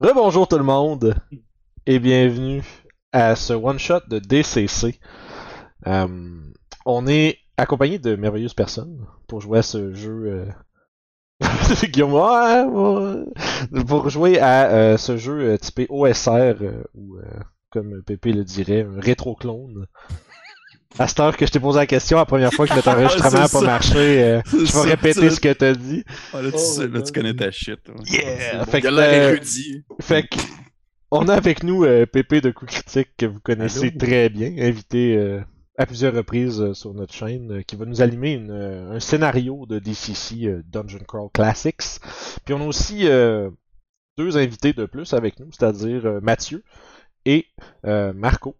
Rebonjour tout le monde et bienvenue à ce one-shot de DCC. Euh, on est accompagné de merveilleuses personnes pour jouer à ce jeu. Euh... Guillaume, pour jouer à euh, ce jeu typé OSR ou comme Pépé le dirait, un rétro-clone. À cette heure que je t'ai posé la question la première fois que notre enregistrement n'a pas marché, euh, je vais ça, répéter tu- ce que t'as dit. Ah, là, tu, Oh là, tu connais ta shit. Yeah! C'est Fait que, euh. Fait que, on a avec nous euh, Pépé de Coup Critique que vous connaissez très bien, invité euh, à plusieurs reprises euh, sur notre chaîne, euh, qui va nous animer une, euh, un scénario de DCC euh, Dungeon Crawl Classics. Puis on a aussi euh, deux invités de plus avec nous, c'est-à-dire euh, Mathieu et euh, Marco,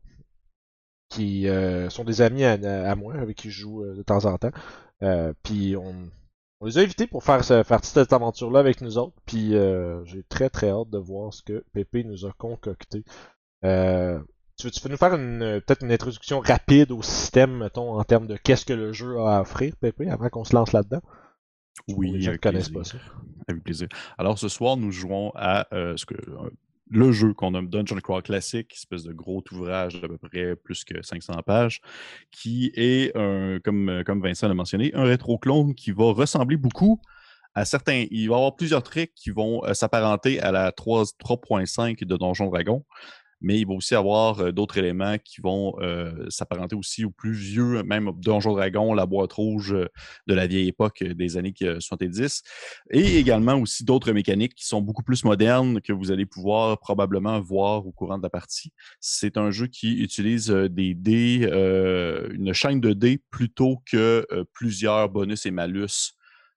qui euh, sont des amis à, à moi, avec qui je joue euh, de temps en temps. Euh, puis on, on les a invités pour faire de cette aventure-là avec nous autres. Puis j'ai très très hâte de voir ce que Pépé nous a concocté. Tu veux, tu veux nous faire une peut-être une introduction rapide au système, mettons, en termes de qu'est-ce que le jeu a à offrir, Pépé, avant qu'on se lance là-dedans? Pour les gens avec plaisir. pas ça. Avec plaisir. Alors, ce soir, nous jouons à euh, ce que, euh, le jeu qu'on nomme Dungeon Crawl Classic, espèce de gros ouvrage d'à peu près plus que 500 pages, qui est, un, comme, euh, Vincent l'a mentionné, un rétro-clone qui va ressembler beaucoup à certains. Il va y avoir plusieurs tricks qui vont euh, s'apparenter à la 3 3.5 de Donjon Dragon. Mais il va aussi avoir euh, d'autres éléments qui vont euh, s'apparenter aussi au plus vieux, même Donjon Dragon, la boîte rouge euh, de la vieille époque des années euh, 70. Et également aussi d'autres mécaniques qui sont beaucoup plus modernes que vous allez pouvoir probablement voir au courant de la partie. C'est un jeu qui utilise des dés, une chaîne de dés plutôt que plusieurs bonus et malus.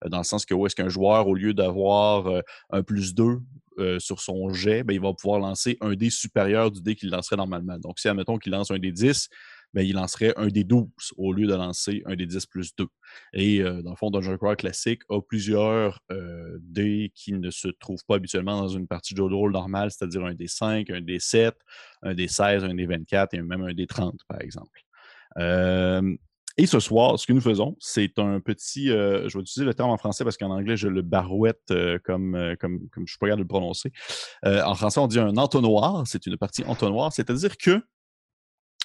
Dans le sens que où est-ce qu'un joueur, au lieu d'avoir un plus 2 euh, sur son jet, ben, il va pouvoir lancer un dé supérieur du dé qu'il lancerait normalement. Donc, si, admettons qu'il lance un dé 10, ben, il lancerait un dé 12 au lieu de lancer un dé 10 plus 2. Et euh, dans le fond, Dungeon Crawl classique a plusieurs euh, dés qui ne se trouvent pas habituellement dans une partie de jeu de rôle normale, c'est-à-dire un dé 5, un dé 7, un dé 16, un dé 24 et même un dé 30, par exemple. Et ce soir, ce que nous faisons, c'est un petit, euh, je vais utiliser le terme en français parce qu'en anglais, je le barouette euh, comme, euh, comme, comme je suis pas capable de le prononcer. Euh, en français, on dit un entonnoir, c'est une partie entonnoir, c'est-à-dire que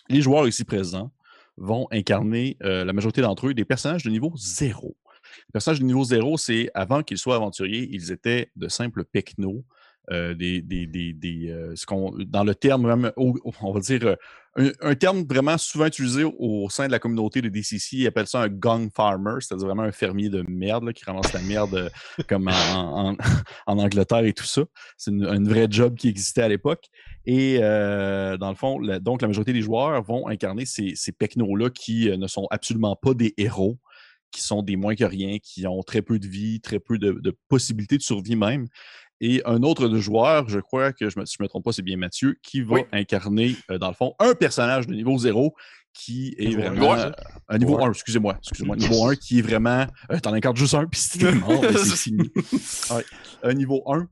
les joueurs ici présents vont incarner, la majorité d'entre eux, des personnages de niveau 0. Les personnages de niveau 0, c'est avant qu'ils soient aventuriers, ils étaient de simples pecnos, des, des, des, des, dans le terme, même, on va dire, un, un terme vraiment souvent utilisé au, au sein de la communauté de DCC, ils appellent ça un gong farmer, c'est-à-dire vraiment un fermier de merde là, qui ramasse la merde euh, comme en, en- en Angleterre et tout ça. C'est une, un vrai job qui existait à l'époque. Et euh, dans le fond, la- donc la majorité des joueurs vont incarner ces, ces pecnos-là qui euh, ne sont absolument pas des héros, qui sont des moins que rien, qui ont très peu de vie, très peu de, de possibilités de survie même. Et un autre joueur, je crois que je me, si je me trompe pas, c'est bien Mathieu, qui va Oui. incarner, euh, dans le fond, un personnage de niveau 0 qui est Niveau vraiment. euh, un niveau Niveau 1, excusez-moi. Excusez-moi. Niveau 1 qui est vraiment. Euh, T'en incarnes juste un, puis c'est mort, c'est fini. Ouais. Un niveau 1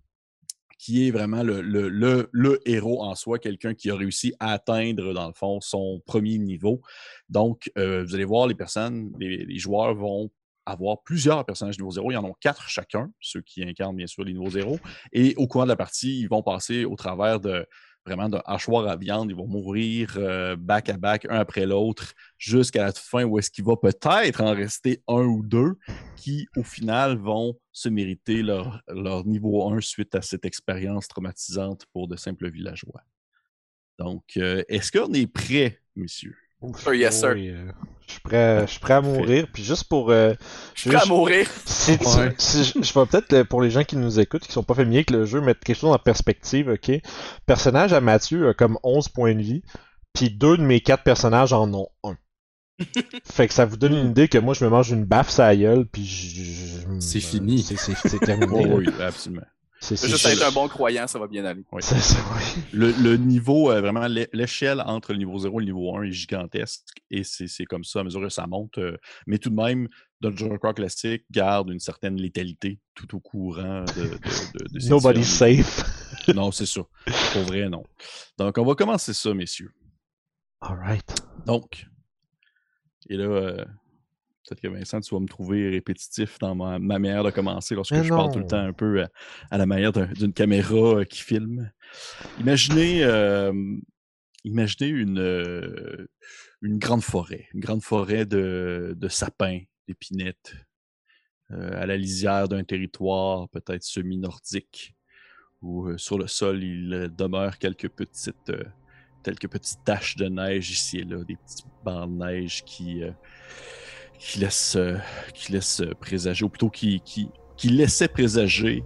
qui est vraiment le, le, le, le héros en soi, quelqu'un qui a réussi à atteindre, dans le fond, son premier niveau. Donc, euh, vous allez voir, les personnes, les, les joueurs vont avoir plusieurs personnages niveau 0. Ils en ont quatre chacun, ceux qui incarnent bien sûr les niveaux 0. Et au courant de la partie, ils vont passer au travers de vraiment d'un hachoir à viande. Ils vont mourir euh, back à back, un après l'autre, jusqu'à la fin où est-ce qu'il va peut-être en rester un ou deux qui, au final, vont se mériter leur, leur niveau 1 suite à cette expérience traumatisante pour de simples villageois. Donc, euh, est-ce qu'on est prêt, messieurs? Ouf, Oh, yes, sir. oui, euh, je suis prêt, je suis prêt à mourir. Puis juste pour. euh, Je suis prêt à mourir. Si, tu- Ouais. si je, je vais peut-être, pour les gens qui nous écoutent, qui sont pas familiers avec le jeu, mettre quelque chose en perspective, ok? Personnage à Mathieu a comme 11 points de vie, puis deux de mes quatre personnages en ont un. fait que ça vous donne une idée que moi, je me mange une baffe sa gueule, puis je... je- C'est euh, fini. C'est terminé. Oh, oui, absolument. C'est c'est- Juste c'est- être un bon croyant, ça va bien aller. Oui. c'est ça, oui. Le, le niveau, euh, vraiment, l'é- l'échelle entre le niveau 0 et le niveau 1 est gigantesque. Et c'est c'est comme ça à mesure que ça monte. euh, mais tout de même, Dungeon Crawl classique garde une certaine létalité tout au courant de, de, de, de ces Nobody's safe. Non, c'est ça. Pour vrai, non. Donc, on va commencer ça, messieurs. Alright. Donc, et là, euh, Peut-être que Vincent, tu vas me trouver répétitif dans ma, manière de commencer lorsque Mais je parle tout le temps un peu à, à la manière d'un- d'une caméra euh, qui filme. Imaginez, euh, imaginez une, euh, une grande forêt, une grande forêt de, de sapins, d'épinettes, euh, à la lisière d'un territoire peut-être semi-nordique, où euh, sur le sol il euh, demeure quelques petites, euh, quelques petites taches de neige ici et là, des petits bancs de neige qui, euh, qui laissent, euh, qui laissent euh, présager, ou plutôt qui, qui, qui laissaient présager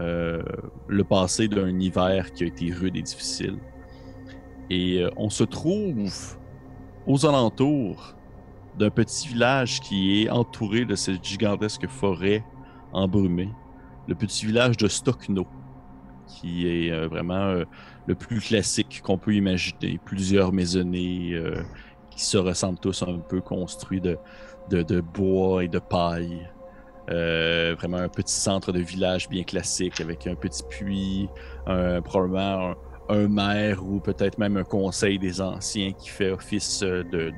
euh, le passé d'un hiver qui a été rude et difficile. Et on se trouve aux alentours d'un petit village qui est entouré de cette gigantesque forêt embrumée. Le petit village de Stockno, qui est vraiment le plus classique qu'on peut imaginer. Plusieurs maisonnées qui se ressemblent tous un peu construits de, de, bois et de paille. Euh, vraiment un petit centre de village bien classique avec un petit puits, probablement un, maire ou peut-être même un conseil des anciens qui fait office euh, de,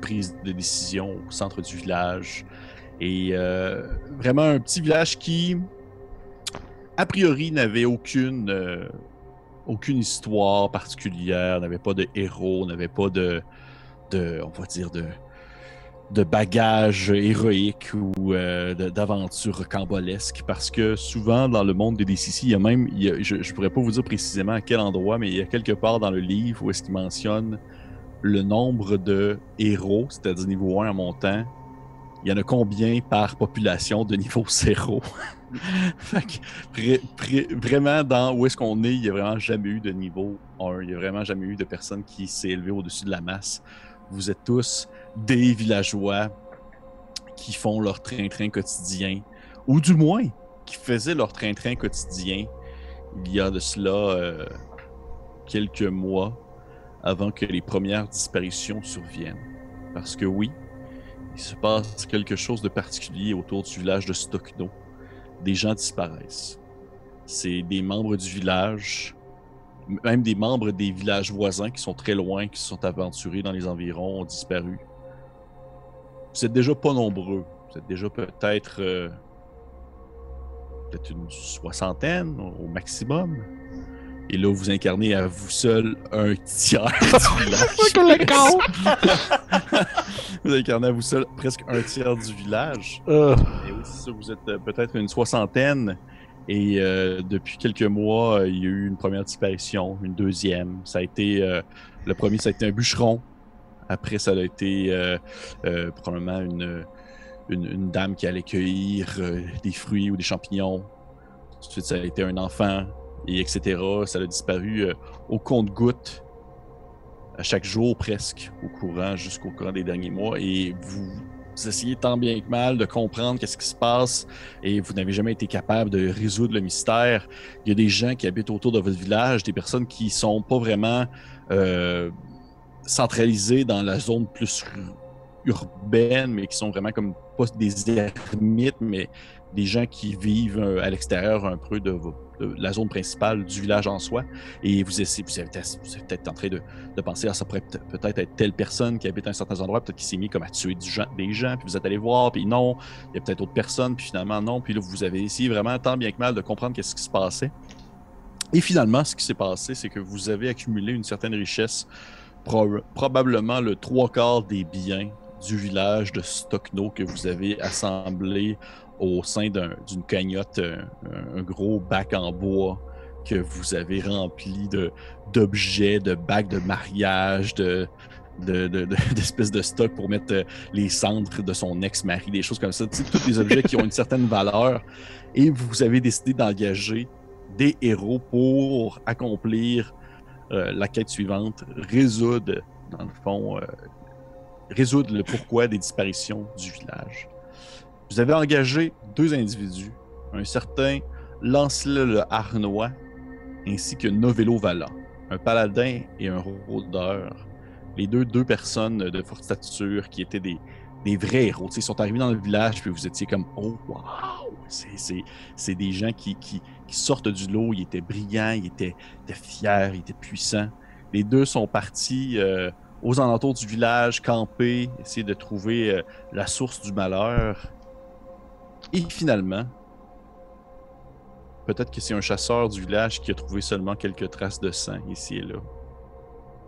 prise de décision au centre du village. Et euh, vraiment un petit village qui, a priori, n'avait aucune, aucune histoire particulière, n'avait pas de héros, n'avait pas de, de, on va dire, de, de bagages héroïques ou euh, d'aventures rocambolesques parce que souvent dans le monde des DCC, il y a même, je, je pourrais pas vous dire précisément à quel endroit, mais il y a quelque part dans le livre où est-ce qu'il mentionne le nombre de héros, c'est-à-dire niveau 1 en montant. Il y en a combien par population de niveau 0? Fait que, vra- vra- vraiment, dans où est-ce qu'on est, il n'y a vraiment jamais eu de niveau 1. Il n'y a vraiment jamais eu de personne qui s'est élevé au-dessus de la masse. Vous êtes tous des villageois qui font leur train-train quotidien, ou du moins qui faisaient leur train-train quotidien il y a de cela euh, quelques mois avant que les premières disparitions surviennent. Parce que oui, il se passe quelque chose de particulier autour du village de Stockno. Des gens disparaissent. C'est des membres du village, même des membres des villages voisins qui sont très loin, qui se sont aventurés dans les environs, ont disparu. Vous êtes déjà pas nombreux. Vous êtes déjà peut-être euh, peut-être une soixantaine au maximum. Et là, vous incarnez à vous seul un tiers du village. vous incarnez à vous seul presque un tiers du village. Euh, Et ça, vous êtes euh, peut-être une soixantaine. Et euh, depuis quelques mois, il y a eu une première disparition, une deuxième. Ça a été euh, le premier, ça a été un bûcheron. Après, ça a été euh, euh, probablement une, dame qui allait cueillir euh, des fruits ou des champignons. Ensuite, ça a été un enfant, et etc. Ça a disparu au compte-goutte à chaque jour presque au courant jusqu'au courant des derniers mois. Et vous, essayez tant bien que mal de comprendre qu'est-ce qui se passe et vous n'avez jamais été capable de résoudre le mystère. Il y a des gens qui habitent autour de votre village, des personnes qui sont pas vraiment centralisées dans la zone plus ur- urbaine, mais qui sont vraiment comme pas des ermites, mais des gens qui vivent euh, à l'extérieur un peu de, la zone principale du village en soi. Et vous, essayez, vous êtes, peut-être en train de, penser, ah, ça pourrait peut- peut-être être telle personne qui habite à un certain endroit, peut-être qui s'est mis comme à tuer des gens, puis vous êtes allé voir, puis non, il y a peut-être d'autres personnes, puis finalement non, puis là vous avez essayé vraiment tant bien que mal de comprendre qu'est-ce qui se passait. Et finalement, ce qui s'est passé, c'est que vous avez accumulé une certaine richesse, prob- probablement le trois quarts des biens du village de Stockno que vous avez assemblé au sein d'un- d'une cagnotte, un, un gros bac en bois que vous avez rempli de d'objets, de bacs de mariage, de de- de- de- d'espèces de, stock pour mettre euh, les cendres de son ex-mari, des choses comme ça. Tu sais, tous des objets qui ont une certaine valeur. Et vous avez décidé d'engager des héros pour accomplir euh, la quête suivante, résoudre, dans le fond, euh, résoudre le pourquoi des disparitions du village. Vous avez engagé deux individus, un certain Lancelot le Harnois ainsi que Novello Vala, un paladin et un rôdeur. Les deux, personnes de forte stature qui étaient des, vrais héros. Ils sont arrivés dans le village, puis vous étiez comme Oh! C'est- des gens qui, sortent du lot. Ils étaient brillants, ils étaient, fiers, ils étaient puissants. Les deux sont partis euh, aux alentours du village, camper, essayer de trouver euh, la source du malheur. Et finalement, peut-être que c'est un chasseur du village qui a trouvé seulement quelques traces de sang ici et là.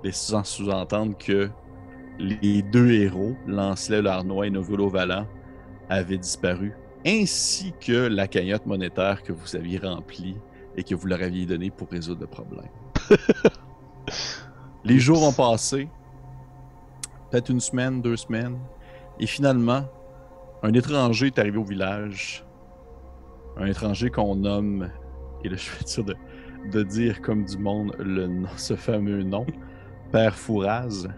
Laissant sous-entendre que les deux héros, Lancelot Larnois et Novulo Valant, avaient disparu, ainsi que la cagnotte monétaire que vous aviez remplie et que vous leur aviez donnée pour résoudre le problème. les jours ont passé, peut-être une semaine, deux semaines, et finalement, un étranger est arrivé au village. Un étranger qu'on nomme, et là je vais dire de, de dire comme du monde le, ce fameux nom, Père Fouraz.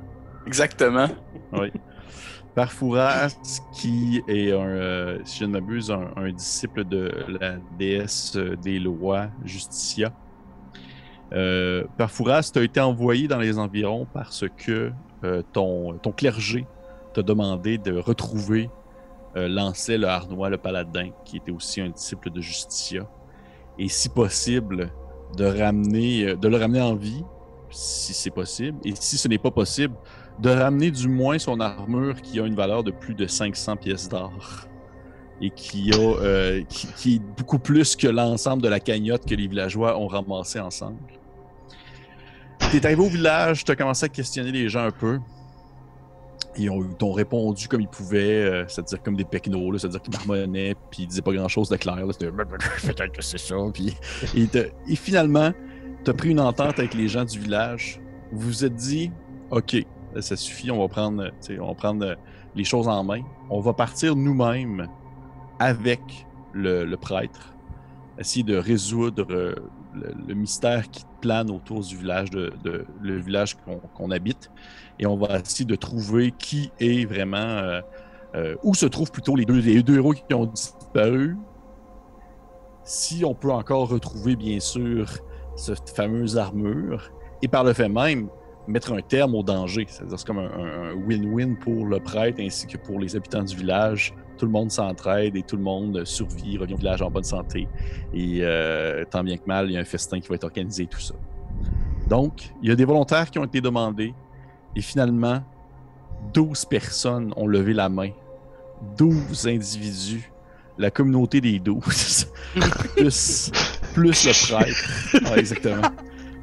Exactement. Oui. Père Fouras, qui est, un, euh, si je ne m'abuse, un, disciple de la déesse euh, des lois, Justicia. Euh, Père Fouras, tu as été envoyé dans les environs parce que ton, ton clergé t'a demandé de retrouver Lancet, le Harnois, le paladin, qui était aussi un disciple de Justicia. Et si possible, de, ramener, de le ramener en vie, si c'est possible. Et si ce n'est pas possible, de ramener du moins son armure qui a une valeur de plus de 500 pièces d'or et qui, a, euh, qui, est beaucoup plus que l'ensemble de la cagnotte que les villageois ont ramassé ensemble. T'es arrivé au village, t'as commencé à questionner les gens un peu. Ils ont- ils t'ont répondu comme ils pouvaient, euh, c'est-à-dire comme des pecnos, c'est-à-dire qu'ils marmonnaient, puis ils disaient pas grand-chose de clair. peut-être que c'est ça. Et, et finalement, t'as pris une entente avec les gens du village. Vous vous êtes dit, OK, ça suffit, on va prendre, euh, on euh, les choses en main. On va partir nous-mêmes avec le, prêtre, essayer de résoudre euh, le, mystère qui plane autour du village, le village qu'on habite, et on va essayer de trouver qui est vraiment, euh, euh, où se trouvent plutôt les deux, les deux héros qui ont disparu. Si on peut encore retrouver, bien sûr, cette fameuse armure, et par le fait même, mettre un terme au danger. C'est-à-dire c'est comme un win-win pour le prêtre ainsi que pour les habitants du village. Tout le monde s'entraide et tout le monde survit, revient au village en bonne santé. Et euh, tant bien que mal, il y a un festin qui va être organisé tout ça. Donc, il y a des volontaires qui ont été demandés et finalement, 12 personnes ont levé la main. 12 individus. La communauté des 12. plus, plus le prêtre. Exactement.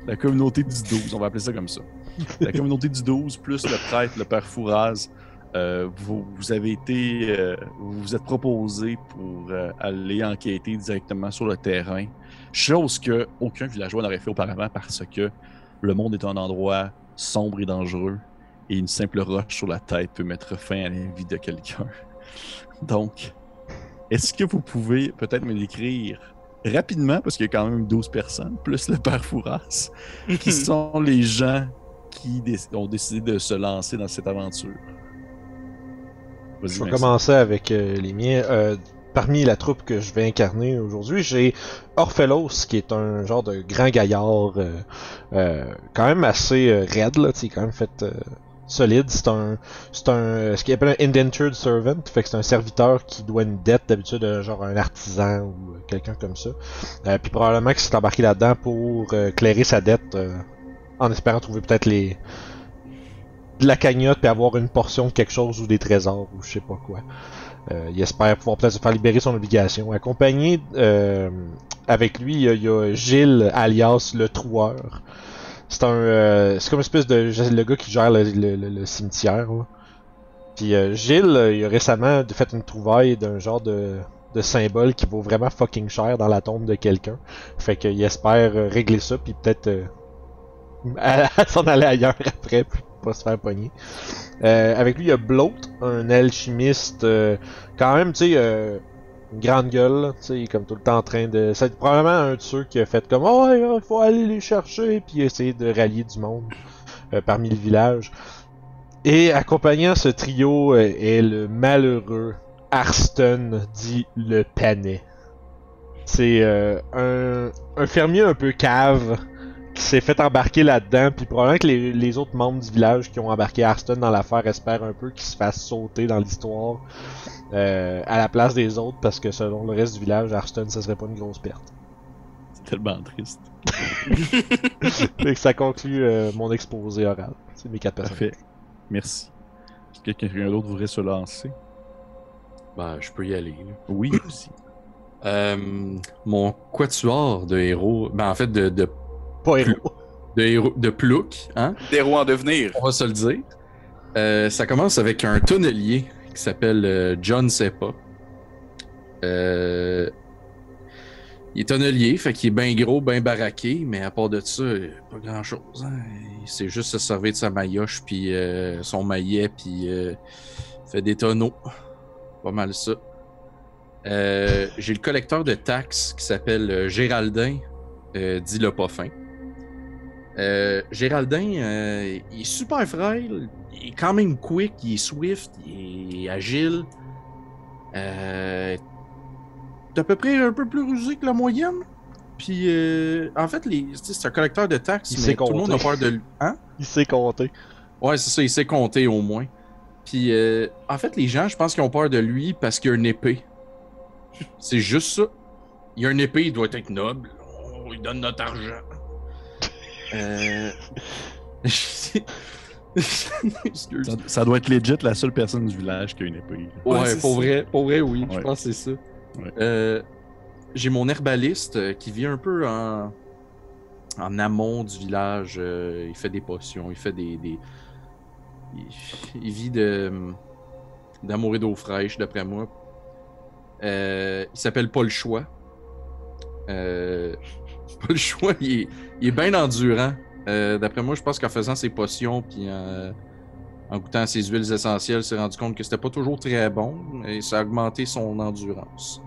La communauté du 12, on va appeler ça comme ça. La communauté du 12, plus le prêtre, le père Fouraz, euh, vous, vous avez été, euh, vous vous êtes proposé pour euh, aller enquêter directement sur le terrain, chose que aucun villageois n'aurait fait auparavant parce que le monde est un endroit sombre et dangereux et une simple roche sur la tête peut mettre fin à la vie de quelqu'un. Donc, est-ce que vous pouvez peut-être me décrire rapidement, parce qu'il y a quand même 12 personnes, plus le père Fouras, qui sont les gens qui ont décidé de se lancer dans cette aventure? Je vais commencer avec euh, les miens. Euh, parmi la troupe que je vais incarner aujourd'hui, j'ai Orphelos, qui est un genre de grand gaillard, euh, quand même assez raide, là, quand même fait solide. C'est un, c'est un, ce qu'il appelle un indentured servant, fait que c'est un serviteur qui doit une dette d'habitude genre un artisan ou quelqu'un comme ça. Euh, puis probablement qu'il s'est embarqué là-dedans pour euh, clairer sa dette, euh, en espérant trouver peut-être les de la cagnotte puis avoir une portion de quelque chose ou des trésors ou je sais pas quoi. Euh, il espère pouvoir peut-être se faire libérer son obligation. Accompagné euh, avec lui, il y, a, Gilles alias le Troueur. C'est un, euh, c'est comme une espèce de le gars qui gère le, le- cimetière. Là. Puis euh, Gilles, il a récemment fait une trouvaille d'un genre de, de symbole qui vaut vraiment fucking cher dans la tombe de quelqu'un. Fait qu'il espère régler ça puis peut-être à- s'en aller ailleurs après puis pas se faire pogner. Euh, avec lui, il y a Bloat, un alchimiste euh, quand même, tu sais, euh, une grande gueule, tu sais, comme tout le temps en train de... C'est probablement un de ceux qui a fait comme « Oh, il faut aller les chercher » puis essayer de rallier du monde parmi le village. Et accompagnant ce trio est le malheureux Arston, dit le Panet. C'est un fermier un peu cave qui s'est fait embarquer là-dedans, puis probablement que les, les autres membres du village qui ont embarqué Arston dans l'affaire espèrent un peu qu'il se fasse sauter dans l'histoire euh, à la place des autres, parce que selon le reste du village, Arston, ça serait pas une grosse perte. C'est tellement triste. Ça conclut euh, mon exposé oral. C'est mes quatre personnes. Parfait. Merci. Est-ce que quelqu'un d'autre voudrait se lancer? Ben, je peux y aller. là. Oui, aussi. Euh, mon quatuor de héros, ben en fait de, de, Pas héros. de, héros, de plouc, hein, Héros en devenir. on va se le dire. Euh, ça commence avec un tonnelier qui s'appelle euh, John Seppa. Euh, il est tonnelier, fait qu'il est bien gros, bien baraqué, mais à part de ça, pas grand chose. Hein. Il sait juste se servir de sa maillotche, puis euh, son maillet, puis euh, fait des tonneaux. Pas mal ça. Euh, J'ai le collecteur de taxes qui s'appelle euh, Géraldin, euh, dit le pas fin. Euh, Géraldin, euh, il est super frêle, il est quand même quick, il est swift, il est agile. Euh, d'à peu près un peu plus rusé que la moyenne. Puis, euh, en fait, c'est un collecteur de taxes, Il mais sait tout le monde a peur de lui. Hein? Il sait compter. Ouais, c'est ça, il sait compter au moins. Puis, euh, en fait, les gens, je pense qu'ils ont peur de lui parce qu'il a une épée. C'est juste ça. Il a une épée, il doit être noble. Oh, il donne notre argent. Euh... Ça, ça doit être legit la seule personne du village qui a une épée. Ouais, pour ça. vrai, pour vrai, oui. Je pense que c'est ça. Ouais. Euh, J'ai mon herbaliste euh, qui vit un peu en, en amont du village. euh, il fait des potions, il fait des. des- Il, il vit de d'amour et d'eau fraîche, d'après moi. Euh, il s'appelle Paul Choix. Euh, Paul Choix, il est, il est bien endurant. Euh, d'après moi, je pense qu'en faisant ses potions, puis en, en goûtant ses huiles essentielles, il s'est rendu compte que c'était pas toujours très bon, et ça a augmenté son endurance.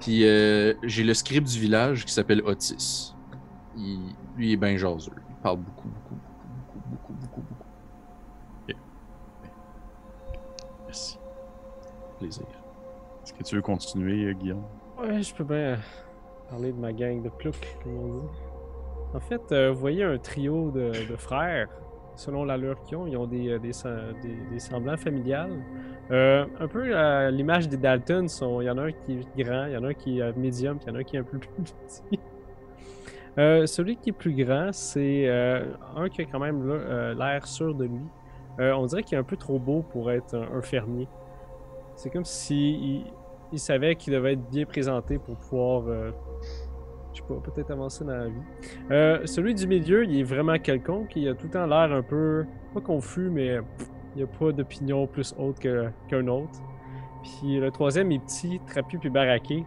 Puis euh, j'ai le scribe du village qui s'appelle Otis. Il, lui, il est bien jaseux. Il parle beaucoup, beaucoup, beaucoup, beaucoup, beaucoup, beaucoup. Merci. Plaisir. Est-ce que tu veux continuer, Guillaume? Ouais, je peux bien parler de ma gang de ploucs, comme on dit. En fait, euh, vous voyez un trio de, frères. Selon l'allure qu'ils ont, ils ont des, euh, des, sem- des, des semblants familiales. Euh, un peu à l'image des Dalton, il y en a un qui est grand, il y en a un qui est médium, puis il y en a un qui est un peu plus petit. Celui qui est plus grand, c'est un qui a quand même l'air sûr de lui. On dirait qu'il est un peu trop beau pour être un, fermier. C'est comme si savait qu'il devait être bien présenté pour pouvoir, je pas, peut-être avancer dans la vie. Euh, celui du milieu, il est vraiment quelconque. Il a tout le temps l'air un peu, pas confus, mais il n'y a pas d'opinion plus haute qu'un autre. Puis le troisième est petit, trapu puis baraqué.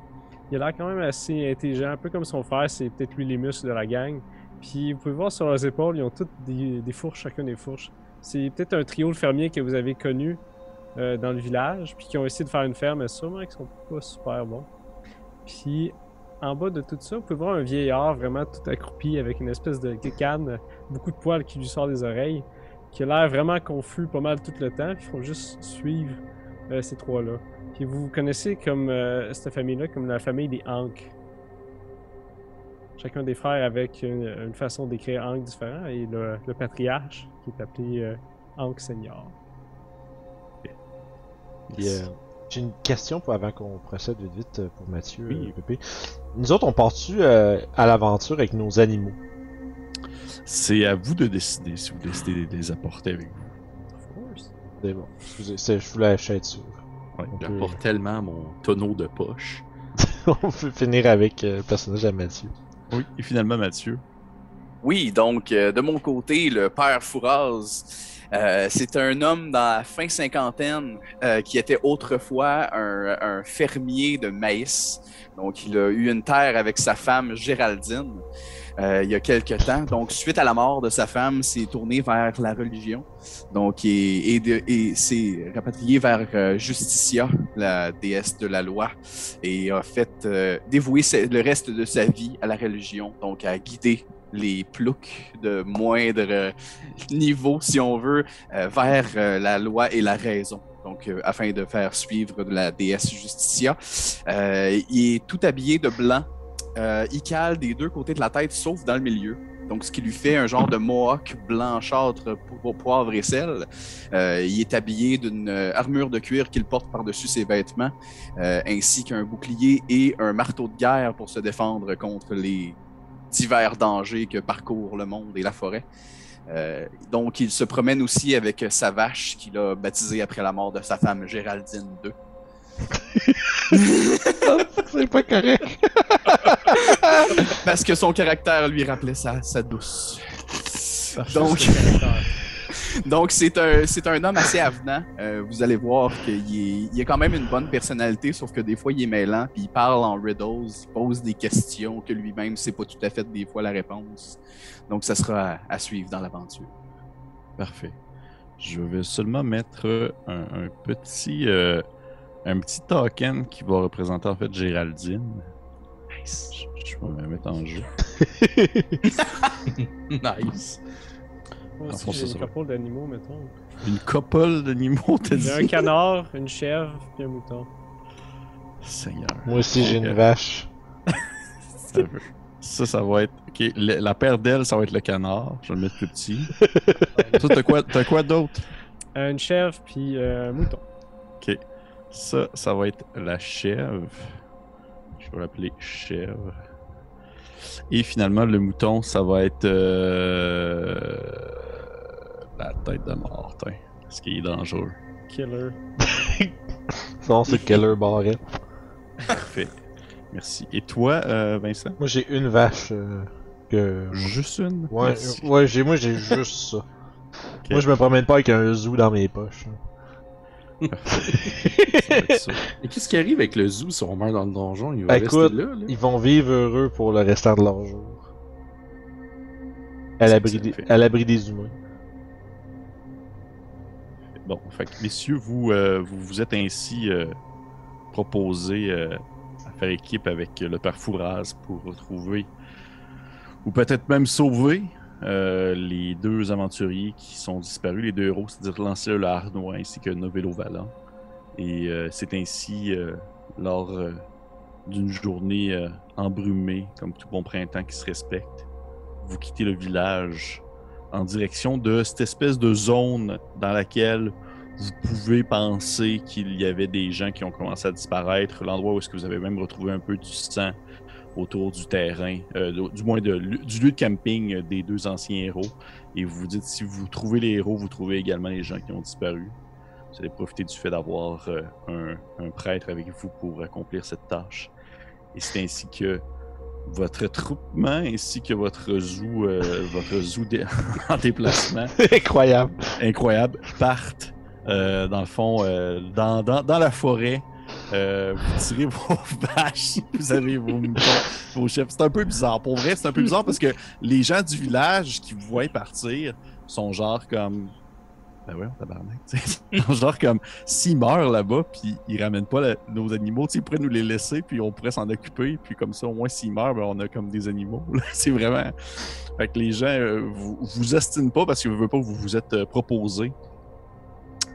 Il a l'air quand même assez intelligent, un peu comme son frère, c'est peut-être lui les muscles de la gang. Puis vous pouvez voir sur leurs épaules, ils ont toutes des, des fourches, chacun des fourches. C'est peut-être un trio de fermiers que vous avez connu euh, dans le village, puis qui ont essayé de faire une ferme, mais sûrement qu'ils sont pas super bons. Puis en bas de tout ça, vous pouvez voir un vieillard vraiment tout accroupi avec une espèce de canne, beaucoup de poils qui lui sort des oreilles, qui a l'air vraiment confus pas mal tout le temps, il faut juste suivre euh, ces trois-là. Puis vous connaissez comme euh, cette famille-là, comme la famille des Hank. Chacun des frères avec une, façon d'écrire Hank différent, et le, le patriarche qui est appelé euh, Hank Senior. Euh, J'ai une question pour avant qu'on procède vite vite euh, pour Mathieu Oui. et Pépé. Nous autres, on part-tu euh, à l'aventure avec nos animaux? C'est à vous de décider si vous décidez de les apporter avec vous. Of course. C'est bon. Excusez, je voulais être sûr. Ouais. On peut, J'apporte tellement mon tonneau de poche. on peut finir avec euh, le personnage à Mathieu. Oui, et finalement, Mathieu. Oui, donc euh, de mon côté, le père Fouraz, euh, c'est un homme dans la fin cinquantaine euh, qui était autrefois un, un fermier de maïs. Donc, il a eu une terre avec sa femme Géraldine euh, il y a quelque temps. Donc, suite à la mort de sa femme, s'est tourné vers la religion. Donc, et, s'est rapatrié vers euh, Justicia, la déesse de la loi, et a fait euh, dévouer le reste de sa vie à la religion, donc à guider les ploucs de moindre euh, niveau, si on veut, euh, vers euh, la loi et la raison. Donc, afin de faire suivre la déesse Justicia. Il est tout habillé de blanc. Il cale des deux côtés de la tête, sauf dans le milieu. Donc, ce qui lui fait un genre de mohawk blanchâtre pour poivre et sel. Il est habillé d'une armure de cuir qu'il porte par-dessus ses vêtements, ainsi qu'un bouclier et un marteau de guerre pour se défendre contre les divers dangers que parcourt le monde et la forêt. Euh, donc, il se promène aussi avec sa vache qu'il a baptisée après la mort de sa femme Géraldine II. C'est pas correct. Parce que son caractère lui rappelait sa, sa douce. Donc-. Donc, c'est un, c'est un homme assez avenant. Euh, vous allez voir qu'il est, il a quand même une bonne personnalité, sauf que des fois, il est mêlant, puis il parle en riddles, il pose des questions que lui-même ne sait pas tout à fait des fois la réponse. Donc, ça sera à, à suivre dans l'aventure. Parfait. Je vais seulement mettre un, un petit euh, un petit token qui va représenter en fait Géraldine. Nice. Je, je vais me mettre en jeu. Nice. Moi aussi, j'ai une couple d'animaux, mettons. Une couple d'animaux, t'as J'ai un dit? canard, une chèvre, puis un mouton. Seigneur. Moi aussi, j'ai une vache. Ça, ça, ça va être. Ok, le- la paire d'ailes, ça va être le canard. Je vais le mettre plus petit. Toi, t'as quoi, t'as quoi d'autre? Euh, Une chèvre, puis euh, un mouton. Ok. Ça, ça va être la chèvre. Je vais l'appeler chèvre. Et finalement, le mouton, ça va être euh, la tête de mort. tiens, Parce qu'il est dangereux. Killer. Sinon, c'est Keller Barrett. Parfait. Merci. Et toi, euh, Vincent? Moi, j'ai une vache euh, que. Juste une? Ouais, Merci. euh, ouais j'ai, moi, j'ai juste ça. Moi, je me promène pas avec un zoo dans mes poches. Ça va être ça. Et qu'est-ce qui arrive avec le zoo si on meurt dans le donjon? Il va Ben, Écoute, rester là, là? Ils vont vivre heureux pour le restant de leur jour. À C'est l'abri des, à l'abri des humains. Bon, fait que, messieurs, vous, euh, vous vous êtes ainsi euh, proposé euh, à faire équipe avec euh, le père Fouraz pour retrouver, ou peut-être même sauver, euh, les deux aventuriers qui sont disparus, les deux héros, c'est-à-dire Lancelot le Harnois ainsi que Novello Valant. Et euh, c'est ainsi, lors d'une journée embrumée, comme tout bon printemps qui se respecte, vous quittez le village en direction de cette espèce de zone dans laquelle vous pouvez penser qu'il y avait des gens qui ont commencé à disparaître, l'endroit où est-ce que vous avez même retrouvé un peu du sang autour du terrain, euh, du moins du lieu de camping des deux anciens héros. Et vous vous dites, si vous trouvez les héros, vous trouvez également les gens qui ont disparu. Vous allez profiter du fait d'avoir euh, un prêtre avec vous pour accomplir cette tâche. Et c'est ainsi que votre troupement ainsi que votre zoo, euh, votre zoo dé- en déplacement Incroyable. incroyable partent euh, dans le fond euh, dans, dans, dans la forêt. Vous tirez vos vaches, vous avez vos moutons, vos chefs. C'est un peu bizarre. Pour vrai, c'est un peu bizarre parce que les gens du village qui vous voient partir sont genre comme. Ben ouais, tabarnak. genre comme s'ils meurent là-bas, puis ils ramènent pas la- nos animaux, tu sais, ils pourraient nous les laisser, puis on pourrait s'en occuper, puis comme ça, au moins s'ils meurent, ben, on a comme des animaux. là. C'est vraiment. Fait que les gens euh, vous, vous estiment pas parce qu'ils ne veulent pas que vous vous êtes euh, proposé.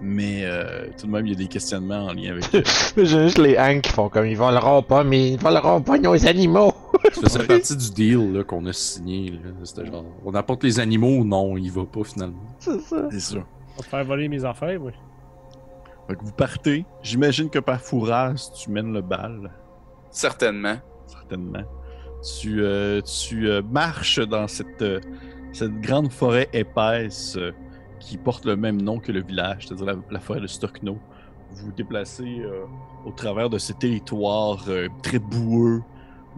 Mais euh, tout de même, il y a des questionnements en lien avec. euh, J'ai juste les Hank qui font comme ils voleront pas, mais ils voleront pas nos animaux. Ça faisait partie du deal là, qu'on a signé. là. C'était genre, on apporte les animaux ou non, il va pas finalement. C'est ça. C'est sûr. Va te faire voler mes affaires, oui. Fait que vous partez. J'imagine que par Fouras, tu mènes le bal, Certainement. certainement. Tu, euh, tu euh, marches dans cette, euh, cette grande forêt épaisse euh, qui porte le même nom que le village, c'est-à-dire la, la forêt de Stockno. Vous vous déplacez euh, au travers de ces territoires euh, très boueux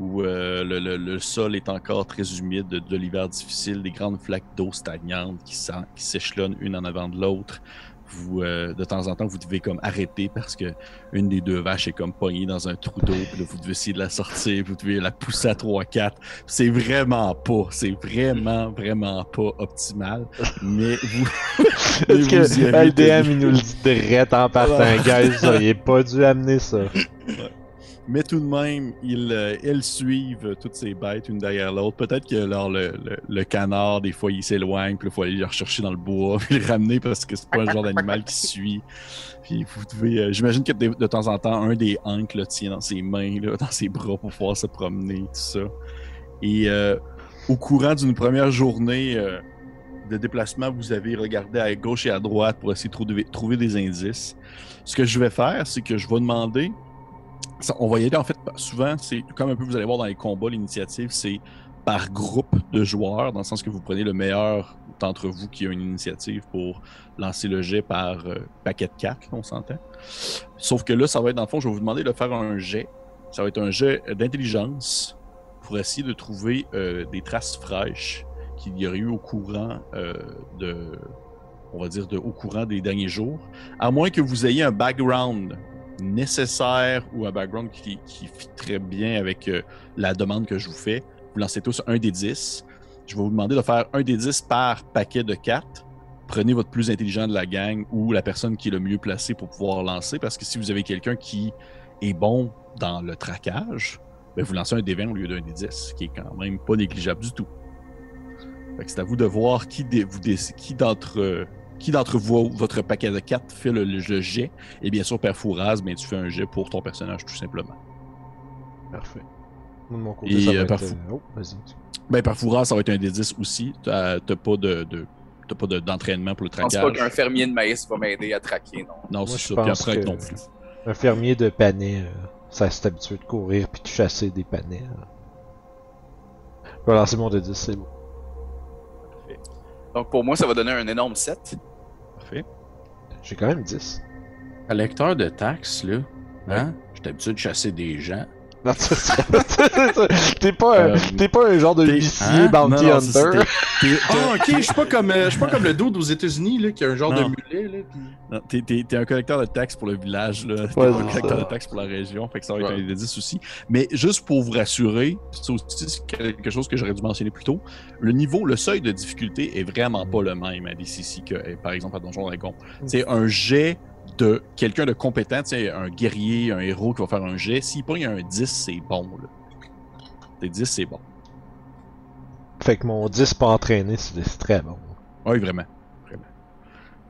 où euh, le, le- le sol est encore très humide de, de l'hiver difficile, des grandes flaques d'eau stagnantes qui, s'échelonnent une en avant de l'autre. Vous, euh, de temps en temps, vous devez comme arrêter parce que une des deux vaches est comme pognée dans un trou d'eau, puis là, vous devez essayer de la sortir, vous devez la pousser à 3-4. C'est vraiment pas, c'est vraiment, vraiment pas optimal. Mais vous. Est-ce vous que avez LDM, il nous le dit direct en partant, guys, il est pas dû amener ça. Mais tout de même, ils, euh, elles suivent toutes ces bêtes une derrière l'autre. Peut-être que alors, le, canard, des fois, il s'éloigne, puis il faut aller le rechercher dans le bois, puis le ramener parce que c'est pas le genre d'animal qui suit. Puis vous devez. euh, J'imagine que de, de temps en temps, un des hanks le tient dans ses mains, là, dans ses bras pour pouvoir se promener, tout ça. Et euh, au courant d'une première journée de déplacement, vous avez regardé à gauche et à droite pour essayer de trouver des indices. Ce que je vais faire, c'est que je vais demander on va y aller en fait souvent, c'est comme un peu vous allez voir dans les combats, l'initiative, c'est par groupe de joueurs, dans le sens que vous prenez le meilleur d'entre vous qui a une initiative pour lancer le jet par euh, paquet de 4, on s'entend. Sauf que là, ça va être, dans le fond, je vais vous demander de faire un jet. Ça va être un jet d'intelligence pour essayer de trouver euh, des traces fraîches qu'il y aurait eu au courant euh, de, on va dire, de, au courant des derniers jours. À moins que vous ayez un background nécessaire ou un background qui, qui fit très bien avec euh, la demande que je vous fais. Vous lancez tous un des 10. Je vais vous demander de faire un des 10 par paquet de 4. Prenez votre plus intelligent de la gang ou la personne qui est le mieux placée pour pouvoir lancer, parce que si vous avez quelqu'un qui est bon dans le traquage, ben vous lancez un des 20 au lieu d'un des 10, qui est quand même pas négligeable du tout. C'est à vous de voir qui, vous qui d'entre qui d'entre vous, votre paquet de 4 fait le, le jet. Et bien sûr, Père Fouraz, ben, tu fais un jet pour ton personnage, tout simplement. Parfait. De mon côté, Et, ça va euh, être, euh, Oh, vas-y. Ben, Père Fouraz, ça va être un des 10 aussi. T'as t'as pas de... de- T'as pas de- d'entraînement pour le Je pense pas traquage. qu'un fermier de maïs va m'aider à traquer, non. Non, Moi, c'est je ça. Puis pense après, que- non plus. Un fermier de panais, euh, ça s'est habitué de courir puis de chasser des panais. euh. Je vais lancer mon de 10, c'est bon. Donc pour moi, ça va donner un énorme 7. Parfait. J'ai quand même 10. Collecteur de taxes, là. Hein? J'étais habitué de chasser des gens. Non. T'es pas, un- Euh, t'es pas un genre de huissier hein? bounty Non, non, c'est- hunter. Ah, ok, je suis pas comme, euh, je suis pas comme le dude aux États-Unis, là, qui a un genre Non. de mulet, là. Puis... T'es, t'es- t'es un collecteur de taxes pour le village, là. T'es Ouais, un collecteur ça. de taxes pour la région, fait que ça va être Ouais. un des 10 aussi. Mais juste pour vous rassurer, c'est aussi quelque chose que j'aurais dû mentionner plus tôt. Le niveau, le seuil de difficulté est vraiment pas le même à DCC que, par exemple, à Donjon Dragon. C'est un jet de quelqu'un de compétent, tu sais, un guerrier, un héros qui va faire un jet. S'il pogne un 10, c'est bon, là. Des 10, c'est bon. Fait que mon 10 pas entraîné, c'est très bon. Oui, vraiment. Vraiment.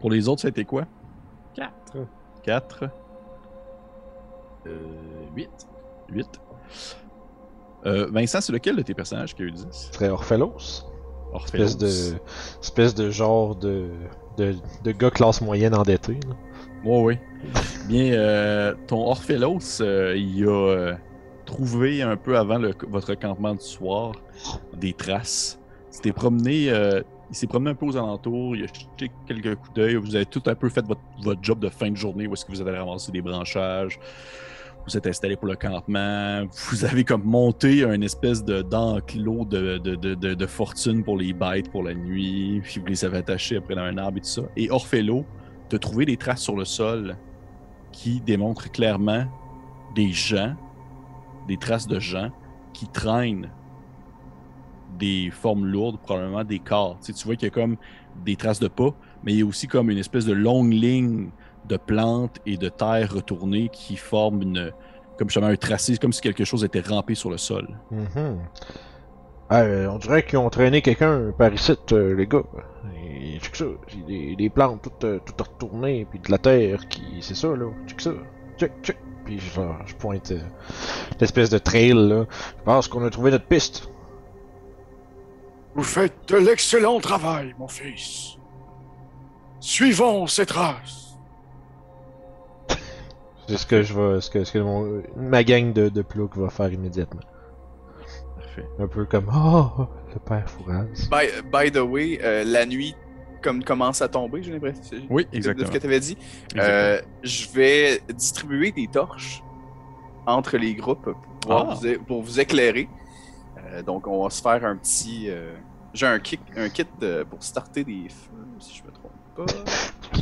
Pour les autres, ça a été quoi? 4. 4 Euh, 8. 8. Euh, Vincent, c'est lequel de tes personnages qui a eu 10 Ce serait Orphelos. Orphelos. Espèce de, espèce de genre de, de, de gars classe moyenne endetté. là. Oui, oui. Bien, euh, ton Orphelos, euh, il a euh, trouvé un peu avant votre campement du soir des traces. Il s'est promené un peu aux alentours, il a jeté quelques coups d'œil. Vous avez tout un peu fait votre, votre job de fin de journée où est-ce que vous avez ramassé des branchages. Vous êtes installé pour le campement. Vous avez comme monté un espèce de d'enclos de, de, de, de, de fortune pour les bêtes pour la nuit. Puis vous les avez attachés après dans un arbre et tout ça. Et Orphélo, de trouver des traces sur le sol qui démontrent clairement des gens, des traces de gens qui traînent des formes lourdes, probablement des corps. Tu, vois qu'il y a comme des traces de pas, mais il y a aussi comme une espèce de longue ligne de plantes et de terre retournées qui forment une, comme justement un tracé, comme si quelque chose était rampé sur le sol. Euh, on dirait qu'ils ont traîné quelqu'un par ici, les gars. Et check ça, j'ai des, des plantes toutes, euh, toutes retournées, puis de la terre qui. C'est ça, là. Check ça. Check, check. Puis je, je pointe euh, l'espèce de trail, là. Je pense qu'on a trouvé notre piste. Vous faites de l'excellent travail, mon fils. Suivons ces traces. C'est ce que je vais. Ce que, ce que mon, ma gang de, de ploucs va faire immédiatement. Un peu comme. Oh, le père Fouraz. By, by the way, euh, la nuit comme commence à tomber, j'ai l'impression. Oui, de- De exactement. ce que tu avais dit. Exactement. Euh, je vais distribuer des torches entre les groupes pour, pouvoir Ah. vous, pour vous éclairer. Euh, donc, on va se faire un petit. euh, J'ai un kit, un kit pour starter des feux, si je me trompe pas.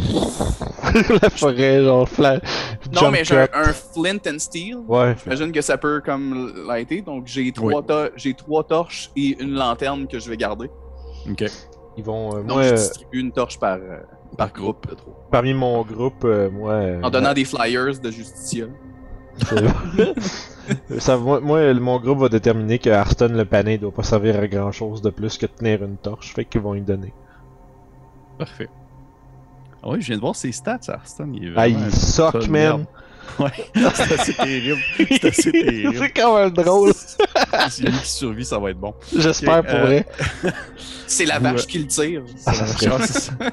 la forêt, genre, fla... Non, jump mais j'ai un, flint and steel. Ouais, J'imagine que ça peut comme lighter. Donc, j'ai trois, Oui. to- j'ai trois torches et une lanterne que je vais garder. Ok. ils vont. euh, Donc, moi, je euh, distribue une torche par, euh, par groupe de trois. parmi mon groupe, euh, moi. euh, En donnant des flyers de Justicia. C'est- ça, moi, moi, mon groupe va déterminer que Arston le pané doit pas servir à grand chose de plus que de tenir une torche, fait qu'ils vont y donner. Parfait. Ah oui, je viens de voir ses stats, Arston. Il Ah, il sock, man! Ouais, c'est assez terrible. C'est assez terrible. C'est quand même drôle! si lui qui survit, ça va être bon. J'espère pour euh, vrai. C'est la Vous, vache euh, qui le tire. Ah, ça serait-.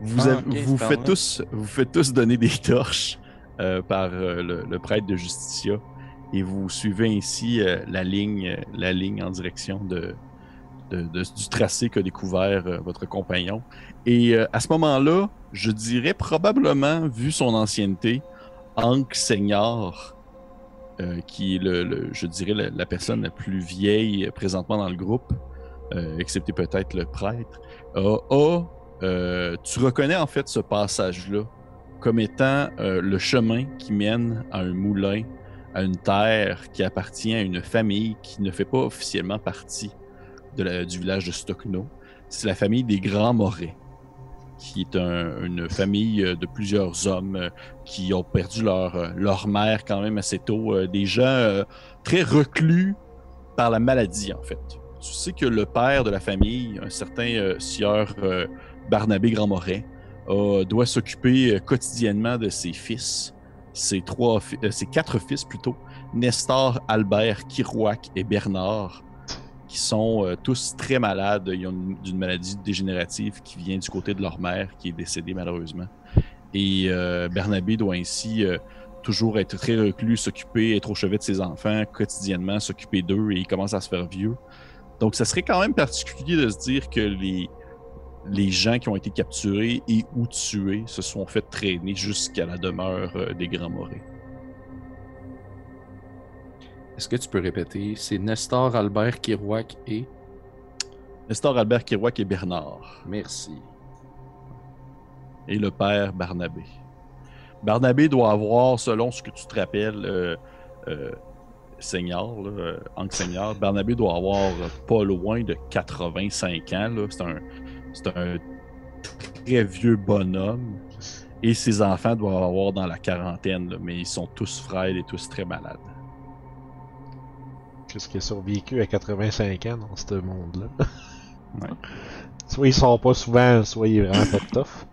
Vous, Ah, avez- vous c'est faites tous, vous faites tous donner des torches euh, par euh, le, le prêtre de Justicia et vous suivez ainsi euh, la ligne, euh, la ligne en direction de de- de- du tracé qu'a découvert euh, votre compagnon. Et euh, à ce moment-là, je dirais probablement, vu son ancienneté, Hank Seigneur, euh, qui est, le, je dirais, la, personne la plus vieille présentement dans le groupe, euh, excepté peut-être le prêtre, a, tu reconnais en fait ce passage-là comme étant le chemin qui mène à un moulin, à une terre qui appartient à une famille qui ne fait pas officiellement partie de du village de Stockno. C'est la famille des Grands Morais, qui est un- une famille euh, de plusieurs hommes euh, qui ont perdu leur, euh, leur mère quand même assez tôt. des gens très reclus par la maladie, en fait. Tu sais que le père de la famille, un certain sieur Barnabé Grand-Moret, doit s'occuper quotidiennement de ses fils, ses, trois, ses quatre fils plutôt, Nestor, Albert, Kirouac et Bernard, qui sont euh, tous très malades. Ils ont une, maladie dégénérative qui vient du côté de leur mère, qui est décédée malheureusement. Et euh, Bernabé doit ainsi euh, toujours être très reclus, s'occuper, être au chevet de ses enfants quotidiennement, s'occuper d'eux, et il commence à se faire vieux. Donc, ça serait quand même particulier de se dire que les, les gens qui ont été capturés et ou tués se sont fait traîner jusqu'à la demeure euh, des Grands Morés. Est-ce que tu peux répéter? C'est Nestor, Albert, Kirouac et. Nestor, Albert, Kirouac et Bernard. Merci. et le père Barnabé. Barnabé doit avoir, selon ce que tu te rappelles, euh, euh, Seigneur, euh, Seigneur, Barnabé doit avoir pas loin de 85 ans. C'est un, un très vieux bonhomme. Et ses enfants doivent avoir dans la quarantaine, là, mais ils sont tous frêles et tous très malades. Qu'est-ce qui a survécu à 85 ans dans ce monde-là? Ouais. Soit ils sont pas souvent, soit il est vraiment fait tough.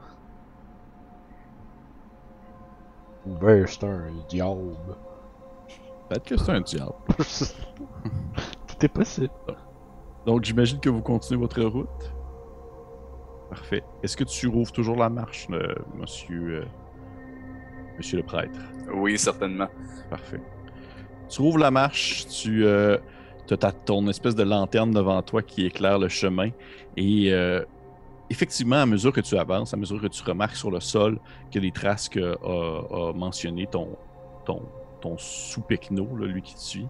Ou ben c'est un diable. Peut-être que c'est un diable. Tout est possible. Donc j'imagine que vous continuez votre route. Parfait. Est-ce que tu rouvres toujours la marche, euh, monsieur, euh, monsieur le prêtre? Oui, certainement. Parfait. Tu rouvres la marche, tu as ton espèce de lanterne devant toi qui éclaire le chemin. Et euh, effectivement, à mesure que tu avances, à mesure que tu remarques sur le sol que les traces que a, a mentionné ton, sous-pecno, lui qui te suit,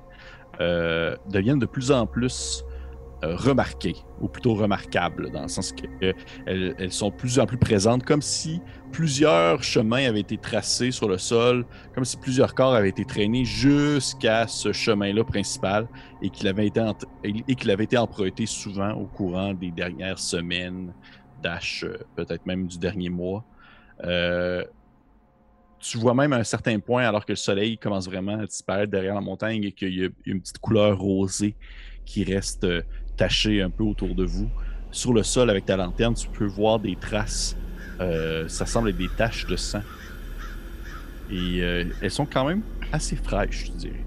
euh, deviennent de plus en plus euh, remarquées, ou plutôt remarquables, dans le sens qu'elles elles sont plus en plus présentes, comme si plusieurs chemins avaient été tracés sur le sol, comme si plusieurs corps avaient été traînés jusqu'à ce chemin-là principal et qu'il avait, été emprunté souvent au courant des dernières semaines, dash, euh, peut-être même du dernier mois. Euh, tu vois même à un certain point, alors que le soleil commence vraiment à disparaître derrière la montagne et qu'il y a une petite couleur rosée qui reste tachée un peu autour de vous. Sur le sol, avec ta lanterne, tu peux voir des traces. euh, ça semble être des taches de sang. Et euh, elles sont quand même assez fraîches, je dirais.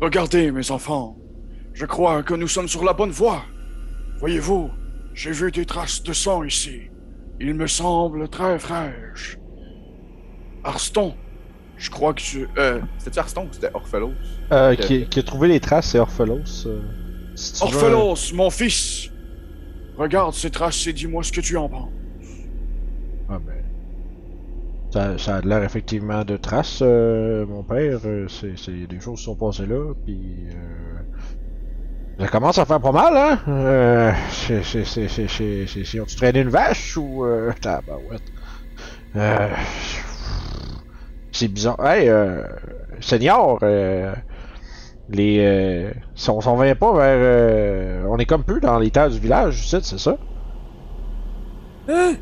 Regardez, mes enfants. Je crois que nous sommes sur la bonne voie. Voyez-vous, j'ai vu des traces de sang ici. Il me semble très fraîche. Arston, je crois que tu... Euh, C'était-tu Arston ou c'était Orphelos? Euh, qui, qui a trouvé les traces, c'est Orphelos. euh. Si tu veux- Orphelos, mon fils! Regarde ces traces et dis-moi ce que tu en penses. Ah ben. Ça, ça a l'air effectivement de traces, euh, mon père. euh, C'est, des choses qui sont passées là, puis. Euh, ça commence à faire pas mal, hein? Euh, c'est, c'est, c'est, c'est, c'est, c'est, c'est- ont-tu traîné une vache ou. Euh, tabarouette. Euh, c'est bizarre. Hey, euh, Seigneur, euh, les. Euh, si on s'en vient pas vers. euh, on est comme peu dans les terres du village, c'est c'est ça? Hein?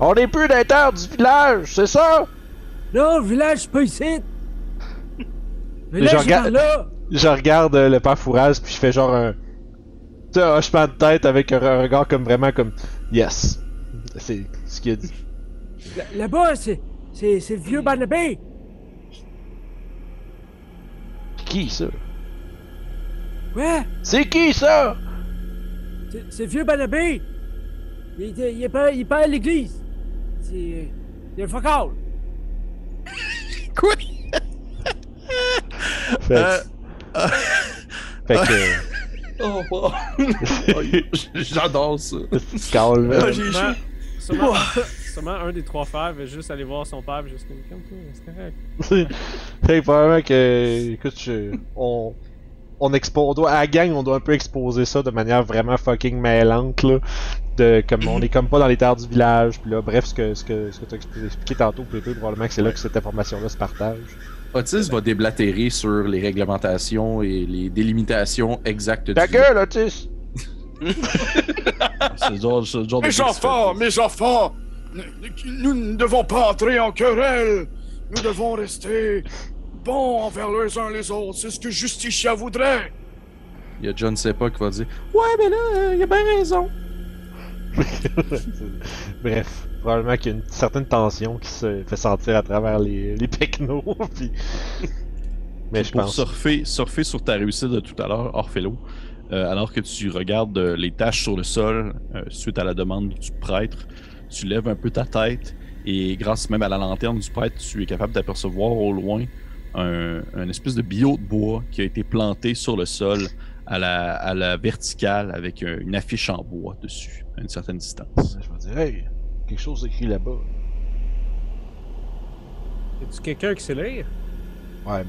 On est plus dans les terres du village, c'est ça? Non, le village, c'est pas ici. Village, je regarde- là. Je regarde euh, le père Fouraz, puis je fais genre un. Tu un hochement de tête avec un regard comme vraiment comme. Yes. C'est ce qu'il a dit. Là- Là-bas, c'est, c'est, c'est le vieux Barnabé. Qui ça? Ouais, C'est qui ça? c'est, le vieux Barnabé. Il, il est pas, il est pas à l'église. C'est. Il est un focal. Quoi? Fait- Euh, Fait que. Oh, wow. J'adore ça. tu calmes, Ah, j'ai chaud. Sûrement, un des trois frères va juste aller voir son père, juste comme, calme-toi, c'est correct. Que probablement que. Écoute, je- on. On, expo- on doit, à la gang, on doit un peu exposer ça de manière vraiment fucking mêlante, là. De, comme, on est comme pas dans les terres du village, puis là, bref, ce que, ce que, ce que t'as expli- expliqué tantôt, Pépé, probablement que c'est là que cette information-là se partage. Otis va déblatérer sur les réglementations et les délimitations exactes Ta du gueule, Otis! C'est le genre, genre de Mes gars qui se nous ne devons pas entrer en querelle. Nous devons rester bons envers les uns les autres. C'est ce que Justicia voudrait. Il y a John Sepa qui va dire Ouais, mais là, euh, il a bien raison. Bref, probablement qu'il y a une certaine tension qui se fait sentir à travers les, les pecnos, puis... Mais je pour pense... surfer, surfer sur ta réussite de tout à l'heure, Orphélo, euh, alors que tu regardes euh, les taches sur le sol euh, suite à la demande du prêtre, tu lèves un peu ta tête et grâce même à la lanterne du prêtre, tu es capable d'apercevoir au loin un, un espèce de bio de bois qui a été planté sur le sol à la, à la verticale avec une affiche en bois dessus, à une certaine distance. Je vais dire, hey, quelque chose écrit là-bas. Y'a-tu quelqu'un qui sait lire? Ouais,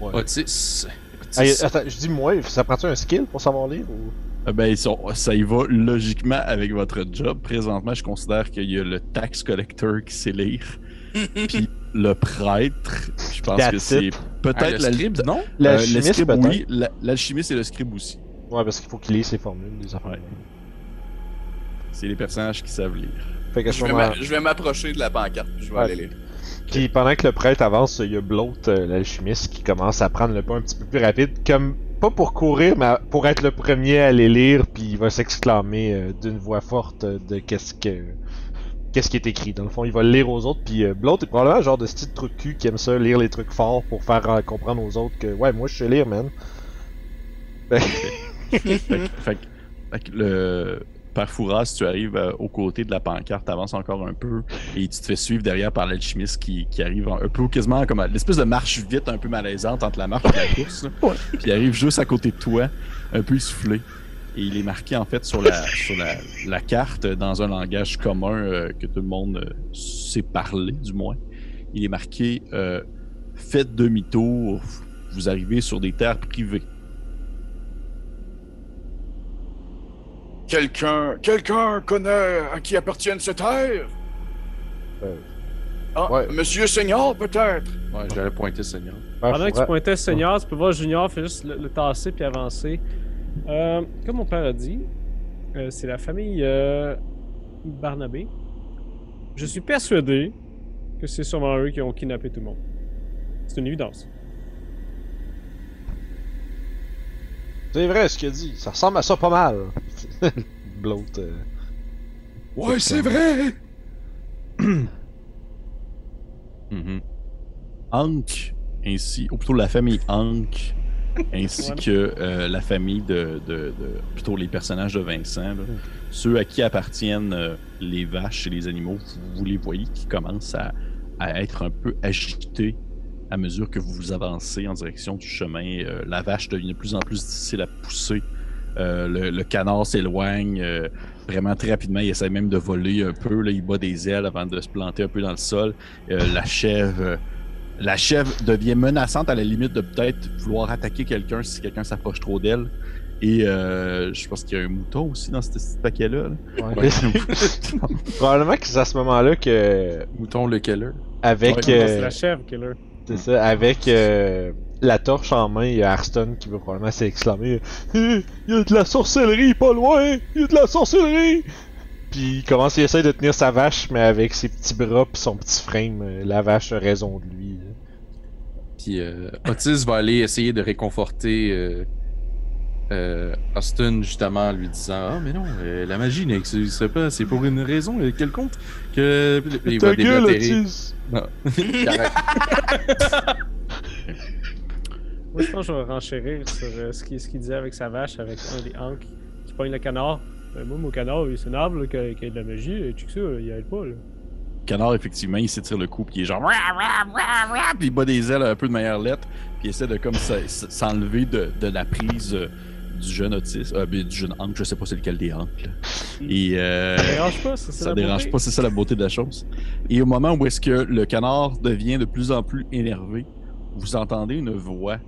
ouais. Otis. Otis. Hey, attends, je dis moi, ça prend-tu un skill pour savoir lire ou... Euh, Ben, ils sont- ça y va logiquement avec votre job. Présentement, je considère qu'il y a le tax collector qui sait lire, puis le prêtre. Je pense That's que c'est it. Ah, peut-être le la scribe, non? Euh, L'alchimiste, le scribe, peut-être? oui. La- L'alchimiste et le scribe aussi. Ouais, parce qu'il faut qu'il lise ses formules, des affaires. Ouais. C'est les personnages qui savent lire. Fait qu'à ce Je vais je m'approcher de la pancarte, puis je vais Ouais. aller lire. Puis pendant que le prêtre avance, il y a Bloat, euh, l'alchimiste, qui commence à prendre le pas un petit peu plus rapide, comme pas pour courir, mais pour être le premier à aller lire, puis il va s'exclamer euh, d'une voix forte euh, de qu'est-ce que qu'est-ce qui est écrit. Dans le fond, il va le lire aux autres, puis euh, est probablement le genre de style trou de cul qui aime ça lire les trucs forts pour faire euh, comprendre aux autres que ouais, moi je sais lire, man. Fait, fait fait le Père Fouras, tu arrives euh, aux côtés de la pancarte, avances encore un peu et tu te fais suivre derrière par l'alchimiste qui, qui arrive en- un peu quasiment comme à- l'espèce de marche vite un peu malaisante entre la marche et la course. Puis il arrive juste à côté de toi, un peu essoufflé. Et il est marqué en fait sur la, sur la, la carte dans un langage commun euh, que tout le monde euh, sait parler, du moins. Il est marqué Faites demi-tour, vous arrivez sur des terres privées. Quelqu'un, quelqu'un connaît à qui appartiennent ces terres? Euh, Ah, ouais. Monsieur Seigneur, peut-être. Ouais, j'allais pointer Seigneur. Pendant que tu pointais Seigneur, tu peux voir Junior fait juste le, le tasser puis avancer. Euh, comme mon père a dit, euh, c'est la famille euh, Barnabé. Je suis persuadé que c'est sûrement eux qui ont kidnappé tout le monde. C'est une évidence. C'est vrai ce qu'il a dit, ça ressemble à ça pas mal. Bloat. euh, Ouais, c'est vrai. Mhm. Hank, ainsi, ou plutôt la famille Hank, ainsi que euh, la famille de, de- de- plutôt les personnages de Vincent, là. ceux à qui appartiennent euh, les vaches et les animaux, vous, vous les voyez qui commencent à, à être un peu agités à mesure que vous avancez en direction du chemin. Euh, la vache devient de plus en plus difficile à pousser. Euh, le, le canard s'éloigne euh, vraiment très rapidement. Il essaie même de voler un peu. Là, il bat des ailes avant de se planter un peu dans le sol. Euh, la chèvre. euh, la chèvre devient menaçante à la limite de peut-être vouloir attaquer quelqu'un si quelqu'un s'approche trop d'elle. Et euh, je pense qu'il y a un mouton aussi dans ce petit paquet-là. là. ouais. Probablement que c'est à ce moment-là que Mouton le Keller. avec Ouais, euh, C'est la chèvre killer. C'est ça, avec euh, la torche en main, il y a Arston qui veut probablement s'exclamer Il y a de la sorcellerie pas loin Il y a de la sorcellerie Puis il commence, il essaie de tenir sa vache, mais avec ses petits bras pis son petit frame, euh, la vache a raison de lui. Puis euh, Otis va aller essayer de réconforter euh, Austin justement en lui disant Ah, mais non, euh, la magie n'existe pas, c'est pour une raison quelconque que. Puis il va gueule, déblatérer. Otis Non. Il arrête. Moi, je pense que je vais renchérir sur euh, ce qu'il ce qu'il disait avec sa vache, avec un des Hank qui pogne le canard. Euh, moi, mon canard, là, qu'il qu'il y ait de la magie. Et tu sais ça, il aide pas. Là. canard, effectivement, il s'étire le cou, puis il est genre. Puis il bat des ailes un peu de manière lettre, puis il essaie de comme s'enlever de, de la prise euh, du jeune autiste, euh, ben, du jeune Hank, je sais pas c'est lequel des Hank. Et euh, Ça dérange pas, c'est ça la dérange beauté. pas, c'est ça la beauté de la chose. Et au moment où est-ce que le canard devient de plus en plus énervé, vous entendez une voix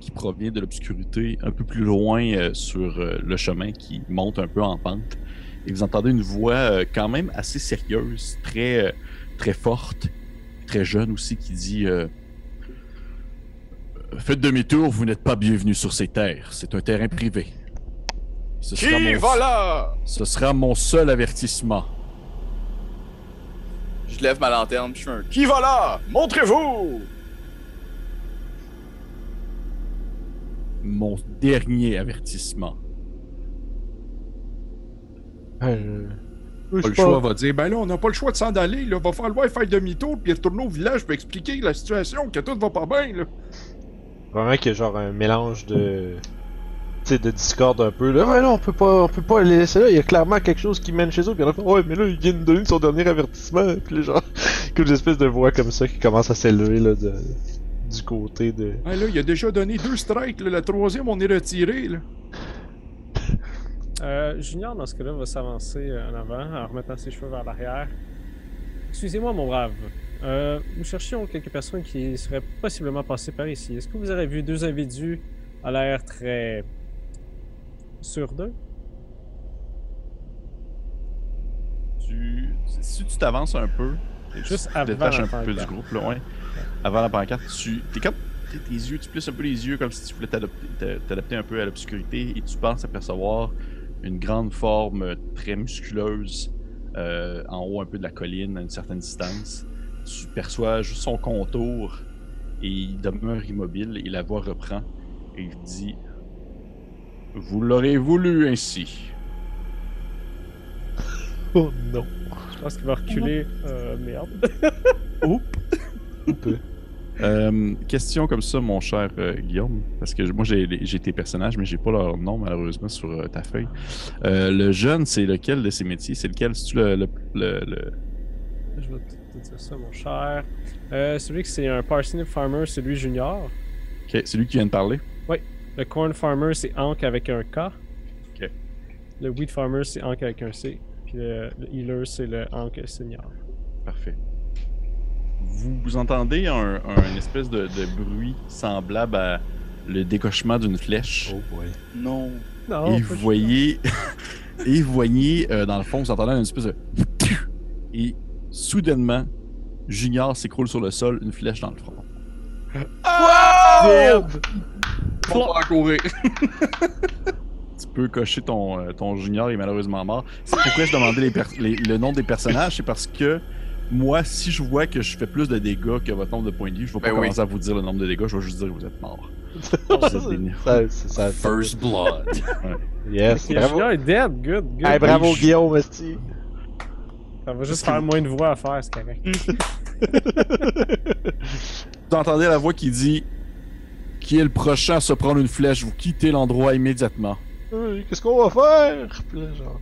qui provient de l'obscurité un peu plus loin euh, sur euh, le chemin qui monte un peu en pente. Et vous entendez une voix quand même assez sérieuse, très, très forte, très jeune aussi, qui dit Faites demi-tour, vous n'êtes pas bienvenu sur ces terres. C'est un terrain privé. Ce sera Qui mon- va là? Ce sera mon seul avertissement. Je lève ma lanterne, je fais un. Qui va là? Montrez-vous! Mon dernier avertissement. Euh, Pas le choix va dire ben là, on n'a pas le choix de s'en aller. Là. Va falloir faire demi-tour puis retourner au village pour expliquer la situation, que tout va pas bien. Là. Vraiment qu'il y a genre un mélange de. Tu sais, de discorde un peu. Là, ouais, là, on peut pas, on peut pas les laisser là. Il y a clairement quelque chose qui mène chez eux. Puis on a fait, ouais, mais là, il vient de donner son dernier avertissement. Puis les genre, comme une espèce de voix comme ça qui commence à s'élever, là, de, du côté de. Ah, là, il a déjà donné deux strikes. Là. La troisième, on est retiré. Là. Euh, Junior, dans ce cas-là, va s'avancer en avant en remettant ses cheveux vers l'arrière. Excusez-moi, mon brave. Euh, nous cherchions quelques personnes qui seraient possiblement passées par ici. Est-ce que vous avez vu deux individus à l'air très. sur d'eux? Tu, si tu t'avances un peu, et Juste tu te détaches un peu du groupe, là, ouais. Avant la pancarte, tu comme t'es- yeux, tu plisses un peu les yeux comme si tu voulais t'adapter un peu à l'obscurité et tu penses apercevoir une grande forme euh, très musculeuse euh, en haut un peu de la colline à une certaine distance. Tu perçois juste son contour et il demeure immobile et la voix reprend et il dit Vous l'aurez voulu ainsi. Oh non. Je pense qu'il va reculer. Euh, merde. Peu. Euh, question comme ça, mon cher euh, Guillaume, parce que moi j'ai j'ai tes personnages, mais j'ai pas leur nom malheureusement sur euh, ta feuille. Euh, le jeune, c'est lequel de ces métiers? C'est lequel? C'est-tu le, le, le- le- Je vais te dire ça, mon cher. Euh, celui que c'est un parsnip farmer, c'est lui junior. Ok, c'est lui qui vient de parler. Le corn farmer, c'est Hank avec un K. Ok. Le wheat farmer, c'est Hank avec un C. Puis le, le healer, c'est le Hank senior. Parfait. Vous, vous entendez un, un espèce de, de bruit semblable à le décochement d'une flèche. Oh boy. Non. Non, et vous voyez, et vous voyez euh, dans le fond, vous entendez une espèce de et soudainement, Junior s'écroule sur le sol, une flèche dans le front. On va en courir. Tu peux cocher ton, euh, ton junior, il est malheureusement mort. C'est pourquoi je demandais les le nom des personnages, c'est parce que moi, si je vois que je fais plus de dégâts que votre nombre de points de vie, je vais pas Ben oui. commencer à vous dire le nombre de dégâts, je vais juste dire que vous êtes mort. Ça, c'est ça. First blood. Yes, bravo. Junior est dead, good, good. Hey, bravo Guillaume, esti. Ça va juste faire moins de voix à faire, c'est correct. Vous entendez la voix qui dit Qui est le prochain à se prendre une flèche? Vous quittez l'endroit immédiatement. Euh, Qu'est-ce qu'on va faire? Puis là, genre.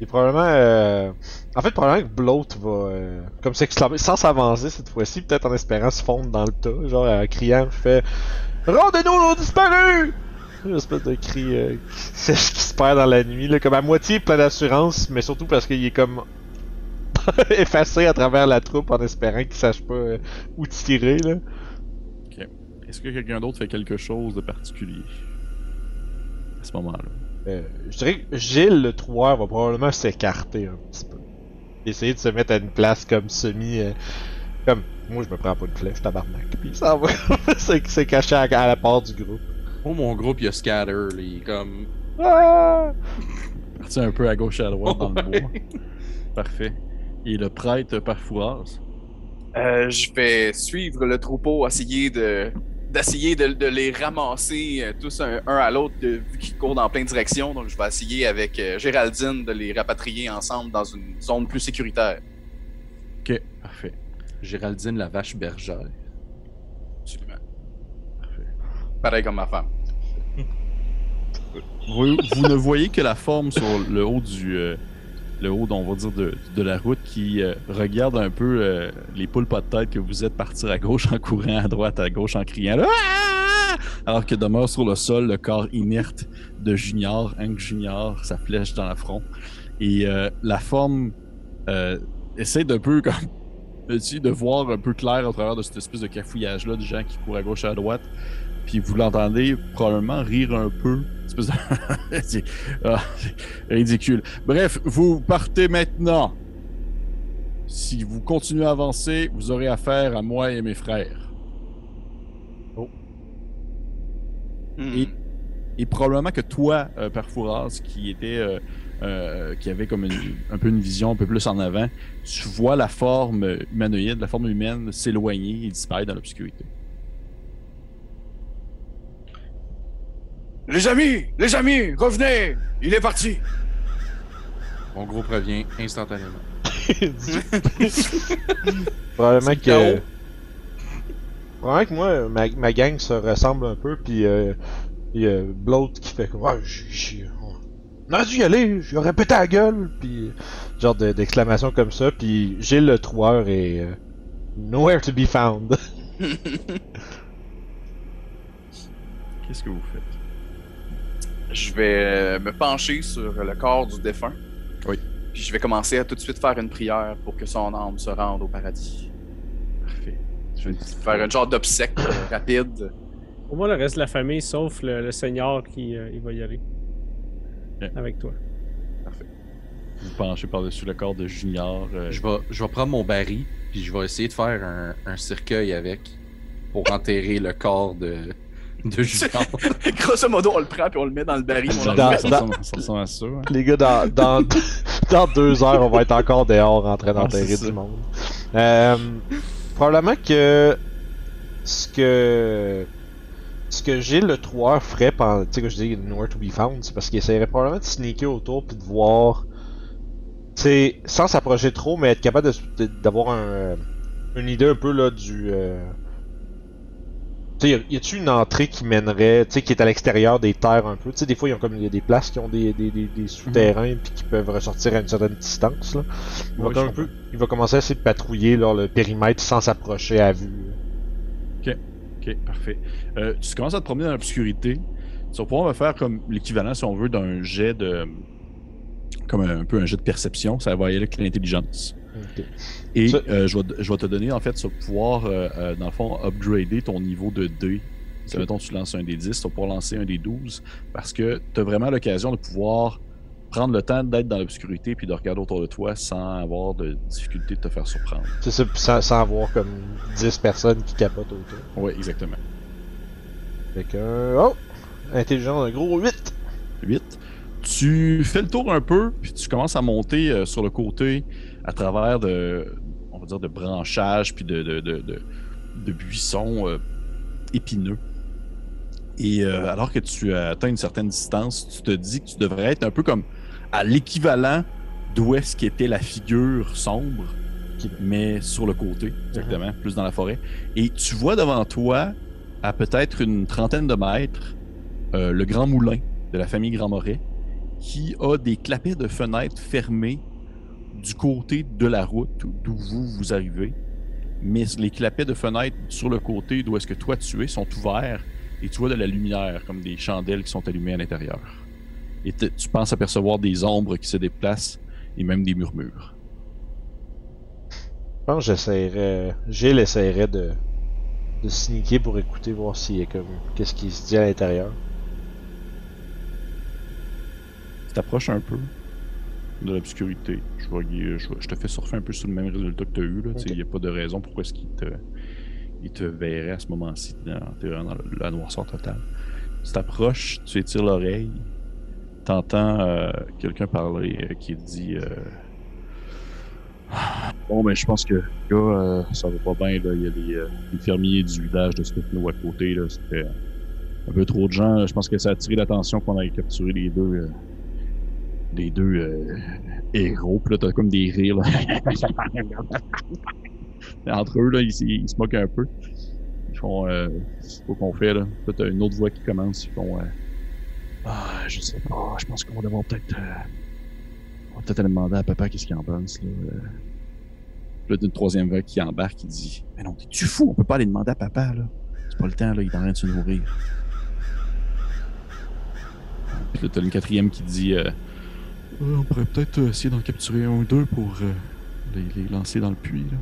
Il est probablement. euh, En fait, probablement que Bloat va. euh, Comme s'exclamer, sans s'avancer cette fois-ci, peut-être en espérant se fondre dans le tas, genre en criant, je fais Rendez-nous nos disparus! Une espèce de cri euh, qui, qui se perd dans la nuit, là, comme à moitié plein d'assurance, mais surtout parce qu'il est comme effacé à travers la troupe en espérant qu'il sache pas euh, où tirer, là. Est-ce que quelqu'un d'autre fait quelque chose de particulier à ce moment-là? Euh, je dirais que Gilles, le troueur, va probablement s'écarter un petit peu. Essayer de se mettre à une place comme semi. euh, comme. Moi, je me prends pas de flèche, tabarnak. Puis ça va c'est c'est caché à, à la part du groupe. Oh, mon groupe, il y a Scatter. Là, il est comme. Ah! Parti un peu à gauche et à droite dans le Ouais. bois. Parfait. Et le prêtre par Fouras. Euh, je vais suivre le troupeau, essayer de d'essayer de, de les ramasser euh, tous un, un à l'autre vu qu'ils courent dans plein de directions. Donc je vais essayer avec euh, Géraldine de les rapatrier ensemble dans une zone plus sécuritaire. Ok, parfait. Géraldine la vache bergère. Absolument. Parfait. Pareil comme ma femme. Vous, vous ne voyez que la forme sur le haut du, euh, le haut, on va dire, de, de la route, qui euh, regarde un peu euh, les poules pas de tête que vous êtes partir à gauche en courant, à droite, à gauche en criant. là, Ah! Alors que demeure sur le sol le corps inerte de Junior, Hank Junior, sa flèche dans la front. Et euh, la forme euh, essaie d'un peu comme de voir un peu clair au travers de cette espèce de cafouillage-là de gens qui courent à gauche et à droite. Puis vous l'entendez probablement rire un peu. C'est ah, c'est ridicule. Bref, vous partez maintenant. Si vous continuez à avancer, vous aurez affaire à moi et mes frères. Hmm. Et, et probablement que toi, euh, Père Fouras, qui était, euh, euh, qui avait comme une- un peu une vision un peu plus en avant, tu vois la forme humanoïde, la forme humaine s'éloigner et disparaître dans l'obscurité. Les amis, les amis, revenez! Il est parti! Mon gros revient instantanément. Probablement C'est que. Probablement que moi, ma, ma gang se ressemble un peu, puis euh, il y a Bloat qui fait comme. Ouais, j'ai- j'ai- on a dû y aller, j'aurais pété la gueule, puis genre de- d'exclamation comme ça, puis Gilles le troueur est. euh, nowhere to be found. Qu'est-ce que vous faites? Je vais euh, me pencher sur le corps du défunt. Oui. Puis je vais commencer à tout de suite faire une prière pour que son âme se rende au paradis. Parfait. Je vais faire un genre d'obsèque euh, rapide. Pour moi, le reste de la famille, sauf le, le seigneur qui euh, il va y aller. Avec toi. Vous penchez par-dessus le corps de Junior. euh, Je vais, je vais prendre mon baril, puis je vais essayer de faire un, un cercueil avec pour enterrer le corps de, de Junior. Grosso modo, on le prend puis on le met dans le baril. on Dans- dans- ça hein. Les gars, dans, dans, dans deux heures, on va être encore dehors en train Ah, d'enterrer ça. du monde. Euh, probablement que ce que ce que Gilles le troueur ferait pendant, tu sais que je dis nowhere to be found, c'est parce qu'il essaierait probablement de sneaker autour puis de voir, tu sais, sans s'approcher trop, mais être capable de- de- d'avoir un, une idée un peu là du euh, tu sais, y a-tu une entrée qui mènerait, tu sais, qui est à l'extérieur des terres un peu? Tu sais, des fois, il y a comme il y a des places qui ont des, des, des, des souterrains puis qui peuvent ressortir à une certaine distance, là. Il va, Ouais, comme je un peu, il va commencer à essayer de patrouiller, là, le périmètre sans s'approcher à vue. Ok, parfait. Euh, tu commences à te promener dans l'obscurité. Tu vas pouvoir faire comme l'équivalent, si on veut, d'un jet de. Comme un, un peu un jet de perception. Ça va y aller avec l'intelligence. Et Ça- euh, je, vais, je vais te donner, en fait, vas pouvoir, euh, euh, dans le fond, upgrader ton niveau de dé. Si, Ok. mettons, tu lances un des 10, tu vas pouvoir lancer un des 12. Parce que tu as vraiment l'occasion de pouvoir prendre le temps d'être dans l'obscurité puis de regarder autour de toi sans avoir de difficulté de te faire surprendre. C'est ça, sans, sans avoir comme 10 personnes qui capotent autour. Oui, exactement. Fait que, oh! Intelligent, un gros 8! 8. Tu fais le tour un peu, puis tu commences à monter euh, sur le côté à travers de, on va dire, de branchages, puis de, de, de, de- de buissons euh, épineux. Et euh, alors que tu atteins une certaine distance, tu te dis que tu devrais être un peu comme à l'équivalent d'où est-ce qu'était la figure sombre, qui- mais sur le côté, exactement, plus dans la forêt. Et tu vois devant toi, à peut-être une trentaine de mètres, euh, le grand moulin de la famille Grand Moret, qui a des clapets de fenêtres fermés du côté de la route d'où vous vous arrivez. Mais les clapets de fenêtres sur le côté d'où est-ce que toi tu es sont ouverts et tu vois de la lumière comme des chandelles qui sont allumées à l'intérieur. Et tu penses apercevoir des ombres qui se déplacent et même des murmures. Je pense que j'essaierais. Gilles essaierait de, de sneaker pour écouter, voir s'il comme. Qu'est-ce qui se dit à l'intérieur. Tu t'approches un peu de l'obscurité. Je, te fais surfer un peu sur le même résultat que tu as eu. Il n'y a pas de raison pourquoi est-ce qu'il te, il te verrait à ce moment-ci dans, dans la noirceur totale. Tu t'approches, tu étires l'oreille, t'entends euh, quelqu'un parler euh, qui dit euh, Bon, ben, je pense que, gars, euh, ça va pas bien. Là. Il y a des, des fermiers du village de Smithno à côté. Là. Fait un peu trop de gens. Je pense que ça a attiré l'attention qu'on ait capturé les deux. Les deux euh, héros. Puis là, t'as comme des rires. là. Entre eux, là, ils, ils se moquent un peu. Ils font euh, c'est qu'on fait là. Puis t'as une autre voix qui commence. Ils font euh, Ah, je sais pas, je pense qu'on devrait peut-être. euh, On va peut-être aller demander à papa qu'est-ce qu'il en pense. Là, euh. Puis là, d'une troisième vague qui embarque, qui dit Mais non, t'es-tu fou? On peut pas aller demander à papa, là. C'est pas le temps, là, il est en train de se nourrir. Puis là, t'as une quatrième qui dit euh, Euh, On pourrait peut-être euh, essayer d'en capturer un ou deux pour euh, les, les lancer dans le puits, là.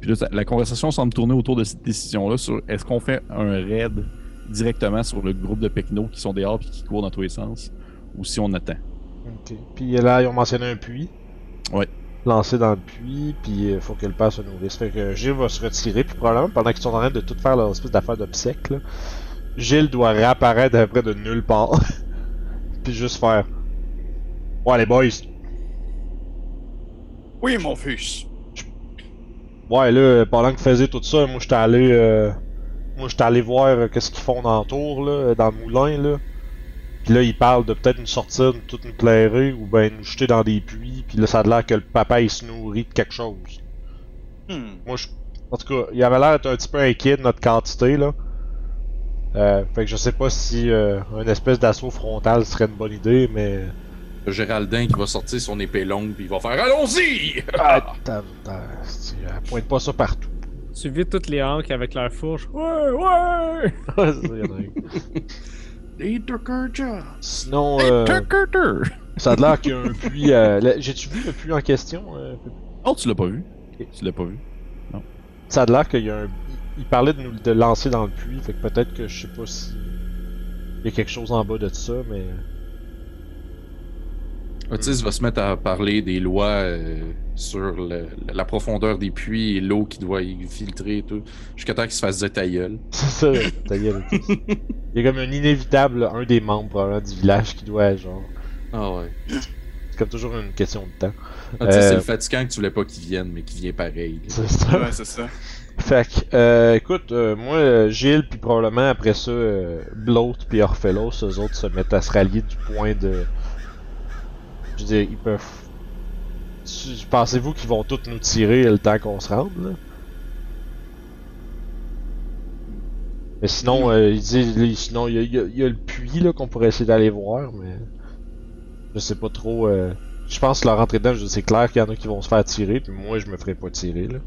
Puis là, la conversation semble tourner autour de cette décision-là sur est-ce qu'on fait un raid directement sur le groupe de Pecno qui sont dehors et qui courent dans tous les sens, ou si on attend. Ok. Puis là, ils ont mentionné un puits. Ouais. Lancé dans le puits, puis il faut que le père se nourrisse. Fait que Gilles va se retirer, puis probablement pendant qu'ils sont en train de tout faire leur espèce d'affaire d'obsèque, là, Gilles doit réapparaître après de nulle part. puis juste faire. Ouais, les boys. Oui, mon fils. Ouais, là, pendant que vous faisiez tout ça, moi j'étais allé. euh, Moi j'étais allé voir euh, qu'est-ce qu'ils font dans le tour, là, dans le moulin, là. Puis là, ils parlent de peut-être nous sortir, de toute nous clairer, ou ben nous jeter dans des puits, puis là, ça a l'air que le papa, il se nourrit de quelque chose. Hmm. Moi, je... En tout cas, il avait l'air d'être un petit peu inquiet de notre quantité, là. Euh, fait que je sais pas si euh, un espèce d'assaut frontal serait une bonne idée, mais... Le Géraldin qui va sortir son épée longue, puis il va faire Allons-y Ah, pointe pas ça partout. Tu vides toutes les hanques avec leur fourche. Ouais, ouais! Des Tuckerja. Sinon, euh, ça a l'air qu'il y a un puits... euh, J'ai-tu vu le puits en question? euh, Oh, tu l'as pas vu Tu l'as pas vu Ça a l'air qu'il y a un... Il parlait de nous de lancer dans le puits, fait que peut-être que je sais pas si... Il y a quelque chose en bas de ça, mais... Otis va se mettre à parler des lois euh, sur le- la profondeur des puits et l'eau qui doit y filtrer et tout, jusqu'à temps qu'il se fasse dire ta gueule. C'est ça, ta gueule. Il y a comme un inévitable, un des membres probablement du village qui doit genre. Ah ouais. C'est comme toujours une question de temps. Ah, tu sais, c'est Euh, le fatigant que tu voulais pas qu'il vienne, mais qui vient pareil. C'est ça. Ouais, c'est ça. Fait que, euh, écoute, euh, moi, Gilles, puis probablement après ça, euh, Bloat puis Orphelos, eux autres se mettent à se rallier du point de. Je veux dire, ils peuvent. Pensez-vous qu'ils vont tous nous tirer le temps qu'on se rende, là? Mais sinon, euh, ils disent, sinon, il y a, y y le puits, là, qu'on pourrait essayer d'aller voir, mais. Je sais pas trop, euh... Je pense que leur entrée dedans, c'est clair qu'il y en a qui vont se faire tirer, puis moi, je me ferai pas tirer, là.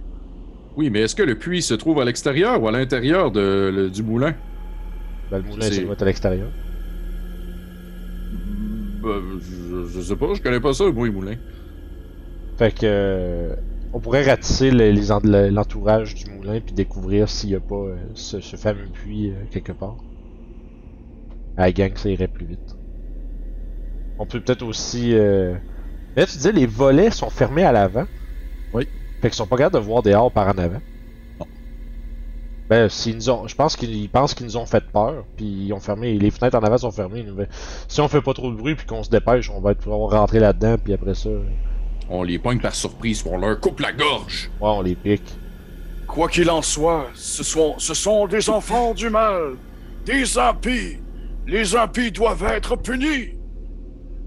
Oui, mais est-ce que le puits se trouve à l'extérieur ou à l'intérieur de, le- du moulin? Ben, le moulin, C'est- à l'extérieur. Ben, je, je sais pas, je connais pas ça, moi, les moulins. Fait que euh, on pourrait ratisser le- l'entourage du moulin puis découvrir s'il y a pas euh, ce, ce fameux puits euh, quelque part. À la gang, ça irait plus vite. On peut peut-être aussi. Là, tu disais les volets sont fermés à l'avant. Fait qu'ils sont pas capables de voir dehors par en avant. Non. Ben, s'ils nous ont, je pense qu'ils pensent qu'ils nous ont fait peur, puis ils ont fermé, les fenêtres en avant sont fermées. Si on fait pas trop de bruit puis qu'on se dépêche, on va être, on va rentrer là-dedans, puis après ça, ouais, On les pogne par surprise, on leur coupe la gorge. on les pique. Quoi qu'il en soit, ce sont, ce sont des enfants du mal, des impies. Les impies doivent être punis.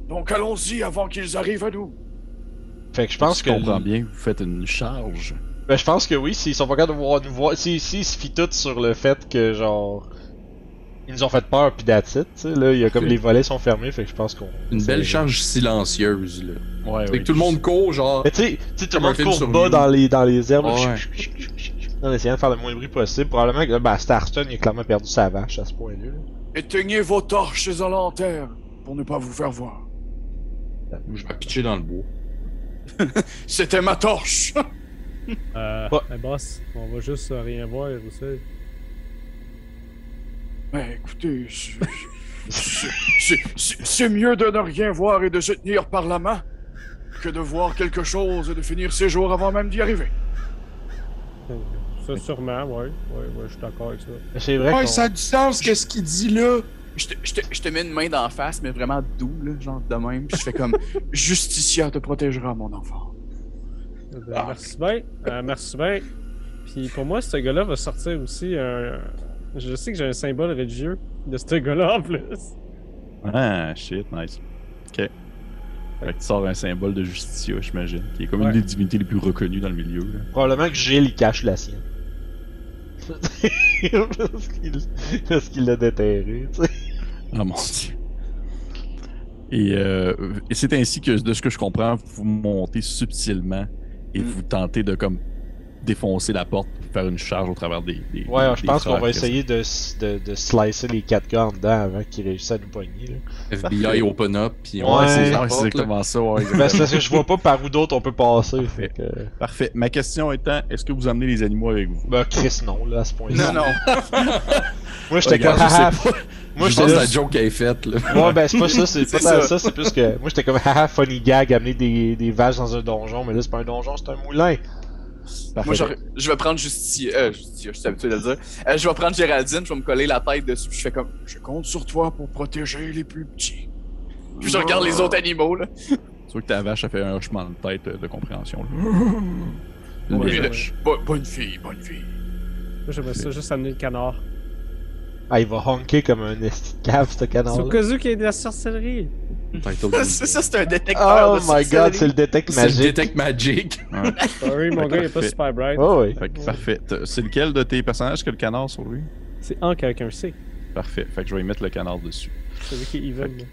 Donc allons-y avant qu'ils arrivent à nous. Fait que je pense je que. comprends bien que vous faites une charge. Ben, je pense que oui, s'ils sont pas capables de voir, nous voir. S'ils s'ils se fient tous sur le fait que, genre. Ils nous ont fait peur, pis that's it, tu sais. Là, il y a comme les volets sont fermés, fait que je pense qu'on. Une belle charge silencieuse, là. Ouais, Fait que tout le monde court, genre. Mais tu sais, tu sais, tout le monde court bas dans les, dans les herbes. là, Ouais. En essayant de faire le moins de bruit possible. Probablement que, ben, Starston, il a clairement perdu sa vache à ce point-là. là. Éteignez vos torches et lanternes pour ne pas vous faire voir. Je vais pitcher dans le bois. C'était ma torche. Euh, Ouais. mais boss, on va juste rien voir aussi. Mais écoutez, c'est- mieux de ne rien voir et de se tenir par la main que de voir quelque chose et de finir ses jours avant même d'y arriver. Ça, sûrement, ouais. Ouais, ouais, je suis d'accord avec ça. C'est vrai qu'on- a du sens, qu'est-ce qu'il dit là? Je te, je te- je te mets une main d'en face, mais vraiment doux, là, genre de même. Puis je fais comme. Justicia te protégera, mon enfant. Euh, ben, Merci bien. Euh, merci bien. Puis pour moi, ce gars-là va sortir aussi un. Je sais que j'ai un symbole religieux de ce gars-là en plus. Ah, shit, nice. Ok. Fait que tu sors un symbole de Justicia, j'imagine, qui est comme Ouais. une des divinités les plus reconnues dans le milieu. Là. Probablement que Gilles, il cache la sienne. parce qu'il parce qu'il l'a déterré, tu sais. Ah mon dieu. Et, euh, et c'est ainsi que, de ce que je comprends, vous montez subtilement et Mm. vous tentez de comme défoncer la porte, faire une charge au travers des. des Ouais, des je pense qu'on va essayer de, de, de slicer les quatre gars en dedans avant qu'ils réussissent à nous pogner. là. FBI open up, puis Ouais, on restent. c'est- Ouais, c'est exactement ça. ouais, Ben, exactement. parce que je vois pas par où d'autre on peut passer. Que... Parfait. Ma question étant, est-ce que vous amenez les animaux avec vous? Ben, Chris, non, là, à ce point-là. Non, non. Moi, j'étais comme, haha. Moi, je j'étais pense que la joke qu'elle est faite, là. Ouais, ben, c'est pas ça, c'est pas ça. ça, c'est plus que. Moi, j'étais comme, haha, funny gag, amener des, des vaches dans un donjon, mais là, c'est pas un donjon, c'est un moulin. Parfait. Moi, je, je vais prendre Justicia. Euh, Justicia, je suis habitué de le dire. Euh, je vais prendre Géraldine, je vais me coller la tête dessus, puis je fais comme. Je compte sur toi pour protéger les plus petits. Puis je regarde les autres animaux, là. C'est sûr que ta vache a fait un hochement de tête euh, de compréhension. là. Une Ouais, vieille ouais. vache. Bo- bonne fille, bonne fille. Moi, j'aimerais ça juste amener le canard. Ah, il va honker comme un esti de cave, ce C'est canard. au cas où qu'il y ait de la sorcellerie. C'est ça, c'est un détecteur. Oh de my god, c'est le détect C'est le magique. Detect Magic. Sorry, mon Fait gars, il est pas super bright. Oh, oui. Fait que parfait. C'est lequel de tes personnages que le canard sur lui? C'est Hank avec un C. Parfait. Fait que je vais y mettre le canard dessus. C'est lui qui est evil.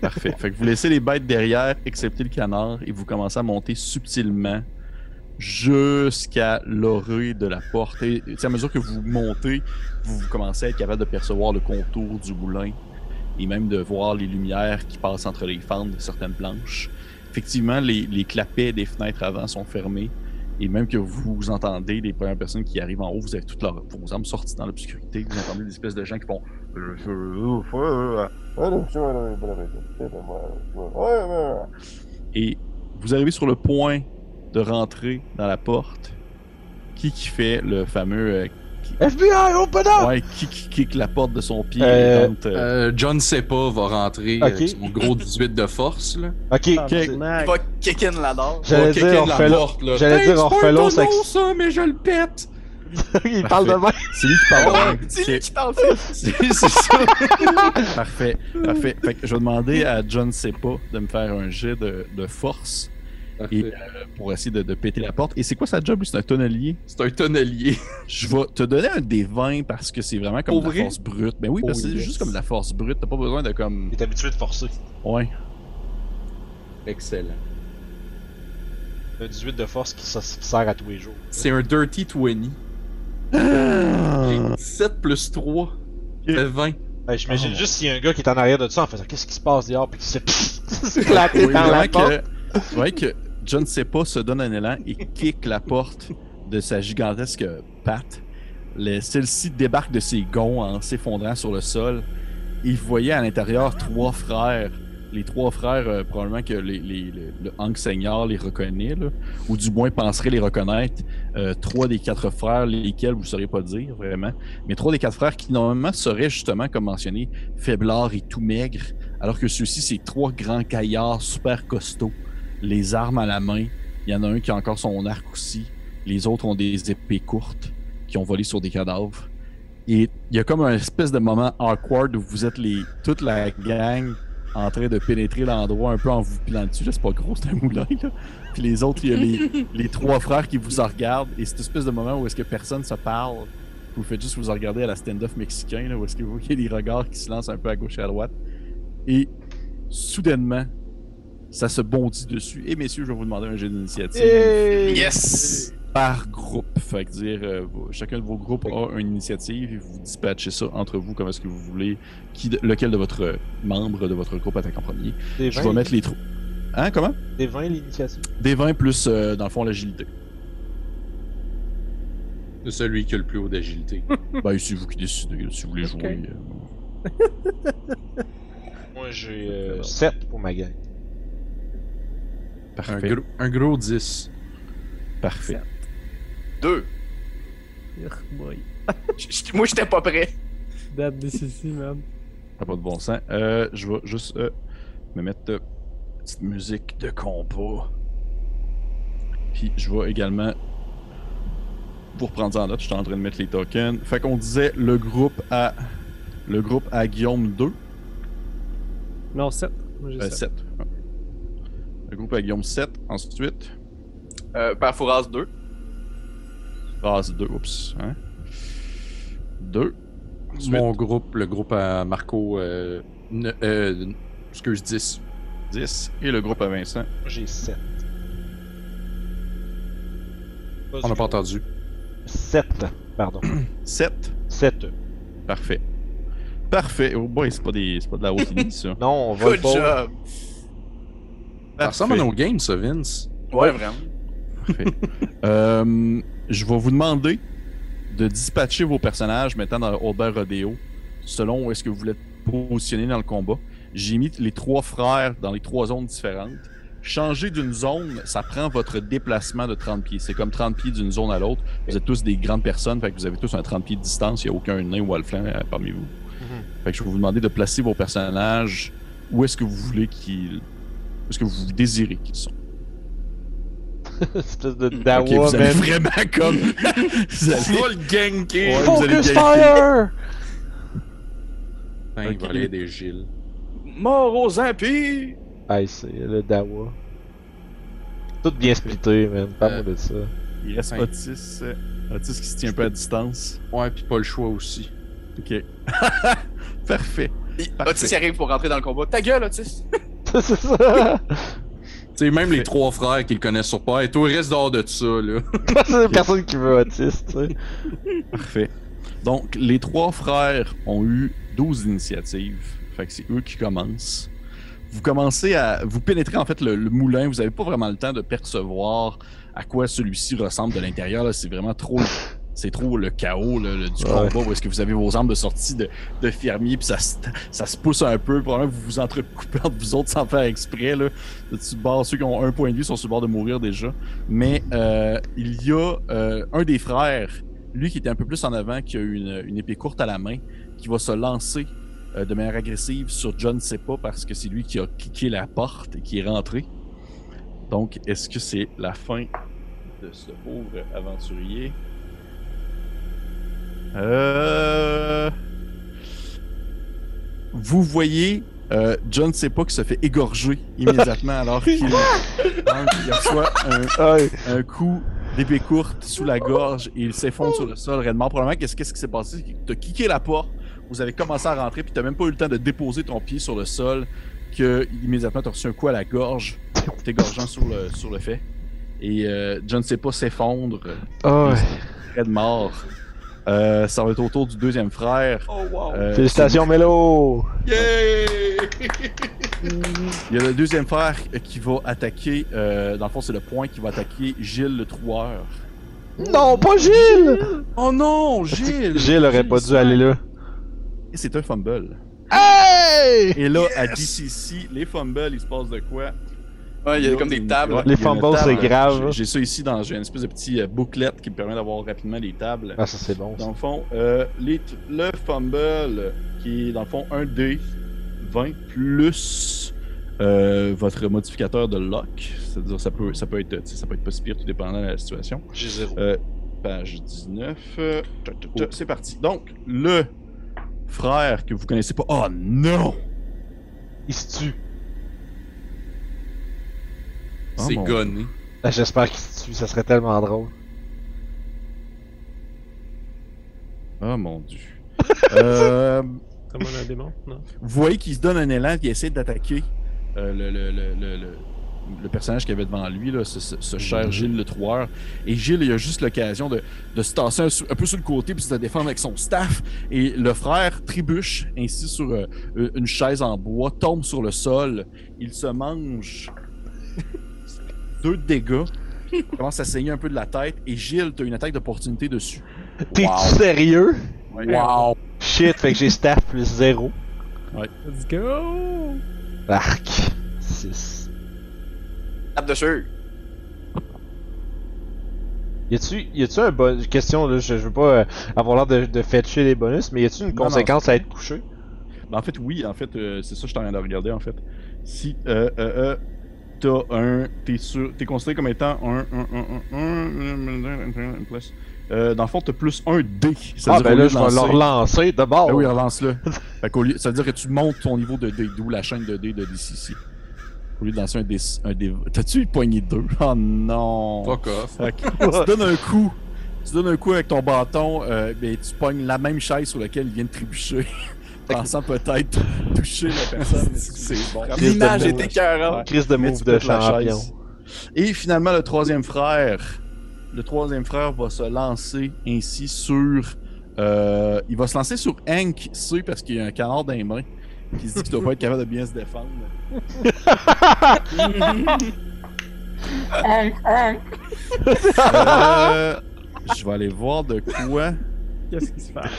Parfait. fait que vous laissez les bêtes derrière, excepté le canard, et vous commencez à monter subtilement jusqu'à l'orée de la porte. Et à mesure que vous montez, vous, commencez à être capable de percevoir le contour du moulin et même de voir les lumières qui passent entre les fentes de certaines planches. Effectivement, les, les clapets des fenêtres avant sont fermés. Et même que vous entendez les premières personnes qui arrivent en haut, vous avez toutes leurs, vos armes sorties dans l'obscurité. Vous entendez des espèces de gens qui font Et vous arrivez sur le point de rentrer dans la porte. Qui qui fait le fameux. euh, FBI, open up! ouais, qui qui kick la porte de son pied Euh, euh, Euh, John Sepa va rentrer Ok. avec son gros 18 de force, là. Ok, l'adore. j'allais Va dire, kicker on la porte, là. J'allais dire, c'est on refait un l'autre tonneau, sexe. ça, mais je le pète. il parle de même. C'est lui qui parle. De- c'est lui qui parle. C'est c'est ça. parfait, parfait. Fait que je vais demander à John Sepa de me faire un jet de, de force et, euh, pour essayer de, de péter la porte. Et c'est quoi sa job? lui? C'est un tonnelier. C'est un tonnelier. Je vais te donner un des 20 parce que c'est vraiment comme de la force brute. Mais oui, parce que Oh, c'est yes. juste comme de la force brute. T'as pas besoin de comme. Il est habitué de forcer. Ouais. Excellent. Un 18 de force qui, sert à tous les jours. C'est un Dirty 20. 7 plus 3. Ça fait 20. Hey, J'imagine Oh. juste s'il y a un gars qui est en arrière de ça en faisant qu'est-ce qui se passe dehors? Puis qui se fait éclater Oui, dans la porte. que, c'est vrai que John Sepa se donne un élan et kick la porte de sa gigantesque patte. Le- Celle-ci débarque de ses gonds en s'effondrant sur le sol. Vous voyez à l'intérieur trois frères. Les trois frères, euh, probablement que les, les- le, le Hank Senior les reconnaît, ou du moins penserait les reconnaître. Euh, trois des quatre frères, lesquels vous ne sauriez pas dire vraiment, mais trois des quatre frères qui normalement seraient justement, comme mentionné, faiblards et tout maigres, alors que ceux-ci, c'est trois grands caillards super costauds, les armes à la main. Il y en a un qui a encore son arc aussi. Les autres ont des épées courtes qui ont volé sur des cadavres. Et il y a comme un espèce de moment awkward où vous êtes les, toute la gang en train de pénétrer l'endroit un peu en vous pilant dessus. Là, c'est pas gros, c'est un moulin. Là. Puis les autres, il y a les, les trois frères qui vous en regardent. Et cette espèce de moment où est-ce que personne se parle. Vous faites juste vous en regarder à la stand-off mexicain, là, où est-ce que vous voyez les regards qui se lancent un peu à gauche et à droite. Et soudainement, ça se bondit dessus. Et messieurs, je vais vous demander un jeu d'initiative Yes! par groupe. Fait que dire, euh, chacun de vos groupes a une initiative et vous dispatchez ça entre vous comme est-ce que vous voulez. Qui, lequel de votre euh, membre de votre groupe attaque en premier? Des Je 20, vais mettre les trous. Hein, comment? Des 20 l'initiative. Des 20 plus, euh, dans le fond, l'agilité. C'est celui qui a le plus haut d'agilité. ben, c'est vous qui décidez si vous voulez jouer. euh. Moi j'ai 7 pour ma gang. Un, Parfait. gros, un gros 10. Parfait. Deux. Urgh, boy. J- j- Moi, j'étais pas prêt. Date DCC, man. Ça a pas de bon sens. Euh, je vais juste euh, me mettre euh, petite musique de compas. Puis je vais également vous reprendre ça en note. Je suis en train de mettre les tokens. Fait qu'on disait le groupe à le groupe à Guillaume 2, Non, 7. Moi, j'ai euh, 7. 7. Le groupe à Guillaume 7. Ensuite, Euh, Fouras 2. Race 2. Oups. Hein? 2. Ensuite, Mon groupe, le groupe à Marco. Euh, ne- euh, excuse, 10. 10. Et le groupe à Vincent. J'ai 7. On n'a pas entendu. 7, pardon. 7. 7. Parfait. Parfait. Oh boy, c'est pas, des... c'est pas de la haute ça. Non, on va Good job! Ça ressemble à nos games, ça, Vince. Ouais, vraiment. Euh, je vais vous demander de dispatcher vos personnages maintenant dans Albert Rodeo selon où est-ce que vous voulez être positionner dans le combat. J'ai mis les trois frères dans les trois zones différentes. Changer d'une zone, ça prend votre déplacement de 30 pieds. C'est comme 30 pieds d'une zone à l'autre. Vous êtes tous des grandes personnes, fait que vous avez tous un 30 pieds de distance. Il n'y a aucun nain ou alflin euh, parmi vous. Fait que je vais vous demander de placer vos personnages où est-ce que vous voulez qu'ils. Où est-ce que vous désirez qu'ils sont. Espèce de dawa, vous allez vraiment comme. vous allez- Full ganké! Ouais, vous allez Focus fire! Putain, il Ok. va aller aider Gilles. Mort aux impies! Ah, c'est le dawa. Tout bien splitté, man. Pas Euh, moi de ça. Il reste Ouais. Otis. euh, Otis qui se tient un peu à distance. Ouais, pis pas le choix aussi. Ok. Parfait. Puis Parfait. Otis il arrive pour rentrer dans le combat. Ta gueule, Otis! c'est ça! Tu sais, même les trois frères qui le connaissent sur pas, et toi, reste dehors de ça, là. c'est personne qui veut autiste, tu sais. Parfait. Donc, les trois frères ont eu 12 initiatives. Fait que c'est eux qui commencent. Vous commencez à. Vous pénétrez en fait le, le moulin. Vous n'avez pas vraiment le temps de percevoir à quoi celui-ci ressemble de l'intérieur. là. C'est vraiment trop. C'est trop le chaos là, le- du Ouais. combat où est-ce que vous avez vos armes de sortie de, de fermier puis ça, se- ça se pousse un peu. Probablement vous vous entrecoupez entre vous autres sans faire exprès. Là. Bord, ceux qui ont un point de vue sont sur le bord de mourir déjà. Mais euh, il y a euh, un des frères lui qui était un peu plus en avant, qui a une, une épée courte à la main, qui va se lancer euh, de manière agressive sur John pas parce que c'est lui qui a kické la porte et qui est rentré. Donc, est-ce que c'est la fin de ce pauvre aventurier? Euh... Vous voyez euh, John sait pas qui se fait égorger immédiatement alors qu'il il reçoit un, coup d'épée courte sous la gorge et il s'effondre sur le sol raidement. Probablement, qu'est-ce qui s'est passé? T'as kické la porte, vous avez commencé à rentrer, puis t'as même pas eu le temps de déposer ton pied sur le sol, que immédiatement t'as reçu un coup à la gorge, t'égorgeant sur le, sur le fait. Et euh, John sait pas s'effondre, Ah près de mort. Euh, ça va être au tour du deuxième frère. Oh wow! Euh, Félicitations, Mélo! Yay! Il y a le deuxième frère qui va attaquer, euh, dans le fond, c'est le point qui va attaquer Gilles le Troueur. Non, pas Gilles! Oh non, Gilles! Gilles aurait pas dû aller là. Et c'est un fumble. Hey! Et là, à DCC, les fumbles, il se passe de quoi? Ouais, il y a comme des tables. Ouais, Les fumbles, c'est grave. J'ai- ça ici dans j'ai une espèce de petit euh, booklet qui me permet d'avoir rapidement les tables. Ah, ça c'est bon. ça. Dans le fond, euh, les t- le fumble qui est dans le fond un D 20 plus euh, votre modificateur de lock. C'est-à-dire ça peut ça peut être ça peut être pas si pire tout dépendant de la situation. J'ai zéro. Euh, page 19. euh, ta, ta, ta, C'est parti. Donc le frère que vous connaissez pas. Oh non! Il se tue. C'est Oh, mon gonné. Ah, J'espère qu'il se tue, ça serait tellement drôle. Oh mon dieu. euh, Comme on a un démon, non? vous voyez qu'il se donne un élan, qu'il essaie d'attaquer euh, le, le, le, le, le- le personnage qu'il avait devant lui, là, ce, ce- ce cher Gilles le Troueur. Et Gilles, il a juste l'occasion de, de se tasser un peu sur le côté puis de se défendre avec son staff. Et le frère trébuche ainsi sur euh, une chaise en bois, tombe sur le sol. Il se mange deux dégâts. Il commence à saigner un peu de la tête. Et Gilles, tu as une attaque d'opportunité dessus. T'es-tu sérieux? Wow! Shit, fait que j'ai staff plus zéro. Let's go! Arc. 6. Tape dessus! Y a-tu, y a-tu un bon. Question là, je, je veux pas euh, avoir l'air de, de fetcher les bonus, mais y a-tu une Non, non, conséquence à être couché? Ben, en fait, oui, en fait, euh, c'est ça que je suis en train de regarder, en fait. Si, euh, euh, euh, t'as un, t'es sûr, t'es considéré comme étant un, un, un, un, un, un, plus. Euh, dans le fond, t'as plus un D. Ah C'est-à-dire ben là, je vais le relancer de bord. Ben oui, relance-le. fait qu'au lieu, ça veut dire que tu montes ton niveau de D, d'où la chaîne de D de DCC. Au lieu de lancer un D, un D, t'as-tu poigné deux? Oh non! Fuck off. Fait que tu donnes un coup. Tu donnes un coup avec ton bâton, euh, ben, tu pognes la même chaise sur laquelle il vient de trébucher. pensant peut-être toucher la personne. C'est bon. L'image de est écœurante. Crise de Mais move de champion. Et finalement, le troisième frère. Le troisième frère va se lancer ainsi sur. euh, il va se lancer sur Hank C parce qu'il y a un canard dans les mains. Qui se dit qu'il doit pas être capable de bien se défendre. Euh, je vais aller voir de quoi. Qu'est-ce qui se passe?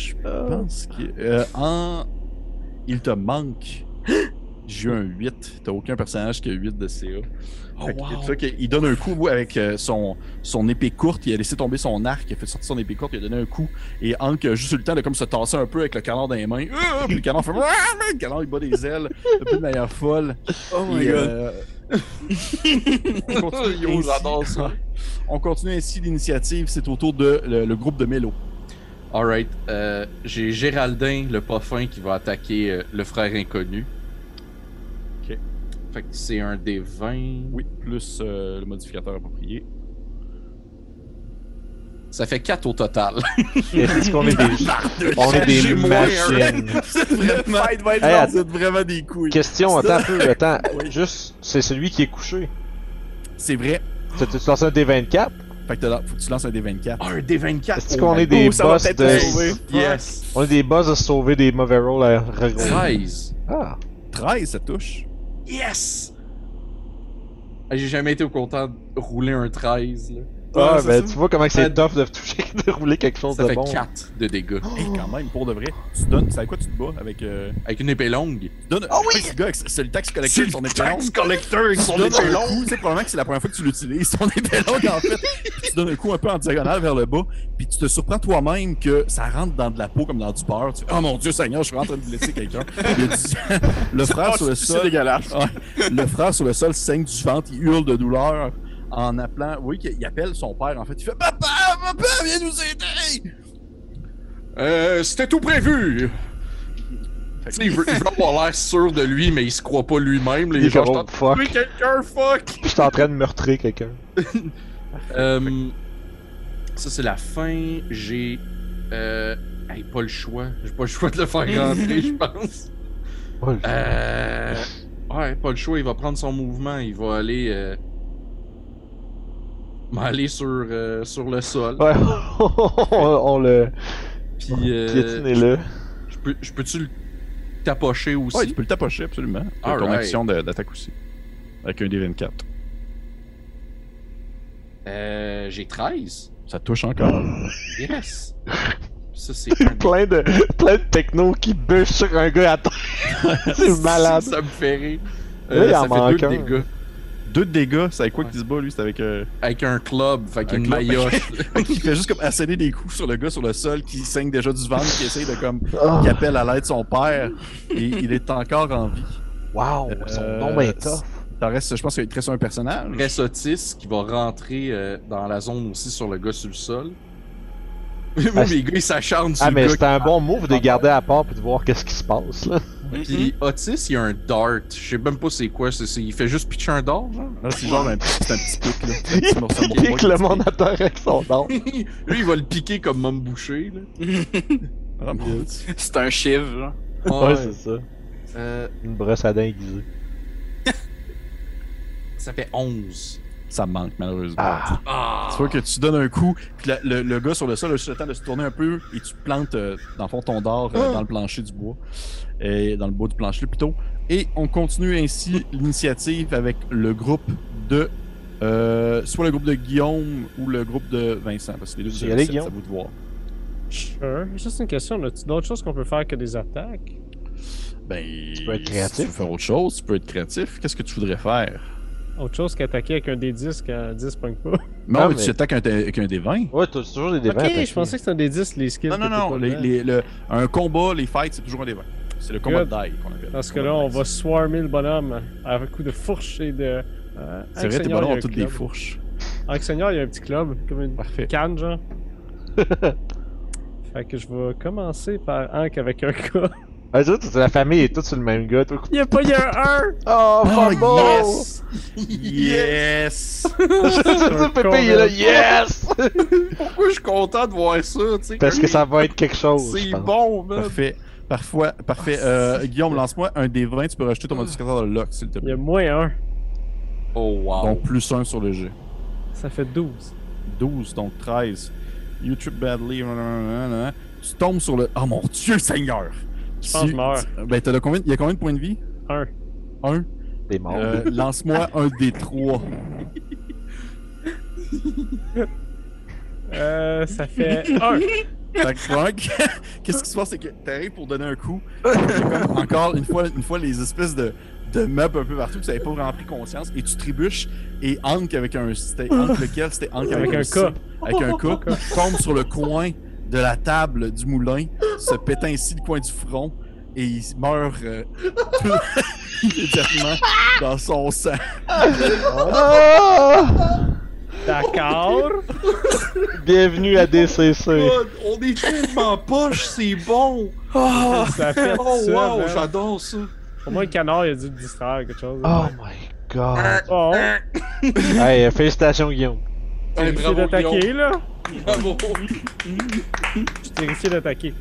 Je pense que. euh, en. Il te manque. J'ai eu un 8. T'as aucun personnage qui a 8 de CA. Fait vois qu'il donne un coup avec euh, son, son épée courte, il a laissé tomber son arc, il a fait sortir son épée courte, il a donné un coup, et Hank a juste eu le temps de comme se tasser un peu avec le canard dans les mains. Ah! Puis le canard fait. Le canard il bat des ailes, un peu de manière folle. Oh my Et, god. euh, on continue Yo, ça. On continue ainsi l'initiative, c'est au tour de le, le groupe de Mélo. Alright. Euh, J'ai Géraldin, le pas fin, qui va attaquer euh, le frère inconnu. Ok. Fait que c'est un des 20. Oui, plus euh, le modificateur approprié. Ça fait 4 au total. Est-ce qu'on est des, on est des machines? Le fight va être Hey, vraiment des couilles. Question, attends un peu, attends. Juste, c'est celui qui est couché. C'est vrai. Tu tu lances un D24? Fait que faut que tu lances un des 24. un des 24. Est-ce qu'on est des boss de... Yes. On est des boss de sauver des mauvais rolls à reroll. 13. Ah. 13, ça touche. Yes! Ah, J'ai jamais été au content de rouler un 13. Là. Ah, c'est ben ça. tu vois comment c'est tough de toucher, de rouler quelque chose Ça de fait bon. 4 de dégâts. Et quand même, pour de vrai, tu donnes. C'est à quoi tu te bats avec. Euh... Avec une épée longue. Tu donnes. Ah oui! Gars, avec- c'est le tax collector de son épée longue. collector avec Tu donnes un coup, tu sais, probablement que c'est la première fois que tu l'utilises, ton épée longue en fait. Tu donnes un coup un peu en diagonale vers le bas, puis tu te surprends toi-même que ça rentre dans de la peau comme dans du beurre. Tu fais, oh mon dieu, Seigneur, je suis en train de blesser quelqu'un. Le frère sur le C'est sol. dégueulasse. Ouais. Le frère sur le sol saigne du ventre, il hurle de douleur en appelant. Oui, qu'il- il appelle son père en fait. Il fait Papa, papa, viens nous aider! Euh, c'était tout prévu! Fait sais, il veut, il veut avoir l'air sûr de lui, mais il se croit pas lui-même. genre, comme, je t'en fuck. tué quelqu'un, fuck! Je suis en train de meurtrir quelqu'un. Euh, ça, c'est la fin. J'ai. Euh. hey, pas le choix. J'ai pas le choix de le faire rentrer, je pense. Ouais, Euh. Ouais, pas le choix. Il va prendre son mouvement. Il va aller. Euh... va aller sur, euh, sur le sol. Ouais, on, on le Puis. Euh... Je peux- je peux-tu le tapocher aussi? Ouais, tu peux le tapocher absolument. T'as ton action d'attaque aussi. Avec un D24. Euh. J'ai 13. Ça touche encore. Yes! Ça, c'est plein de plein de techno qui bûchent sur un gars à terre. c'est malade. Ça me fait rire. Là, Euh, il en ça fait deux dégâts. Deux de dégâts, c'est avec quoi qu'il se bat lui? C'est avec. Euh... Avec un club, fait Un qu'une maillotche. il fait juste comme asséner des coups sur le gars sur le sol qui saigne déjà du ventre, qui essaye de comme. Ah, qui appelle à l'aide son père. Et il est encore en vie. wow, son Euh, nom est tough. Reste, je pense qu'il te reste un personnage. Reste Otis qui va rentrer euh, dans la zone aussi sur le gars sur le sol. Moi, Ah, mes gars, ils s'acharnent sur Ah, le mais c'était un bon move de les garder à part puis de voir qu'est-ce qui se passe, là. Puis Otis, il a un dart. Je sais même pas c'est quoi. c'est- c'est- Il fait juste pitcher un dart, genre. Là, c'est genre un, petit- c'est un petit pic, là. Un petit morceau de Il pique qui le monde à terre avec son nom. Lui, il va le piquer comme Mom Boucher, là. Ah. C'est un chiffre, genre. Ouais, c'est ça. Euh, Une brosse à dents aiguisée. ça fait 11. Ça me manque, malheureusement. Ah, Ah! Tu vois que tu donnes un coup, puis la- le, le gars sur le sol a juste le temps de se tourner un peu et tu plantes, euh, dans le fond, ton dard euh, dans le plancher du bois. Et dans le bois du plancher plutôt. Et on continue ainsi l'initiative avec le groupe de. euh, soit le groupe de Guillaume ou le groupe de Vincent. Parce que les deux, c'est à vous de voir. Sure. Juste une question, as-tu d'autres choses qu'on peut faire que des attaques? Ben, Tu peux être si créatif. tu veux faire autre chose, tu peux être créatif. Qu'est-ce que tu voudrais faire? Autre chose qu'attaquer avec un D10 quand 10 pogne pas? Non, mais tu attaques un- avec un D20. Ouais, t'as toujours des dévents. ok, je pensais que c'était un D10 les skills. Non, non, non. pas les- dedans. les- le- un combat, les fights, c'est toujours un D20. C'est le combat de die qu'on appelle. Dans ce Le cas-là, combat on va swarmer le bonhomme avec coup de fourche et de. euh, C'est vrai, tes a ont toutes des fourches. Avec Seigneur, il y a un petit club, comme une Parfait. canne, genre. fait que je vais commencer par Hank avec un cas. Ah, toute la famille est toute sur le même gars. Toi. Il y a pas, a un 1! Oh, Oh, yes! Yes! Pépé, il est là, yes! Pourquoi je suis content de voir ça, tu sais? Parce que ça va être quelque chose. C'est bon, man. Parfait. Parfois, parfait. Euh, Guillaume, lance-moi un des 20, tu peux rajouter ton modificateur de lock, s'il te Il y plaît. a moins 1. Oh, wow. Donc plus 1 sur le jeu. Ça fait 12. 12, donc 13. You trip badly. Tu tombes sur le. Oh mon Dieu, Seigneur! Je pense que je meurs. Ben, t'as combien... il y a combien de points de vie? 1. Un? T'es mort. Euh, lance-moi un des trois. Euh, ça fait 1. Fait que, Frank, qu'est-ce qui se passe, c'est que t'arrives pour donner un coup. comme encore une fois, une fois les espèces de, de meubles un peu partout que tu n'avais pas vraiment pris conscience et tu trébuches et Hank avec un. C'était Hank lequel? C'était Hank avec, Avec un C, K. Avec un K. tombe sur le coin de la table du moulin, se pétant ainsi le coin du front et il meurt euh, tout- immédiatement dans son sang. D'accord. Bienvenue à DCC. God, on est tellement poche, c'est bon! Ah! Ça fait Oh, ça. wow, j'adore ça! Au moins, le canard, il a dû le distraire quelque chose. Oh my god. Oh, hey, euh, félicitations Guillaume. t'as Hey, réussi d'attaquer, là? Bravo! T'es réussi d'attaquer.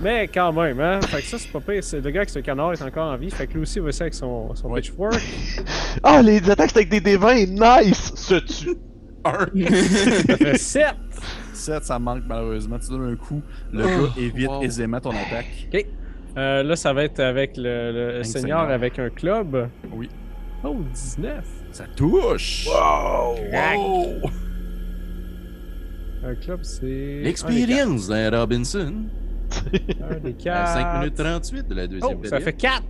Mais quand même, hein? Fait que ça, c'est pas pire. C'est- Le gars avec ce canard est encore en vie. Fait que lui aussi, il va essayer avec son, son Ouais. pitchfork. Ah, les attaques c'est avec des D20, nice! Se tue. Ça fait 7. 7, ça manque malheureusement. Tu donnes un coup, le Oh, gars évite wow. aisément ton attaque. Euh, là, ça va être avec le, le seigneur. avec un club. Oui. Oh, 19. Ça touche! Wow! Un club, c'est. L'expérience d'un Robinson? Un des À 5 4. minutes 38 de la deuxième Oh, ça fait 4.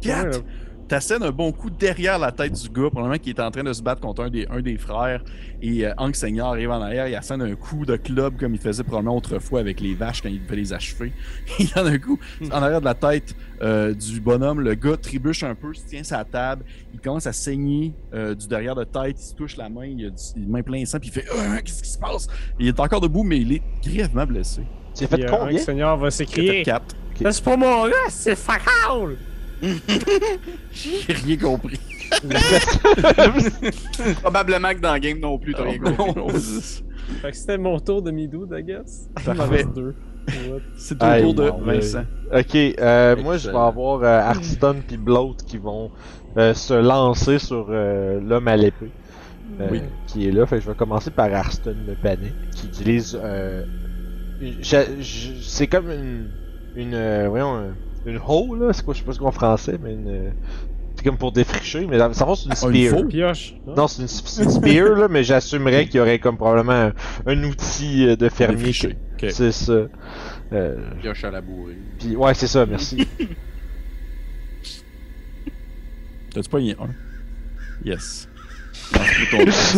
Quatre! T'assènes un bon coup derrière la tête du gars, probablement qui est en train de se battre contre un des, un des frères. Et euh, Hank Seigneur arrive en arrière, il assène un coup de club comme il faisait probablement autrefois avec les vaches quand il devait les achever. il donne un coup en arrière de la tête euh, du bonhomme. Le gars trébuche un peu, se tient sa table. Il commence à saigner euh, du derrière de tête. Il se touche la main, il a du, a main plein de sang, puis il fait Ah, Qu'est-ce qui se passe? Il est encore debout, mais il est grièvement blessé. Tu as fait euh, combien? Seigneur va a s'écrier. fait 4. Ça, C'est pas mon gars, c'est facal! J'ai rien compris. Probablement que dans le game non plus, t'as rien compris. Fait que c'était mon tour de Midou, I guess. Parfait. C'est Aïe, tour de Vincent. Ok, euh, moi je vais avoir euh, Hearthstone puis Bloat qui vont euh, se lancer sur euh, l'homme à l'épée. euh, Oui. Qui est là. Fait que je vais commencer par Hearthstone le panier. Qui utilise. Euh, c'est comme une. Une. euh, voyons. Un- une hoe là. C'est quoi Je sais pas ce qu'on en français, mais une. euh, C'est comme pour défricher, mais ça va c'est une Ah, une spear. faux? Pioche. non? Non, c'est une, spear là, mais j'assumerais qu'il y aurait comme probablement un, un outil euh, de fermier. C'est ça. Euh, Pioche à la bourrée. puis, ouais, c'est ça, merci. T'as-tu pas eu un? Yes.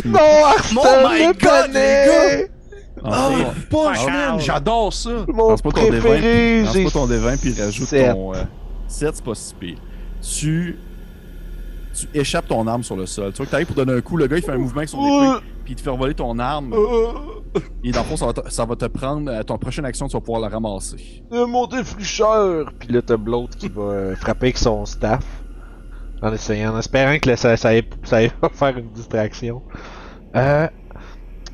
Non, Hearthstone Oh my le God! Ton- Punch, man! J'adore ça! Mon D20, préféré, j'ai lance-moi ton D20 puis rajoute sept. ton. 7, c'est pas si pire. Tu. Tu échappes ton arme sur le sol. Tu vois que t'arrives pour donner un coup, le gars il fait un mouvement avec son épée, puis il te fait voler ton arme. Et dans le fond, ça va te, ça va te prendre. À ton prochaine action, tu vas pouvoir la ramasser. Euh, mon défricheur! Puis là, t'as l'autre qui va euh, frapper avec son staff. En essayant, en espérant que là, ça, ça, ait- ça ait- va faire une distraction. Euh.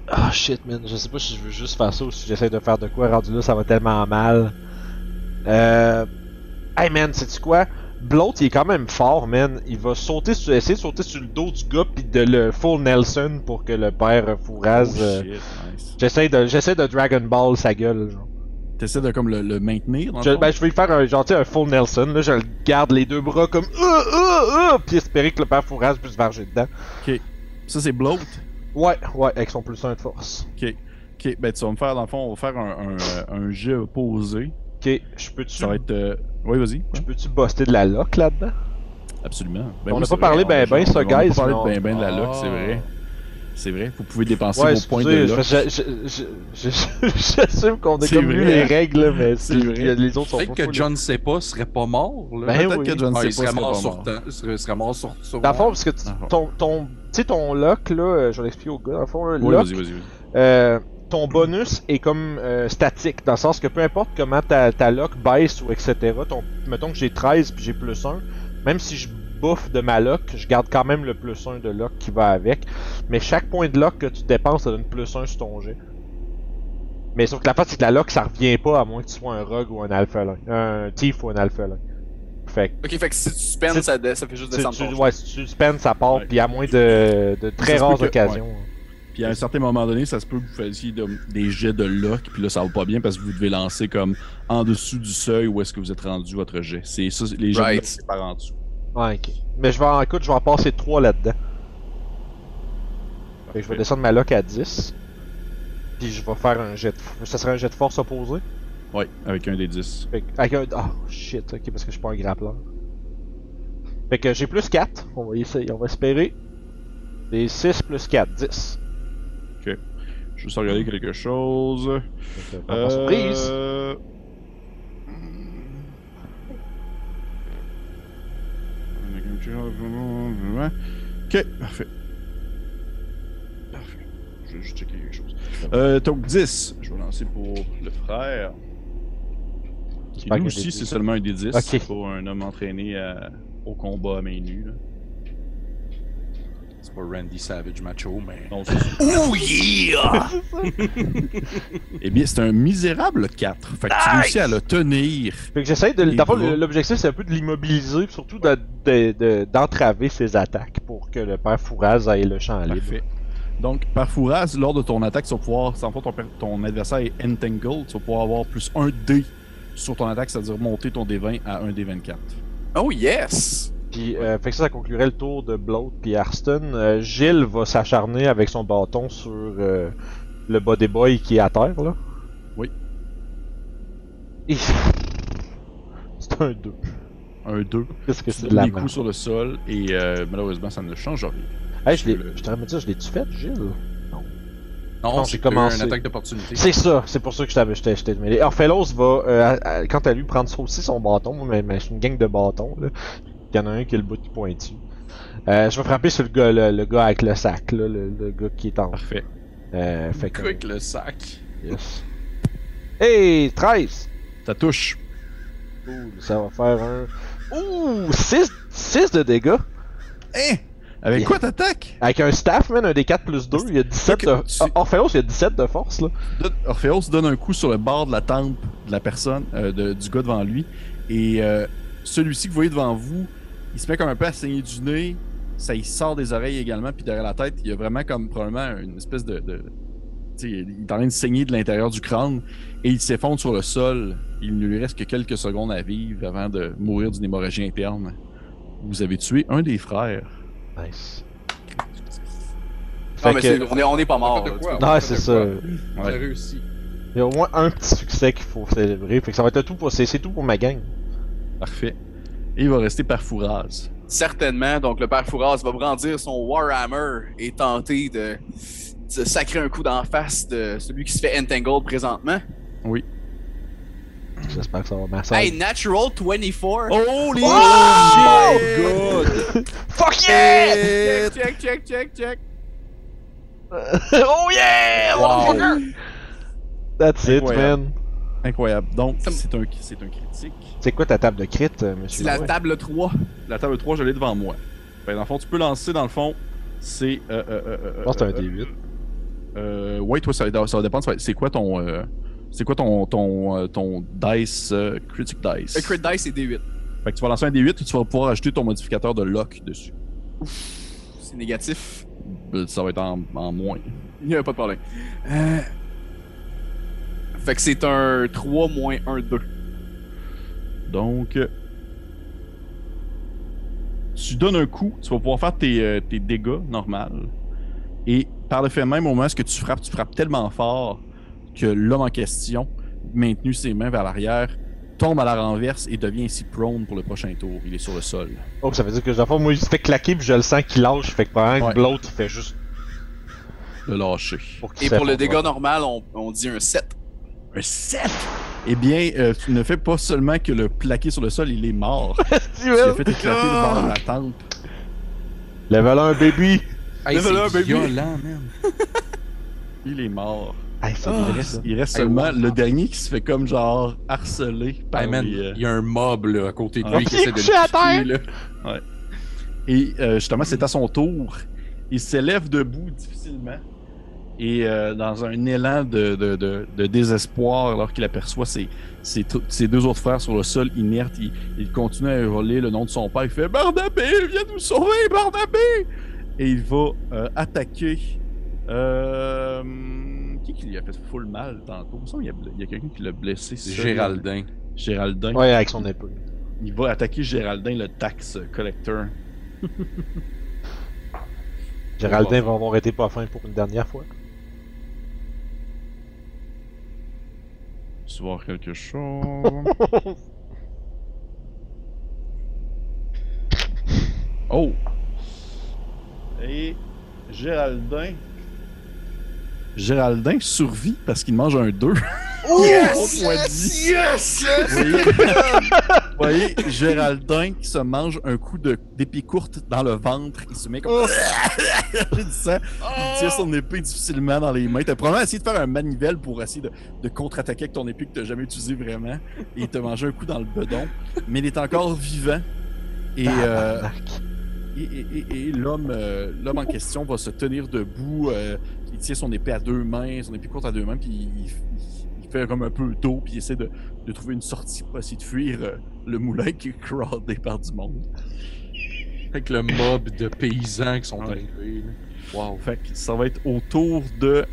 Ah shit, man. Je sais pas si je veux juste faire ça ou si j'essaie de faire de quoi. Rendu là, ça va tellement mal. Euh. Hey man, sais-tu quoi? Bloat, il est quand même fort, man. Il va sauter sur, essayer de sauter sur le dos du gars puis de le full Nelson pour que le père Fouraz. Oh, euh, nice. J'essaie de, j'essaie de Dragon Ball sa gueule, genre. T'essaies de comme le, le maintenir dans Je, ben, je vais lui faire un, genre, tu sais, un full Nelson, là, je le garde les deux bras comme euh, euh, euh, puis espérer que le père Fouras puisse se varger dedans. Ça, c'est bloat. Ouais, ouais, avec son plus 1 de force. Ok, ben tu vas me faire, dans le fond, on va faire un, un, euh, un jet opposé. Ok, je peux-tu, Ça va être. euh, Oui, vas-y. je peux-tu buster de la lock là-dedans? Absolument. On oui, n'a pas parlé vrai, ben on- ben, ça, on- on a guys, pas parlé on- ben ben de la lock, c'est Ah. vrai. C'est vrai, vous pouvez dépenser Ouais, vos points de j'assume qu'on a comme vrai, les règles, mais C'est vrai. y les autres sont Peut-être que John ne sait pas, serait pas mort. Là. Ben Peut-être oui. que John Ah, sait il pas serait serait mort sur temps. Il serait, serait mort sur, sur Dans le fond, parce que Ah, ton, ton, tu sais, ton lock, là, euh, je vais l'expliquer au gars, dans le fond, là, Oui, lock, vas-y, vas-y, vas-y. Euh, ton bonus est comme euh, statique, dans le sens que peu importe comment ta, ta lock baisse ou etc. Ton, mettons que j'ai 13 puis j'ai plus 1, même si je bouffe de ma lock, je garde quand même le plus 1 de lock qui va avec. Mais chaque point de lock que tu dépenses, ça donne plus 1 sur ton jet. Mais sauf que la face, c'est que la lock, ça revient pas à moins que tu sois un rogue ou un alphelin. Un thief ou un alphelin. Fait que Ok, fait que si tu spends, C'est- ça, ça fait juste descendre tu, ton ouais, si tu spends, ça part, puis à moins de, de très rares que- occasions. Puis à un certain moment donné, ça se peut que vous fassiez de- des jets de lock, puis là, ça va pas bien parce que vous devez lancer comme en dessous du seuil où est-ce que vous êtes rendu votre jet. C'est ça, les jets Right. de lock, c'est par en dessous. Ouais, ok. Mais je vais en, écoute, je vais en passer 3 là-dedans. Fait que je vais descendre ma lock à 10. Puis je vais faire un jet de... Ça serait un jet de force opposé? Ouais, avec un des 10. Fait que, avec un... Oh shit, ok, parce que je suis pas un grappleur. Fait que j'ai plus 4. On va essayer, on va espérer. Des 6 plus 4, 10. Je vais juste regarder quelque chose. Que, par surprise. Ok, parfait. Parfait. Je vais juste checker quelque chose. Euh, donc 10, je vais lancer pour le frère. Et J'espère lui aussi, c'est seulement un des 10 Ok. pour un homme entraîné à- au combat à main nue. là. C'est pas Randy Savage macho, mais. Non. Oh yeah! Eh bien, c'est un misérable 4. Fait que tu réussis à le tenir. Fait que j'essaie de. D'abord, l'objectif c'est un peu de l'immobiliser, surtout de- de- de- d'entraver ses attaques pour que le père Fouraz ait le champ libre. Parfait. Donc, par Fouraz, lors de ton attaque, tu vas pouvoir, sans fois ton, ton adversaire est entangled, tu vas pouvoir avoir plus 1 D sur ton attaque, c'est-à-dire monter ton D20 à 1 D24. Oh yes! Puis, euh, fait que ça, ça conclurait le tour de Bloat puis Arston. Euh, Gilles va s'acharner avec son bâton sur euh, le body boy qui est à terre, là. Oui. Et- C'est un 2. Un 2. Qu'est-ce que c'est? de la coups sur le sol et euh, malheureusement, ça ne change rien. Hey, je l'ai. le- Je t'aurais me dire, je l'ai-tu fait, Gilles? Non, Non, c'est j'ai commencé. une attaque d'opportunité. C'est ça, c'est pour ça que je t'avais- je t'ai je t'ai mêlé. Orphelos va, euh, quant à lui, prendre ça aussi son bâton, mais, mais c'est une gang de bâtons, là. Il y en a un qui a le bout qui pointu. Euh, je vais frapper sur le gars, le, le gars avec le sac, là, le, le gars qui est en. Parfait. Euh, fait que. Quick le sac. Yes. Hey, 13! Ça touche. Cool, ça va faire un. Ouh, 6, 6 de dégâts! Hein? Avec Yeah. quoi t'attaques? Avec un staff, man, un des 4 plus 2, il y a 17 de. Tu- Orphelos, il y a 17 de force, là. Orpheus donne un coup sur le bord de la tempe de la personne, euh, de- du gars devant lui. Et euh, celui-ci que vous voyez devant vous, il se met comme un peu à saigner du nez. Ça il sort des oreilles également, puis derrière la tête, il y a vraiment comme probablement une espèce de. de tu sais, il est en train de saigner de l'intérieur du crâne et il s'effondre sur le sol. Il ne lui reste que quelques secondes à vivre avant de mourir d'une hémorragie interne. Vous avez tué un des frères. Nice. Non, mais que- on, est, on est pas mort. de quoi? Non, c'est ça. On a Ouais. réussi. Il y a au moins un petit succès qu'il faut célébrer. Fait que ça va être tout pour. C'est c'est tout pour ma gang. Parfait. Et il va rester par Fouraz. Certainement. Donc, le père Fouras va brandir son Warhammer et tenter de, de sacrer un coup d'en face de celui qui se fait entangled présentement. J'espère que ça va masser. Hey, Natural 24! Holy Oh my god! Fuck yeah! Check, check, check, check, check! oh yeah! Wow. That's it, man. Incroyable. Donc, Ça me- c'est un, c'est un critique. C'est quoi ta table de crit, euh, monsieur? C'est la table 3. La table 3, je l'ai devant moi. Fait, dans le fond, tu peux lancer, dans le fond, c'est... Euh, euh, euh, euh, Je pense que c'est un euh, D8. Euh, ouais, toi, ça, va- ça va dépendre. ça va- C'est quoi ton... euh, c'est quoi ton, ton, euh, ton dice, euh, critic dice? Le crit dice est D8. Fait que tu vas lancer un D8 et tu vas pouvoir ajouter ton modificateur de lock dessus. C'est négatif. Euh, Ça va être en, en moins. Il n'y a pas de problème. Euh... Fait que c'est un 3 moins 1, 2. Donc... euh, Tu donnes un coup, tu vas pouvoir faire tes, euh, tes dégâts normales. Et par le fait même, au moment où tu frappes, tu frappes tellement fort que l'homme en question, maintenu ses mains vers l'arrière, tombe à la renverse et devient ainsi prone pour le prochain tour. Il est sur le sol. Oh, ça veut dire que je moi, il se fait claquer puis je le sens qu'il lâche. Fait que pendant Ouais. que l'autre, il fait juste Le lâcher. pour Et pour le dégât normal, on, on dit un 7. Un 7! Eh bien, euh, tu ne fais pas seulement que le plaquer sur le sol, il est mort. tu as fait éclater le bord de la tempe. Level 1, baby! Hey, Level up, c'est baby. violent, man. Il est mort. Hey, c'est Il reste, ça. il reste Hey, seulement wow. le dernier qui se fait comme genre harcelé par Hey, man, les, euh, il y a un mob là, à côté de Ah. lui qui Il est essaie de couché à le piquer, là. Et euh, justement, c'est à son tour. Il s'élève debout difficilement. Et euh, dans un élan de, de- de- de désespoir, alors qu'il aperçoit ses, ses, ses deux autres frères sur le sol inertes, il, il continue à hurler le nom de son père. Il fait Barnabé, viens nous sauver, Barnabé Et il va euh, attaquer. Euh, qui qui lui a fait full mal tantôt? Il me semble qu'il y a, il y a quelqu'un qui l'a blessé. C'est seul. Géraldin. Géraldin. Ouais, avec son épée. Il va attaquer Géraldin, le tax collector. Géraldin va avoir été pas fin pour une dernière fois. Tu voir quelque chose. oh! Et Géraldin. Géraldin survit parce qu'il mange un 2. Yes! Yes! Yes! Vous voyez, vous voyez Géraldin qui se mange un coup de- d'épée courte dans le ventre. Il se met comme. du sang. Il tient son épée difficilement dans les mains. T'as probablement essayé de faire un manivelle pour essayer de, de contre-attaquer avec ton épée que t'as jamais utilisé vraiment. Et il t'a mangé un coup dans le bedon. Mais il est encore vivant. Et, euh. Et, et- et- et l'homme euh, l'homme en question va se tenir debout. euh, il tient son épée à deux mains, son épée courte à deux mains, puis il, il- il fait comme un peu d'eau, puis il essaie de, de trouver une sortie pour essayer de fuir euh, le moulin qui est crowdé par du monde. Avec le mob de paysans qui sont Ouais. arrivés. là. Wow. Fait que ça va être autour de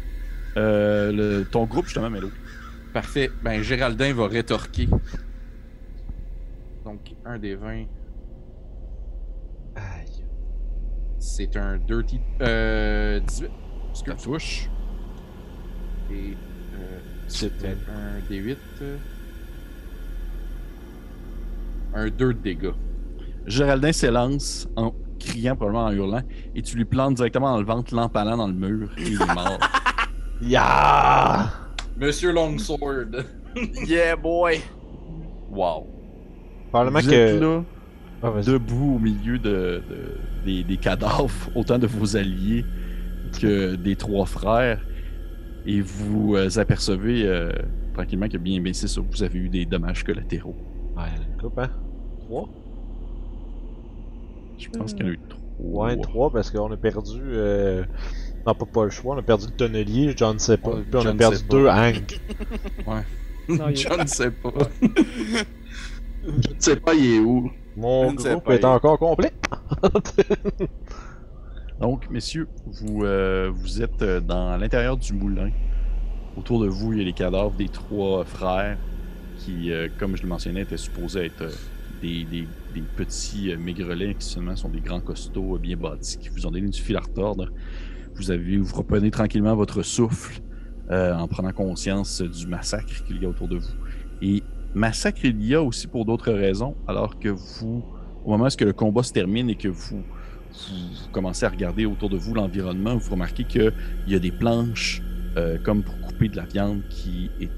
le- ton groupe, justement, Melo. Parfait. Ben, Géraldin va rétorquer. Donc, un des 20, Aïe. C'est un dirty. Euh, 18. Ça touche. Et. Euh, c'était un des 8. Un 2 de dégâts. Géraldin s'élance en criant, probablement en hurlant, et tu lui plantes directement dans le ventre, l'empalant dans le mur, et il est mort. Ya! Monsieur Longsword. Yeah, boy! wow. Probablement Vous êtes que. là, Ah, debout au milieu de, de- des, des cadavres, autant de vos alliés que des trois frères, et vous euh, apercevez euh, tranquillement que bien baissé ça, vous avez eu des dommages collatéraux. Ouais, une coupe, hein? Trois? Je pense qu'il y en a eu trois. Ouais, trois parce qu'on a perdu. Euh... Non, pas, pas le choix, on a perdu le tonnelier, John ne sait pas. Ouais, Puis on a John perdu sait deux Hank. Non, il- Je ne sais pas. Je ne sais pas, il est où. Mon groupe est encore complet. Donc, messieurs, vous, euh, vous êtes euh, dans l'intérieur du moulin. Autour de vous, il y a les cadavres des trois frères qui, euh, comme je le mentionnais, étaient supposés être euh, des, des- des petits euh, maigrelets qui seulement sont des grands costauds euh, bien bâtis qui vous ont donné du fil à retordre. Vous, avez, vous reprenez tranquillement votre souffle euh, en prenant conscience du massacre qu'il y a autour de vous. Et massacre il y a aussi pour d'autres raisons, alors que vous, au moment où le combat se termine et que vous commencez à regarder autour de vous l'environnement, vous remarquez qu'il y a des planches euh, comme pour couper de la viande qui est,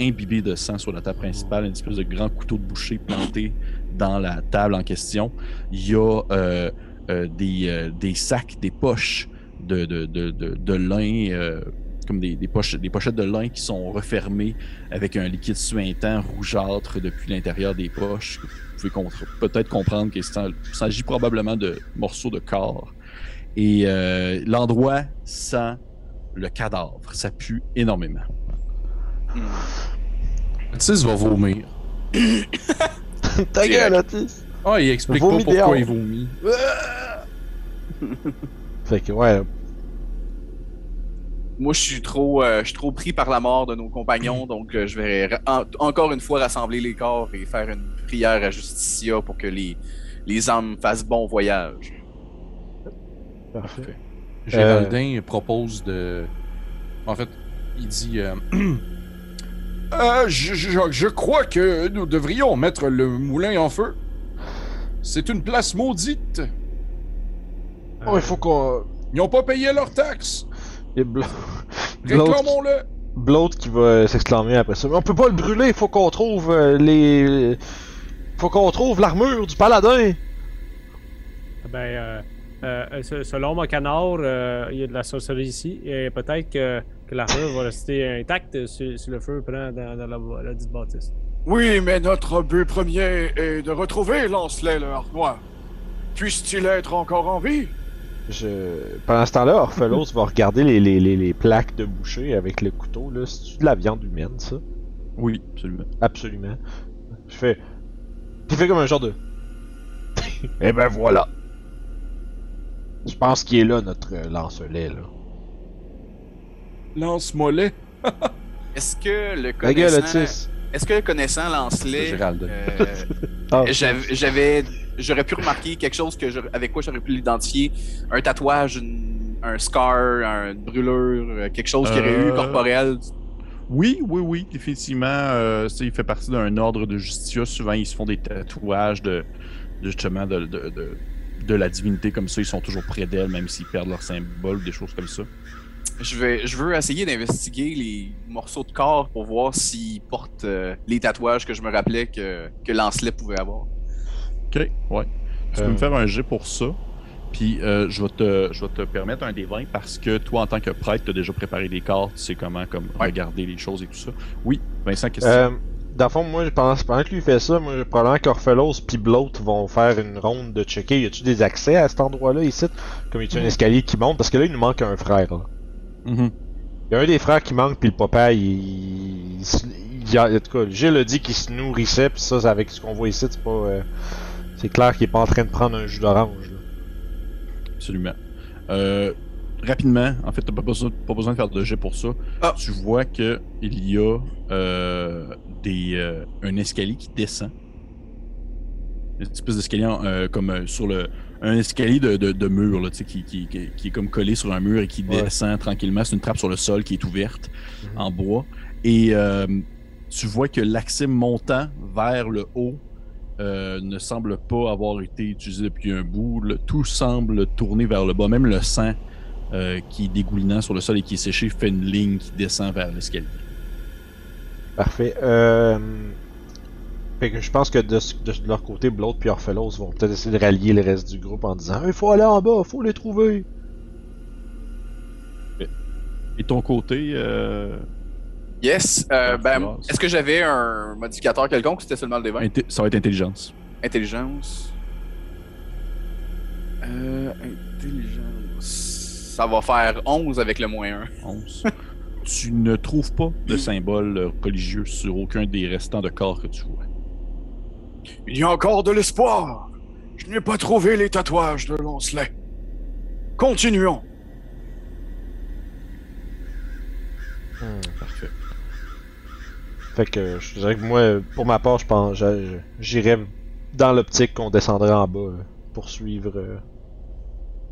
imbibée de sang sur la table principale, une espèce de grand couteau de boucher planté dans la table en question. Il y a euh, euh, des, euh, des sacs, des poches de, de, de lin, euh, comme des, des, poches, des pochettes de lin qui sont refermées avec un liquide suintant rougeâtre depuis l'intérieur des poches. Vous pouvez contre- peut-être comprendre qu'il s'agit probablement de morceaux de corps. Et euh, l'endroit sent le cadavre. Ça pue énormément. Otis va vomir. Ta gueule, Otis! Ah, il explique pas pourquoi dehors. il vomit. Fait que, ouais, Moi, je suis trop, euh, je suis trop pris par la mort de nos compagnons, donc euh, je vais en- encore une fois rassembler les corps et faire une prière à Justicia pour que les, les âmes fassent bon voyage. parfait. Géraldin propose de. En fait, il dit. euh, Euh, je, je- je crois que nous devrions mettre le moulin en feu. C'est une place maudite. Oh, il faut qu'on. Ils n'ont pas payé leurs taxes. Réclamons-le. Bloat qui va euh, s'exclamer après ça. Mais on peut pas le brûler, il faut qu'on trouve euh, les. Faut qu'on trouve l'armure du paladin! Ben, euh, euh, se- selon mon canard, euh, il y a de la sorcellerie ici. Et peut-être que, que l'armure va rester intacte si, si le feu prend dans, dans la, la dite bâtisse. Oui, mais notre but premier est de retrouver Lancelot le Harnois. Puisse-t-il être encore en vie? Je... Pendant ce temps-là, Orphelos va regarder les, les, les, les plaques de boucher avec le couteau. là. C'est-tu de la viande humaine, ça? Oui, absolument. Absolument. Je fais. Tu fais comme un genre de. Eh ben voilà. Je pense qu'il est là, notre lance-lait, là. Lance-mollet. Est-ce que le La gueule, connaissant... Otis. Est-ce que le connaissant Lancelet... Gérald. euh, Ah, j'avais- J'avais... J'aurais pu remarquer quelque chose que avec quoi j'aurais pu l'identifier. Un tatouage, une- un scar, une brûlure, euh, quelque chose qui aurait eu Euh, corporel. Oui, oui, oui, définitivement. Euh, il fait partie d'un ordre de justice. Souvent, ils se font des tatouages de, de justement de, de, de, de la divinité comme ça. Ils sont toujours près d'elle, même s'ils perdent leur symbole ou des choses comme ça. Je, vais, je veux essayer d'investiguer les morceaux de corps pour voir s'ils portent euh, les tatouages que je me rappelais que, que Lancelet pouvait avoir. Ok, ouais. Tu Euh. peux me faire un jet pour ça. Puis euh, je, vais te, je vais te permettre un des 20 parce que toi, en tant que prêtre, tu as déjà préparé des cartes, tu sais comment comme, Ouais. regarder les choses et tout ça. Oui, Vincent, question. Euh, dans le fond, moi, pendant, pendant que lui fait ça, moi, probablement qu'Orphelos puis Bloat vont faire une ronde de checker. Y a-tu des accès à cet endroit-là ici? Comme y a-tu un escalier qui monte? Parce que là, il nous manque un frère, là. Mhm. Il y a un des frères qui manque, puis le papa, il. il, a- en tout cas, Gilles a dit qu'il se nourrissait, puis ça, avec ce qu'on voit ici, c'est pas. euh, c'est clair qu'il est pas en train de prendre un jus d'orange, là. Absolument. Euh, rapidement, en fait, tu pas besoin, pas besoin de faire de jet pour ça. Ah. Tu vois que il y a euh, des, euh, un escalier qui descend. Une espèce d'escalier euh, comme euh, sur le. Un escalier de, de, de mur, là, tu sais, qui, qui, qui, qui est comme collé sur un mur et qui Ouais. descend tranquillement. C'est une trappe sur le sol qui est ouverte Mhm. en bois. Et euh, tu vois que l'accès montant vers le haut euh, ne semble pas avoir été utilisé depuis un bout. Le- tout semble tourner vers le bas. Même le sang euh, qui est dégoulinant sur le sol et qui est séché fait une ligne qui descend vers l'escalier. Parfait. Euh... Fait que je pense que de, de- de leur côté, Bloat puis Orphelos vont peut-être essayer de rallier le reste du groupe en disant Il faut aller en bas, faut les trouver. Et ton côté, euh, Yes. euh, ben, est-ce que j'avais un modificateur quelconque ou c'était seulement le des 20? inté- ça va être intelligence. Intelligence. Euh, intelligence. Ça va faire 11 avec le moins 1. 11. tu ne trouves pas de symbole euh, religieux sur aucun des restants de corps que tu vois. Il y a encore de l'espoir. Je n'ai pas trouvé les tatouages de Lancelet. Continuons. Parfait. Fait que je dirais que moi, pour ma part, je pense j'irais dans l'optique qu'on descendrait en bas euh, pour suivre euh,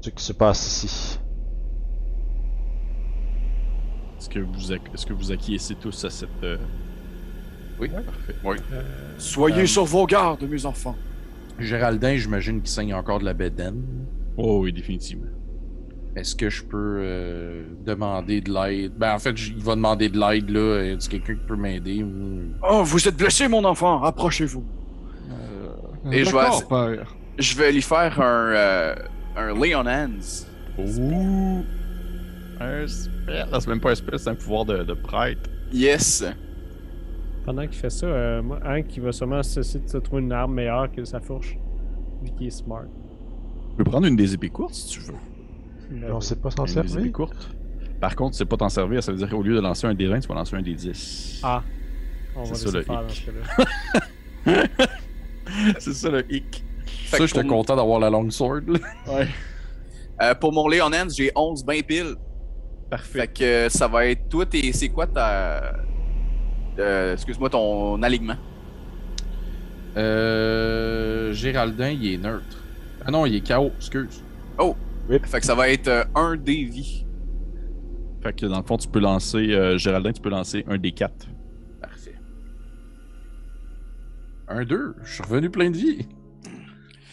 ce qui se passe ici. Est-ce que vous, est-ce que vous acquiescez tous à cette. euh, Oui. Parfait. Euh, Soyez Euh, sur vos gardes, mes enfants. Géraldin, j'imagine qu'il saigne encore de la bédaine. Oh oui, définitivement. Est-ce que je peux euh, demander de l'aide? Ben, en fait, il va demander de l'aide, là. Est-ce quelqu'un qui peut m'aider? ou- Oh, vous êtes blessé, mon enfant. Approchez-vous. Et je vais, père. je vais lui faire un, euh, un lay on hands. Ouh! Un spell. Ah, C'est même pas un spell, c'est un pouvoir de, de prêtre. Yes. Pendant qu'il fait ça, euh, moi, Hank il va sûrement essayer de se trouver une arme meilleure que sa fourche. Vu qu'il est smart. Tu peux prendre une des épées courtes si tu veux. On oui. sait pas s'en servir. courtes. Par contre, c'est pas t'en servir, ça veut dire qu'au lieu de lancer un des 20, tu vas lancer un des 10. Ah. On va C'est ça, laisser le hic. c'est ça le hic. Fait Ça, que j'étais pour, content d'avoir la long sword, là. Ouais. euh, pour mon lay on hands, j'ai 11 ben pile. Parfait. Fait que euh, ça va être toi et c'est quoi ta. euh, Excuse-moi, ton alignement? Euh. Géraldin, il est neutre. Ah non, il est KO, excuse. Fait que ça va être euh, un dé vie. Fait que dans le fond, tu peux lancer, euh, Géraldin, tu peux lancer un des 4. Parfait. Un 2. Je suis revenu plein de vie.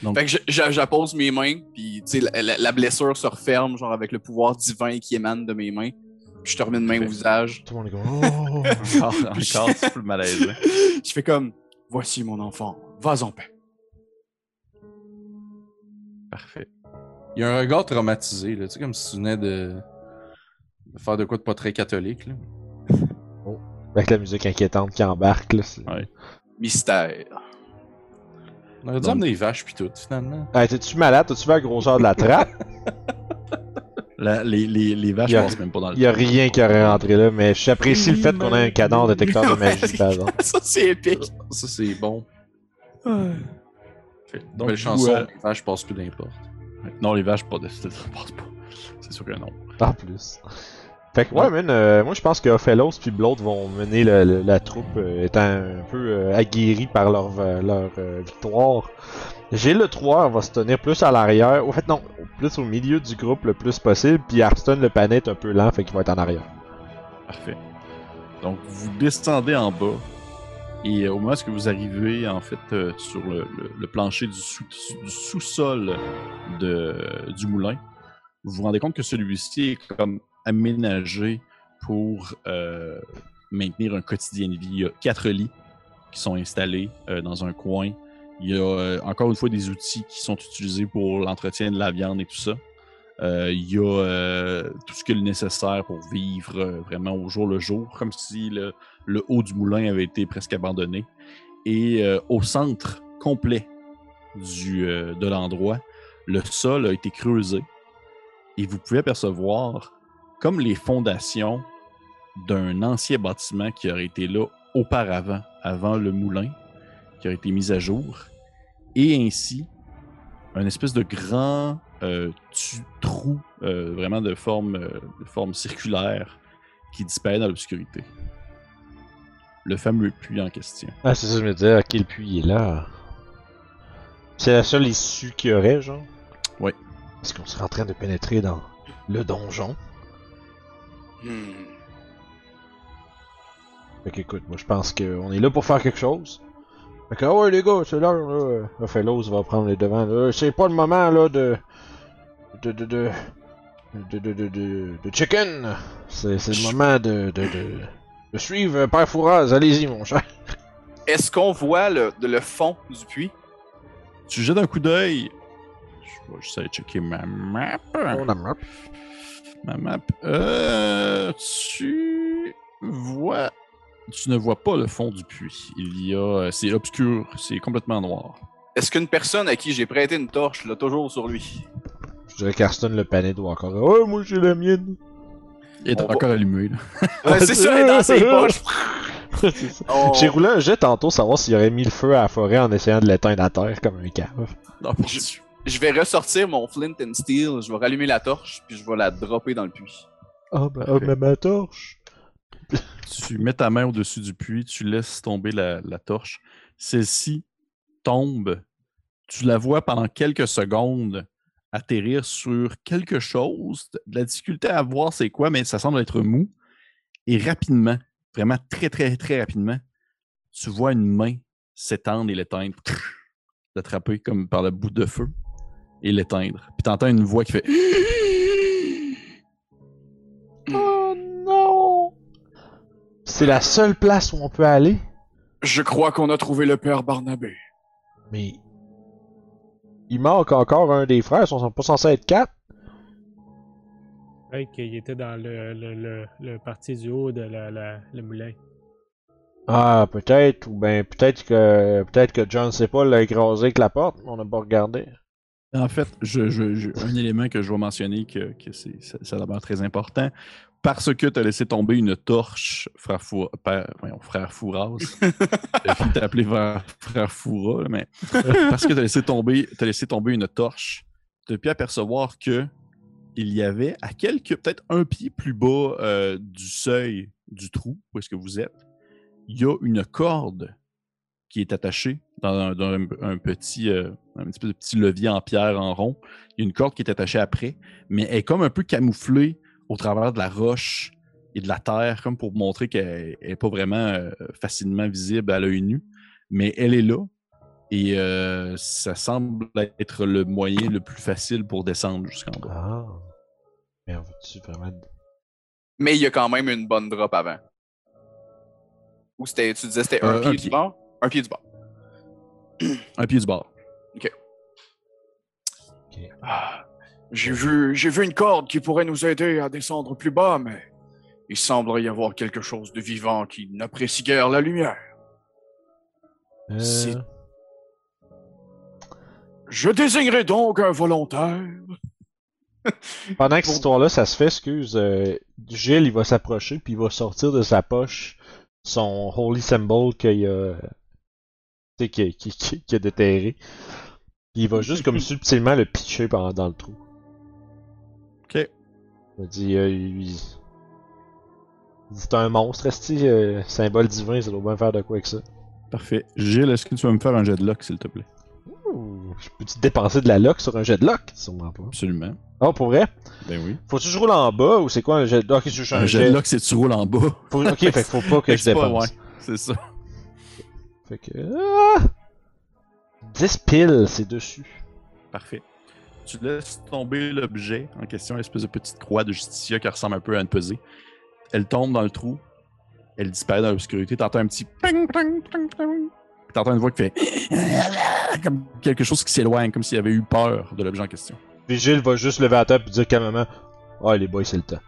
Donc- Fait que j'appose mes mains, puis tu sais, la, la- la blessure se referme, genre avec le pouvoir divin qui émane de mes mains. Puis je te remets une main au visage. Tout le monde est comme Oh! Encore, encore, c'est plus malaisant. je fais comme. Voici mon enfant. Vas en paix. Parfait. Il y a un regard traumatisé, là. Tu sais, comme si tu venais de. de faire de quoi de pas très catholique, là. Avec la musique inquiétante qui embarque, là. c'est- Ouais. Mystère. On aurait dû Donc- amener les vaches puis tout, finalement. Hey, t'es-tu malade? T'as-tu vu la grosseur de la trappe? La- les, les, les vaches passent même pas dans le Il y a rien qui aurait rentré là, mais j'apprécie le fait qu'on ait un cadavre détecteur de magie, par exemple. Ça, c'est épique. Ça, c'est bon. Fait- Donc, vous, les chansons, euh, les vaches passent plus d'importe. Non, les vaches pas de ça passe pas. C'est sûr que non. En plus. Fait que ouais, man, euh, moi je pense que Ophelos puis Bloat vont mener le- le- la troupe euh, étant un peu euh, aguerris par leur, euh, leur victoire. J'ai le 3, on va se tenir plus à l'arrière. Au fait, non, plus au milieu du groupe le plus possible. Puis Arston, le panet est un peu lent, fait qu'il va être en arrière. Parfait. Donc, vous descendez en bas. Et euh, au moment où vous arrivez, en fait, euh, sur le, plancher du, sous- du sous-sol du moulin, vous vous rendez compte que celui-ci est comme aménagé pour euh, maintenir un quotidien de vie. Il y a quatre lits qui sont installés dans un coin. Il y a encore une fois des outils qui sont utilisés pour l'entretien de la viande et tout ça. Euh, il y a euh, tout ce qu'il est nécessaire pour vivre euh, vraiment au jour le jour, comme si le, haut du moulin avait été presque abandonné. Et au centre complet du, de l'endroit, le sol a été creusé et vous pouvez apercevoir comme les fondations d'un ancien bâtiment qui aurait été là auparavant, avant le moulin, qui aurait été mis à jour, et ainsi un espèce de grand euh, tu- trou euh, vraiment de forme, euh, de forme circulaire qui disparaît dans l'obscurité. Le fameux puits en question. Ah, c'est ça, je me disais, ok, le puits est là? C'est la seule issue qu'il y aurait, genre? Ouais. Est-ce qu'on serait en train de pénétrer dans le donjon? Hmm. Fait qu'écoute, moi je pense qu'on est là pour faire quelque chose. Fait que, ah ouais les gars, c'est l'heure là. Ophelos va prendre les devants. là. C'est pas le moment là de. de. de. de. de. de. de, de, de chicken. C'est c'est le moment de. de. de, de suivre Père Fouraz. Allez-y mon cher. Est-ce qu'on voit le, le fond du puits? Tu jettes un coup d'œil. Je vais juste aller checker ma map. Map. Ma map. Euh, tu vois. Tu ne vois pas le fond du puits. Il y a. euh, C'est obscur. C'est complètement noir. Est-ce qu'une personne à qui j'ai prêté une torche l'a toujours sur lui? Je dirais qu'Arston le panet doit encore. Oh, moi j'ai la mienne. Il est On va- encore allumé. Là. Ouais, c'est ça, elle est dans ses poches. On- J'ai roulé un jet tantôt savoir s'il aurait mis le feu à la forêt en essayant de l'éteindre à terre comme un cave. Non, Je-. Je vais ressortir mon flint and steel, je vais rallumer la torche, puis je vais la dropper dans le puits. Ah, ben, ah, mais ma torche. Tu mets ta main au-dessus du puits, tu laisses tomber la, torche. Celle-ci tombe. Tu la vois pendant quelques secondes atterrir sur quelque chose. La difficulté à voir c'est quoi, mais ça semble être mou. Et rapidement, vraiment très, très, très rapidement, tu vois une main s'étendre et l'éteindre. L'attraper comme par le bout de feu et l'éteindre. Puis t'entends une voix qui fait C'est la seule place où on peut aller? Je crois qu'on a trouvé le père Barnabé. Mais. Il manque encore un des frères, ils sont pas censés être quatre? Ouais, qu'il était dans le, le, le, le parti du haut de la, la- le moulin. Ah, peut-être, ou ben peut-être que peut-être que John sait pas l'a écrasé avec la porte, mais on n'a pas regardé. En fait, je, je- je- un élément que je vais mentionner que, que c'est, ça, ça a l'air très important. Parce que tu as laissé tomber une torche, frère, Fou, père- voyons, frère Fouras. J'ai frère, frère Foura, mais parce que tu as laissé tomber, t'as laissé tomber une torche, tu as pu apercevoir que il y avait à quelques, peut-être un pied plus bas euh, du seuil du trou, où est-ce que vous êtes, il y a une corde qui est attachée dans un, dans un- un petit, euh, un petit levier en pierre en rond. Il y a une corde qui est attachée après, mais elle est comme un peu camouflée au travers de la roche et de la terre, comme pour montrer qu'elle n'est pas vraiment euh, facilement visible à l'œil nu. Mais elle est là. Et euh, ça semble être le moyen le plus facile pour descendre jusqu'en bas. Ah. Mais on vraiment. Mais il y a quand même une bonne drop avant. Ou c'était, tu disais c'était un Euh, pied un du bord? Un pied du bord. Un pied du bord. Ah, J'ai vu, j'ai vu une corde qui pourrait nous aider à descendre plus bas, mais il semblerait y avoir quelque chose de vivant qui n'apprécie guère la lumière. Euh, C'est- Je désignerai donc un volontaire. Pendant que cette histoire-là, ça se fait, excuse, euh, Gilles, il va s'approcher, puis il va sortir de sa poche son Holy Symbol qu'il a, qu'il a déterré. Il va juste comme subtilement le pitcher pendant, dans le trou. Ok. Il dit, euh, il, il dit, c'est un monstre, esti, euh, symbole divin, ça doit bien faire de quoi avec ça. Parfait. Gilles, est-ce que tu vas me faire un jet de lock, s'il te plaît? Ouh, je peux-tu dépenser de la lock sur un jet de lock? Sûrement pas. Absolument. Oh, pour vrai? Ben oui. Faut-tu que je roule en bas ou c'est quoi un jet de lock? Je Un jet de lock, c'est tu roules en bas. Faut- Ok, fait faut pas que je dépense. ouais, c'est ça. Fait que. Ah! 10 piles, c'est dessus. Parfait. Tu laisses tomber l'objet en question, l'espèce de petite croix de Justicia qui ressemble un peu à une pesée. Elle tombe dans le trou. Elle disparaît dans l'obscurité. T'entends un petit ping, ping, ping, ping. T'entends une voix qui fait comme quelque chose qui s'éloigne, comme s'il avait eu peur de l'objet en question. Puis Gilles va juste lever la table et dire calmement Ah, les boys, c'est le temps.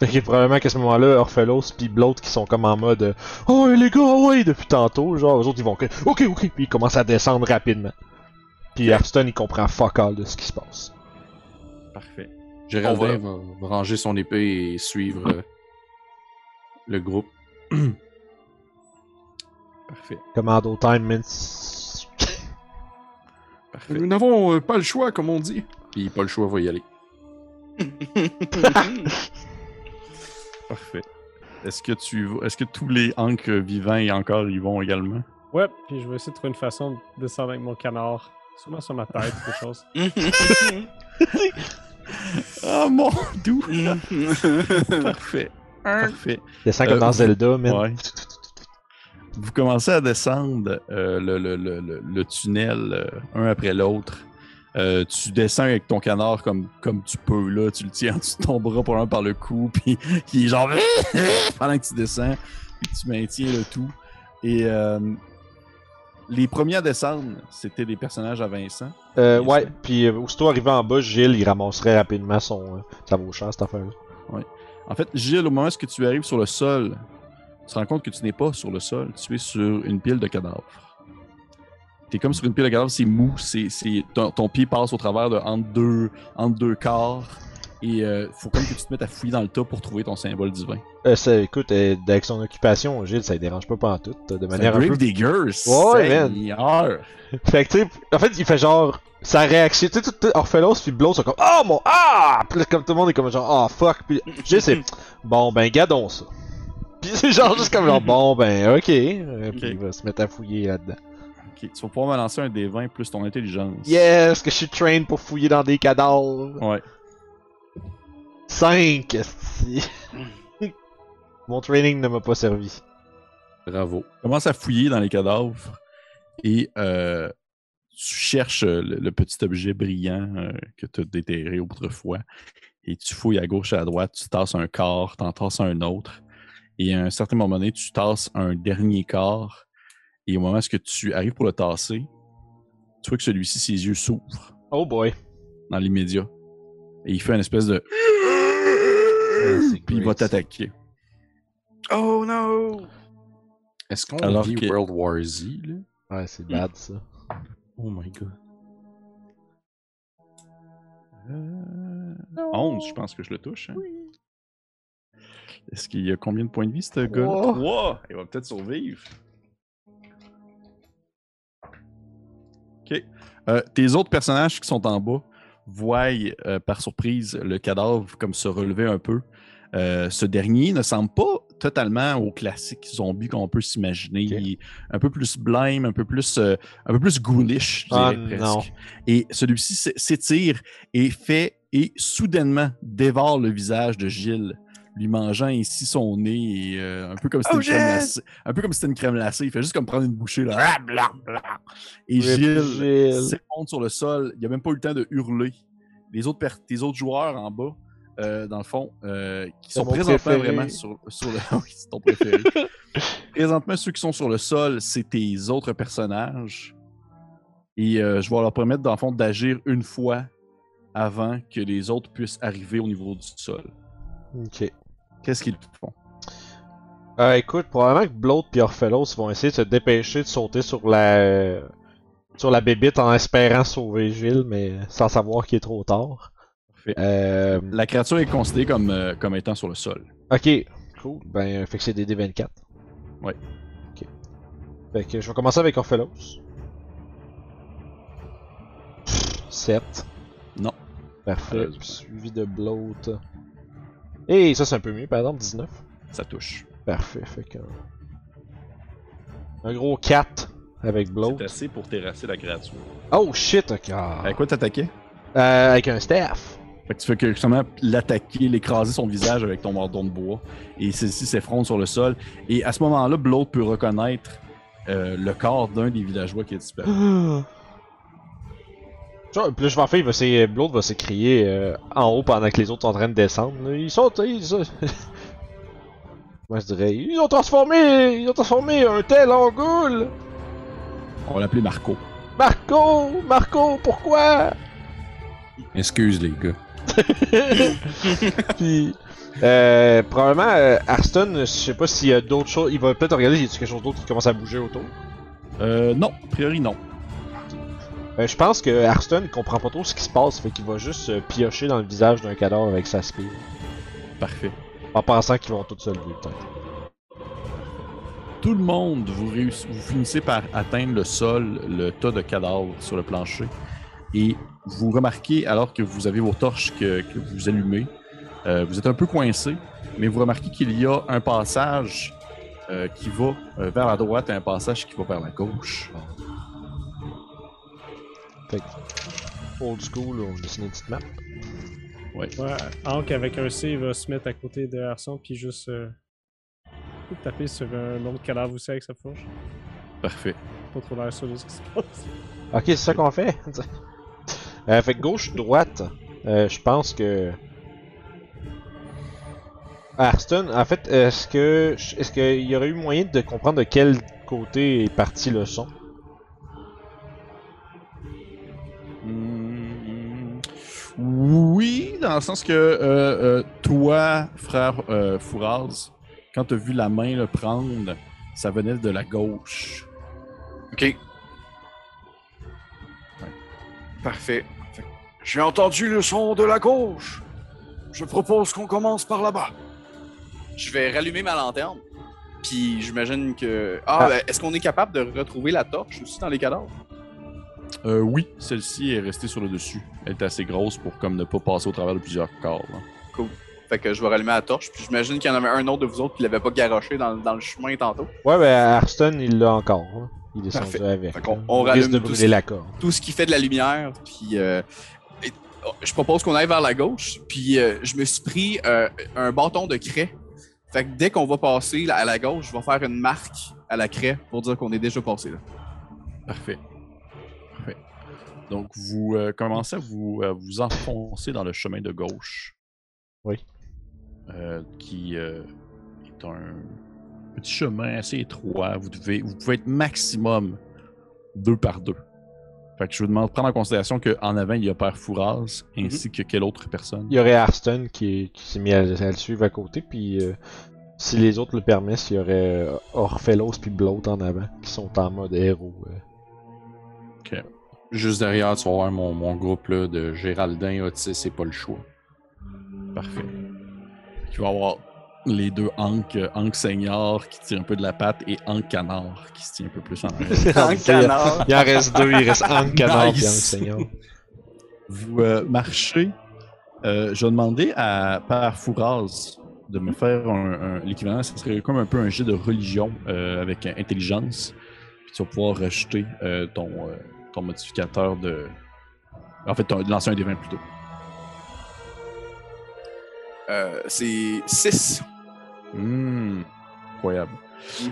Fait que probablement qu'à ce moment-là, Orphelos pis l'autre qui sont comme en mode Oh, les gars, ouais, depuis tantôt. Genre, eux autres, ils vont Ok, ok. Puis ils commencent à descendre rapidement. Puis Hearthstone, il comprend fuck all de ce qui se passe. Parfait. Géraldin va... va ranger son épée et suivre euh, le groupe. Parfait. Commando time, man. Parfait. Nous n'avons euh, pas le choix, comme on dit. Puis pas le choix, va y aller. Parfait. Est-ce que tu vas- est-ce que tous les ancres vivants et encore y vont également? Ouais, puis je vais essayer de trouver une façon de descendre avec mon canard. Sûrement sur ma tête, quelque chose. Ah mon doux! Parfait. Parfait. Descend comme Euh, dans Zelda, man. Ouais. Vous commencez à descendre euh, le, le- le- le- le tunnel euh, un après l'autre. Euh, tu descends avec ton canard comme, comme tu peux, là. Tu le tiens en dessous de ton bras pour un par le cou, puis il est genre pendant que tu descends, puis tu maintiens le tout. Et euh, les premiers à descendre, c'était des personnages à Vincent. Euh, ouais, puis euh, aussitôt arrivé en bas, Gilles, il ramasserait rapidement son. euh, ça vaut cher cette affaire-là. En fait, Gilles, au moment où tu arrives sur le sol, tu te rends compte que tu n'es pas sur le sol, tu es sur une pile de cadavres. Tu es comme sur une pile de cadavres, c'est mou, c'est, c'est- ton, ton pied passe au travers de entre deux, entre deux corps, et euh, faut comme que tu te mettes à fouiller dans le tas pour trouver ton symbole divin. Euh, ça, écoute, euh, avec son occupation, Gilles, ça ne dérange pas en tout. De manière un un peu. Grave Digger, Ouais, man. Fait que, tu sais, en fait, il fait genre. Sa réaction, tu sais, Orphelos puis Blow sont comme Oh mon. Ah! Puis comme tout le monde est comme genre Oh fuck. Puis Gilles, c'est Bon, ben, gardons ça. Puis c'est genre juste comme genre Bon, ben, ok. Euh, Puis il va se mettre à fouiller là-dedans. Ok, tu vas pouvoir me lancer un des 20 plus ton intelligence. Yes, que je suis trained pour fouiller dans des cadavres. Ouais. 5, Mon training ne m'a pas servi. Bravo. commences à fouiller dans les cadavres et euh, tu cherches euh, le, le petit objet brillant euh, que tu as déterré autrefois et tu fouilles à gauche et à droite, tu tasses un corps, t'en tasses un autre et à un certain moment donné, tu tasses un dernier corps et au moment où tu arrives pour le tasser, tu vois que celui-ci, ses yeux s'ouvrent Oh boy. dans l'immédiat et il fait une espèce de... Puis il va t'attaquer. Oh no! Est-ce qu'on Alors vit que- World War Z, là? Ouais, c'est bad ça. Oh my god. Euh, 11, je pense que je le touche. hein. Est-ce qu'il y a combien de points de vie, ce? Trois. 3! Il va peut-être survivre. Ok. Euh, tes autres personnages qui sont en bas voient euh, par surprise le cadavre comme se relever un peu. Euh, ce dernier ne semble pas totalement au classique zombie qu'on peut s'imaginer. Il est un peu plus blême, un peu plus, euh, un peu plus ghoulish, je Ah, dirais non. presque. Et celui-ci s'étire et fait et soudainement dévore le visage de Gilles, lui mangeant ici son nez, et, euh, un peu comme si c'était Oh, une crème. Un peu comme si c'était une crème glacée. Il fait juste comme prendre une bouchée là. Ah. Et Gilles s'effondre sur le sol. Il a même pas eu le temps de hurler. Les autres, tes autres joueurs en bas, euh, dans le fond, euh, qui sont présentement préféré. vraiment sur, sur le. oui, c'est ton préféré. présentement, ceux qui sont sur le sol, c'est tes autres personnages. Et euh, je vais leur permettre, dans le fond, d'agir une fois avant que les autres puissent arriver au niveau du sol. Ok. Qu'est-ce qu'ils font? Euh, écoute, probablement que Bloat et Orphelos vont essayer de se dépêcher de sauter sur la sur la bébite en espérant sauver Gilles, mais sans savoir qu'il est trop tard. Parfait. Euh, La créature est considérée comme, euh, comme étant sur le sol. ok, cool. Ben, fait que c'est des D24. Ouais. Ok. Fait que je vais commencer avec Orphelos. 7. Non. Parfait. Suivi de Bloat. Et ça, c'est un peu mieux, par exemple, 19. Ça touche. Parfait. Fait que. Un gros 4 avec Bloat. C'est assez pour terrasser la créature. Oh shit, ok. ah. Avec quoi t'attaquais? Euh, avec un staff. Fait que tu fais que justement l'attaquer, l'écraser son visage avec ton mordon de bois. Et celle-ci s'effronte sur le sol. Et à ce moment-là, Bloat peut reconnaître euh, le corps d'un des villageois qui est disparu. Genre, Puis là, je vais en faire, il Bloat va s'écrier euh, en haut pendant que les autres sont en train de descendre. Ils sont. Ils sont... Moi, je dirais. Ils ont transformé. Ils ont transformé un tel en goule. On va l'appeler Marco. Marco Marco, pourquoi? Excuse les gars. Puis. Euh, probablement, euh, Arston, je sais pas s'il y a d'autres choses. Il va peut-être regarder, y a quelque chose d'autre qui commence à bouger autour? Euh, non, a priori non. Euh, je pense que Arston, il comprend pas trop ce qui se passe, fait qu'il va juste euh, piocher dans le visage d'un cadavre avec sa spire. Parfait. En pensant qu'ils vont tous se lever, peut-être. Tout le monde, vous, réuss- vous finissez par atteindre le sol, le tas de cadavres sur le plancher. Et vous remarquez, alors que vous avez vos torches que, que vous allumez, euh, vous êtes un peu coincé, mais vous remarquez qu'il y a un passage euh, qui va euh, vers la droite et un passage qui va vers la gauche. Fait que, old school, on dessine une petite map. Ouais, Hank avec un C il va se mettre à côté de Arson puis juste euh, taper sur un autre cadavre aussi avec sa fourche. Parfait. Pas trop l'air de ce qui se passe. Ok, c'est ça qu'on fait. euh, fait gauche-droite, euh, je pense que. Arston, en fait, est-ce que. Est-ce qu'il y aurait eu moyen de comprendre de quel côté est parti le son? Hmm, Oui, dans le sens que euh, euh, toi, frère euh, Fouraz, quand tu as vu la main le prendre, ça venait de la gauche. Ok. Parfait. J'ai entendu le son de la gauche. Je propose qu'on commence par là-bas. Je vais rallumer ma lanterne. Puis j'imagine que. Ah, Ah. ben, est-ce qu'on est capable de retrouver la torche aussi dans les cadavres? Euh, oui, celle-ci est restée sur le dessus. Elle est assez grosse pour comme ne pas passer au travers de plusieurs corps. là. Fait que je vais rallumer la torche. Puis j'imagine qu'il y en avait un autre de vous autres qui l'avait pas garoché dans, dans le chemin tantôt. Ouais, ben Arston, il l'a encore. hein. Il est Parfait. avec. Fait on rallume de tout brûler ce- la corde. Tout ce qui fait de la lumière. Puis euh, je propose qu'on aille vers la gauche. Puis euh, je me suis pris euh, un bâton de craie. Fait que dès qu'on va passer là, à la gauche, je vais faire une marque à la craie pour dire qu'on est déjà passé là. Parfait. Parfait. Donc, vous euh, commencez à vous, à vous enfoncer dans le chemin de gauche. Oui. Euh, qui euh, est un petit chemin assez étroit. Vous, devez, vous pouvez être maximum deux par deux. Fait que je vous demande de prendre en considération qu'en avant, il y a Père Fouraz, ainsi que quelle autre personne? Il y aurait Arston qui, est- qui s'est mis à, à le suivre à côté, puis euh, si les autres le permettent, il y aurait euh, Orphelos puis Bloat en avant, qui sont en mode héros. euh. Juste derrière, tu vas voir mon, mon groupe là, de Géraldin, Otis, c'est pas le choix. Parfait. Tu vas avoir les deux Hank, euh, Hank Senior qui tire un peu de la patte et Hank Canard qui se tient un peu plus en arrière. En canard. Il en reste deux, il reste Hank Canard Nice. et Hank Seigneur. Vous euh, marchez. Euh, je vais demander à Père Fouraz de me faire un, un- l'équivalent. Ce serait comme un peu un jet de religion euh, avec euh, intelligence. Puis tu vas pouvoir euh, ton, euh, ton modificateur de. En fait, ton, de lancer un des 20 plutôt. Euh, c'est 6. Hmm, incroyable.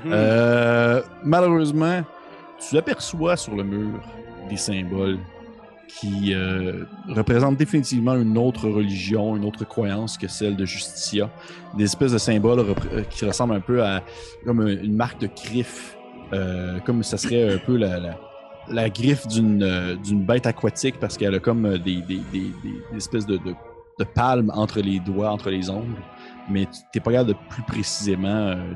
Euh, malheureusement, tu aperçois sur le mur des symboles qui euh, représentent définitivement une autre religion, une autre croyance que celle de Justitia. Des espèces de symboles euh, qui ressemblent un peu à comme un- une marque de griffe, euh, comme ça serait un peu la, la- la griffe d'une euh, bête aquatique parce qu'elle a comme des- des- des espèces de, de, de palmes entre les doigts, entre les ongles. Mais tu n'es pas capable de plus précisément. euh,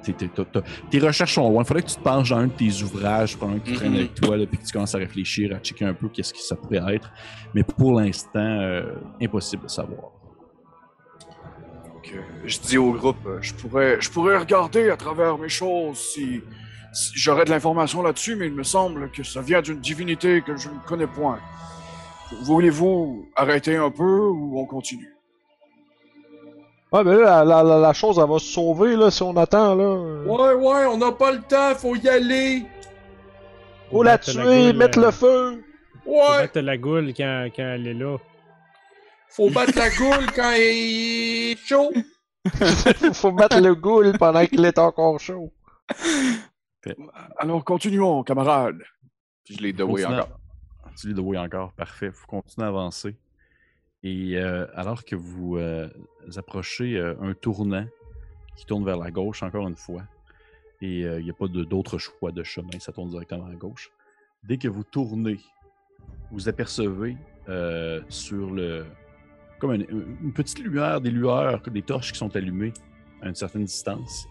t'es- recherches sont loin. Il faudrait que tu te penches dans un de tes ouvrages, probablement que tu traînes Mhm. avec toi, là, puis que tu commences à réfléchir, à checker un peu qu'est-ce que ça pourrait être. Mais pour l'instant, euh, impossible de savoir. Donc, euh, je dis au groupe, euh, je pourrais, je pourrais regarder à travers mes choses si, si j'aurais de l'information là-dessus, mais il me semble que ça vient d'une divinité que je ne connais point. Voulez-vous arrêter un peu ou on continue? Ouais, mais là, la, la, chose, elle va se sauver, là, si on attend, là. Ouais, ouais, on n'a pas le temps, faut y aller. Faut la battre la tuer, goule, mettre euh, le feu! Faut Ouais, battre la goule quand, quand elle est là. faut battre la goule quand il est chaud. Faut mettre le goule pendant qu'il est encore chaud. Alors continuons, camarades. Puis je l'ai doué encore. Tu lis de oui encore, parfait. Vous continuez à avancer. Et euh, alors que vous euh, approchez euh, un tournant qui tourne vers la gauche encore une fois, et il n'y a pas d'autre choix de chemin, ça tourne directement à gauche. Dès que vous tournez, vous apercevez sur le. comme une, une petite lueur, des lueurs, des torches qui sont allumées à une certaine distance.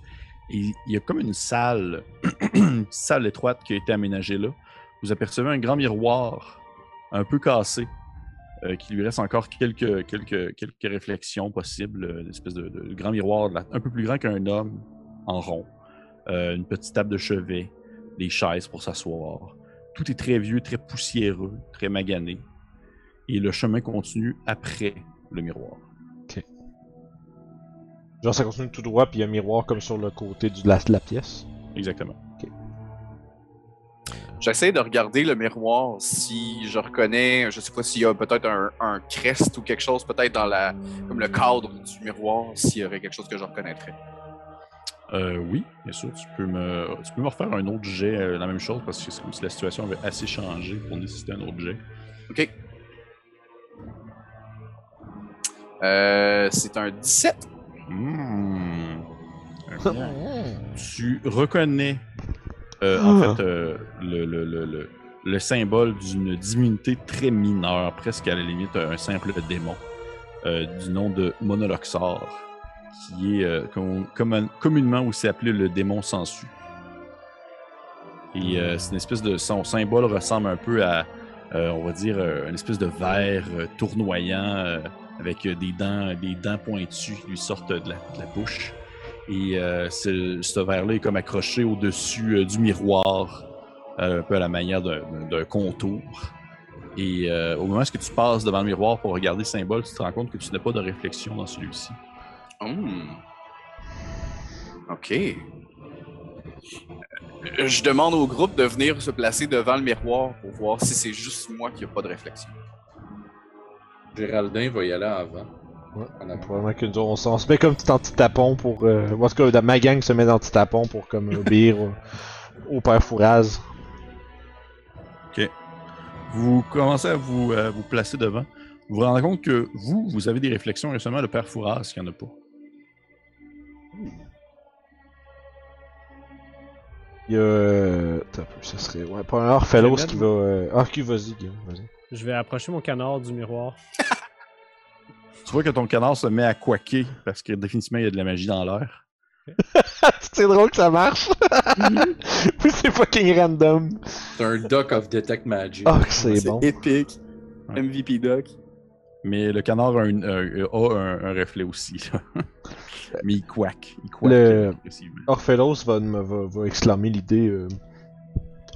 Et il y a comme une salle, une salle étroite qui a été aménagée là vous apercevez un grand miroir un peu cassé, euh, qui lui reste encore quelques, quelques, quelques réflexions possibles. euh, Une espèce de, de grand miroir là, un peu plus grand qu'un homme, en rond. Euh, une petite table de chevet, des chaises pour s'asseoir. Tout est très vieux, très poussiéreux, très magané. Et le chemin continue après le miroir. Genre, ça continue tout droit, puis il y a un miroir comme sur le côté du- de la, de la pièce. Exactement. J'essaie de regarder le miroir si je reconnais, je sais pas s'il y a peut-être un, un crest ou quelque chose, peut-être dans la, comme le cadre du miroir, s'il y aurait quelque chose que je reconnaîtrais. Euh, oui, bien sûr. Tu peux me, tu peux me refaire un autre jet, euh, la même chose, parce que c'est comme si la situation avait assez changé pour nécessiter un autre jet. Ok. Euh, c'est un 17. Mmh. Tu reconnais euh, en fait euh, le, le- le- le- le symbole d'une divinité très mineure, presque à la limite un simple démon, euh, du nom de Monoloxor, qui est com- commun- communément aussi appelé le démon sensu. Et c'est une espèce de. Son symbole ressemble un peu à, on va dire, une espèce de verre tournoyant avec des dents, des dents pointues qui lui sortent de la, de la bouche. Et euh, ce, ce verre-là est comme accroché au-dessus euh, du miroir, euh, un peu à la manière d'un contour. Et euh, au moment où tu passes devant le miroir pour regarder le symbole, tu te rends compte que tu n'as pas de réflexion dans celui-ci. Hmm. Ok. Je demande au groupe de venir se placer devant le miroir pour voir si c'est juste moi qui n'ai pas de réflexion. Géraldin va y aller avant. Ouais. Probablement que nous, on, on se met comme petit anti-tapon pour. Euh, en tout cas, dans ma gang se met anti-tapon pour comme obéir au, au père Fouraz. Vous commencez à vous, à vous placer devant. Vous vous rendez compte que vous, vous avez des réflexions et seulement le père Fouras qui en a pas. Il y a. Euh, attends ça serait. Ouais, pas un Orphelos qui va. Euh... Ah, qui vas-y, Guillaume, vas-y. Je vais approcher mon canard du miroir. Tu vois que ton canard se met à quaquer parce que définitivement il y a de la magie dans l'air. c'est drôle que ça marche! C'est fucking random! C'est un Duck of Detect Magic. Que c'est bon. épique. Ouais. MVP Doc. Mais le canard a, une- euh, a un, un reflet aussi. là. Mais il quaque. Il Le- agressivement. Orphelos va, me- va, va exclamer l'idée. Euh...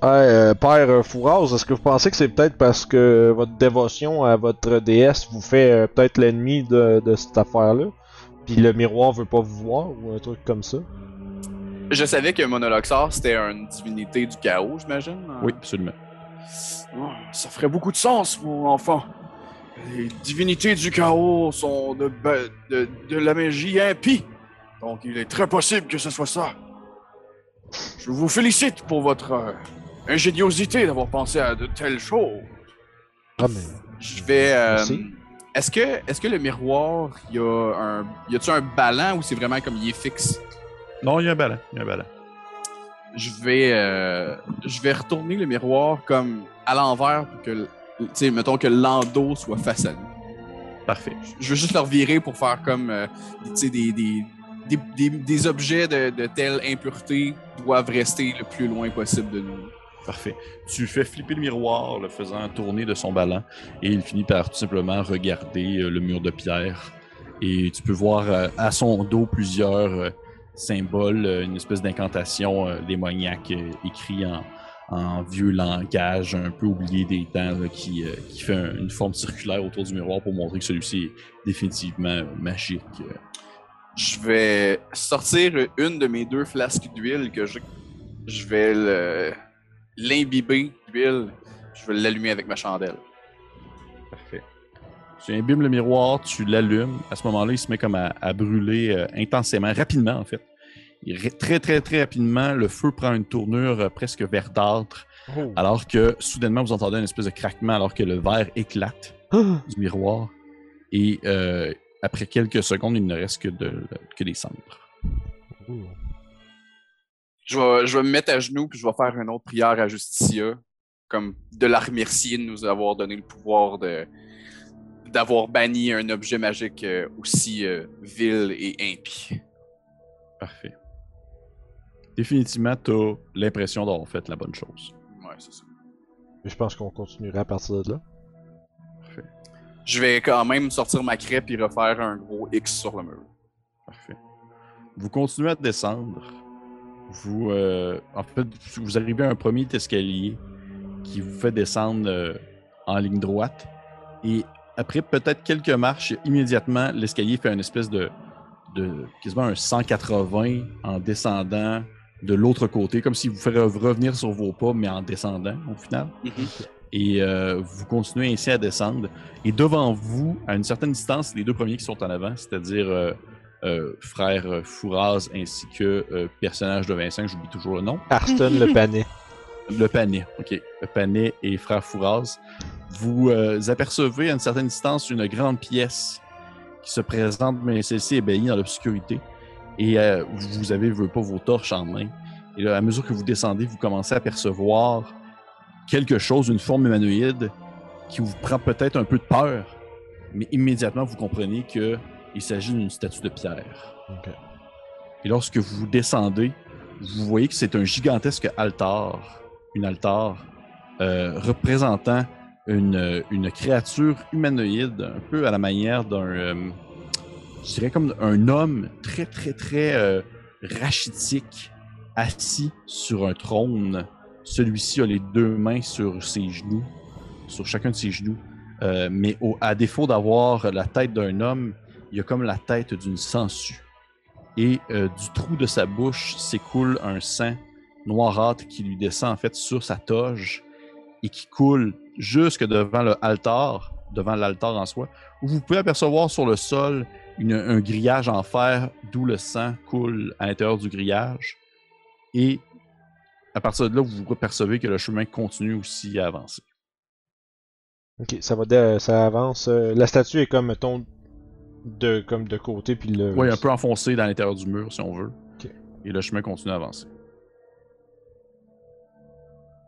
Ouais, euh, père euh, Fouraz, est-ce que vous pensez que c'est peut-être parce que votre dévotion à votre déesse vous fait euh, peut-être l'ennemi de, de cette affaire-là? Puis le miroir veut pas vous voir ou un truc comme ça? Je savais que Monoloxor, c'était une divinité du chaos, j'imagine. Oui, absolument. Oh, ça ferait beaucoup de sens, mon enfant. Les divinités du chaos sont de, ba- de, de la magie impie. Donc il est très possible que ce soit ça. Je vous félicite pour votre euh, ingéniosité d'avoir pensé à de telles choses. Ah, mais. Je vais. euh, est-ce que, est-ce que le miroir, il y a un, y a-tu un ballon ou c'est vraiment comme il est fixe? Non, il y a un ballon. Il y a un ballon. Je vais, euh, je vais retourner le miroir comme à l'envers pour que, le- tu sais, mettons que l'endos soit face à nous. Parfait. Je veux juste leur virer pour faire comme, euh, tu sais, des, des, des, des- des objets de, de telle impureté doivent rester le plus loin possible de nous. Parfait. Tu fais flipper le miroir, le faisant tourner de son ballon, et il finit par tout simplement regarder euh, le mur de pierre. Et tu peux voir euh, à son dos plusieurs euh, symboles, une espèce d'incantation démoniaque euh, écrit en, vieux langage, un peu oublié des temps, qui, fait un- une forme circulaire autour du miroir pour montrer que celui-ci est définitivement magique. Je vais sortir une de mes deux flasques d'huile que je, je vais le- l'imbiber d'huile. Je vais l'allumer avec ma chandelle. Parfait. Tu imbibes le miroir, tu l'allumes. À ce moment-là, il se met comme à, à brûler euh, intensément, rapidement en fait. Il très très très rapidement, le feu prend une tournure euh, presque verdâtre, Oh. alors que soudainement vous entendez une espèce de craquement alors que le verre éclate du miroir. Et euh, après quelques secondes, il ne reste que, de, que des cendres. Ouh. Je vais, je vais me mettre à genoux puis je vais faire une autre prière à Justicia, comme de la remercier de nous avoir donné le pouvoir de d'avoir banni un objet magique euh, aussi euh, vil et impie. Parfait. Définitivement, tu as l'impression d'avoir fait la bonne chose. Ouais, c'est ça. Je pense qu'on continuera à partir de là. Je vais quand même sortir ma crêpe et refaire un gros X sur le mur. Parfait. Vous continuez à descendre. Vous, euh, en fait, vous arrivez à un premier escalier qui vous fait descendre euh, en ligne droite. Et après peut-être quelques marches, immédiatement, l'escalier fait une espèce de, de quasiment un 180 en descendant de l'autre côté, comme s'il vous ferait revenir sur vos pas, mais en descendant au final. Et euh, vous continuez ainsi à descendre. Et devant vous, à une certaine distance, les deux premiers qui sont en avant, c'est-à-dire euh, frère euh, Fouraz ainsi que euh, personnage de Vincent, j'oublie toujours le nom. Arston le panet. Le Panet, ok. Le Panet et frère Fouraz. Vous euh, apercevez à une certaine distance une grande pièce qui se présente, mais celle-ci est baignée dans l'obscurité. Et vous avez, veux pas, vos torches en main. Et là, à mesure que vous descendez, vous commencez à percevoir quelque chose, une forme humanoïde, qui vous prend peut-être un peu de peur, mais immédiatement vous comprenez que il s'agit d'une statue de pierre. Et lorsque vous descendez, vous voyez que c'est un gigantesque altar, une altar euh, représentant une, une créature humanoïde, un peu à la manière d'un, euh, je dirais comme un homme très très très euh, rachitique, assis sur un trône. Celui-ci a les deux mains sur ses genoux, sur chacun de ses genoux. Mais au- à défaut d'avoir la tête d'un homme, il a comme la tête d'une sangsue. Et euh, du trou de sa bouche s'écoule un sang noirâtre qui lui descend en fait sur sa toge et qui coule jusque devant le devant l'altar en soi, où vous pouvez apercevoir sur le sol un grillage en fer d'où le sang coule à l'intérieur du grillage. Et à partir de là, vous percevez que le chemin continue aussi à avancer. Ok, ça va ça avance. euh, la statue est comme, mettons, de, comme de côté, puis le. Oui, un peu enfoncé dans l'intérieur du mur, si on veut. Ok. Et le chemin continue à avancer.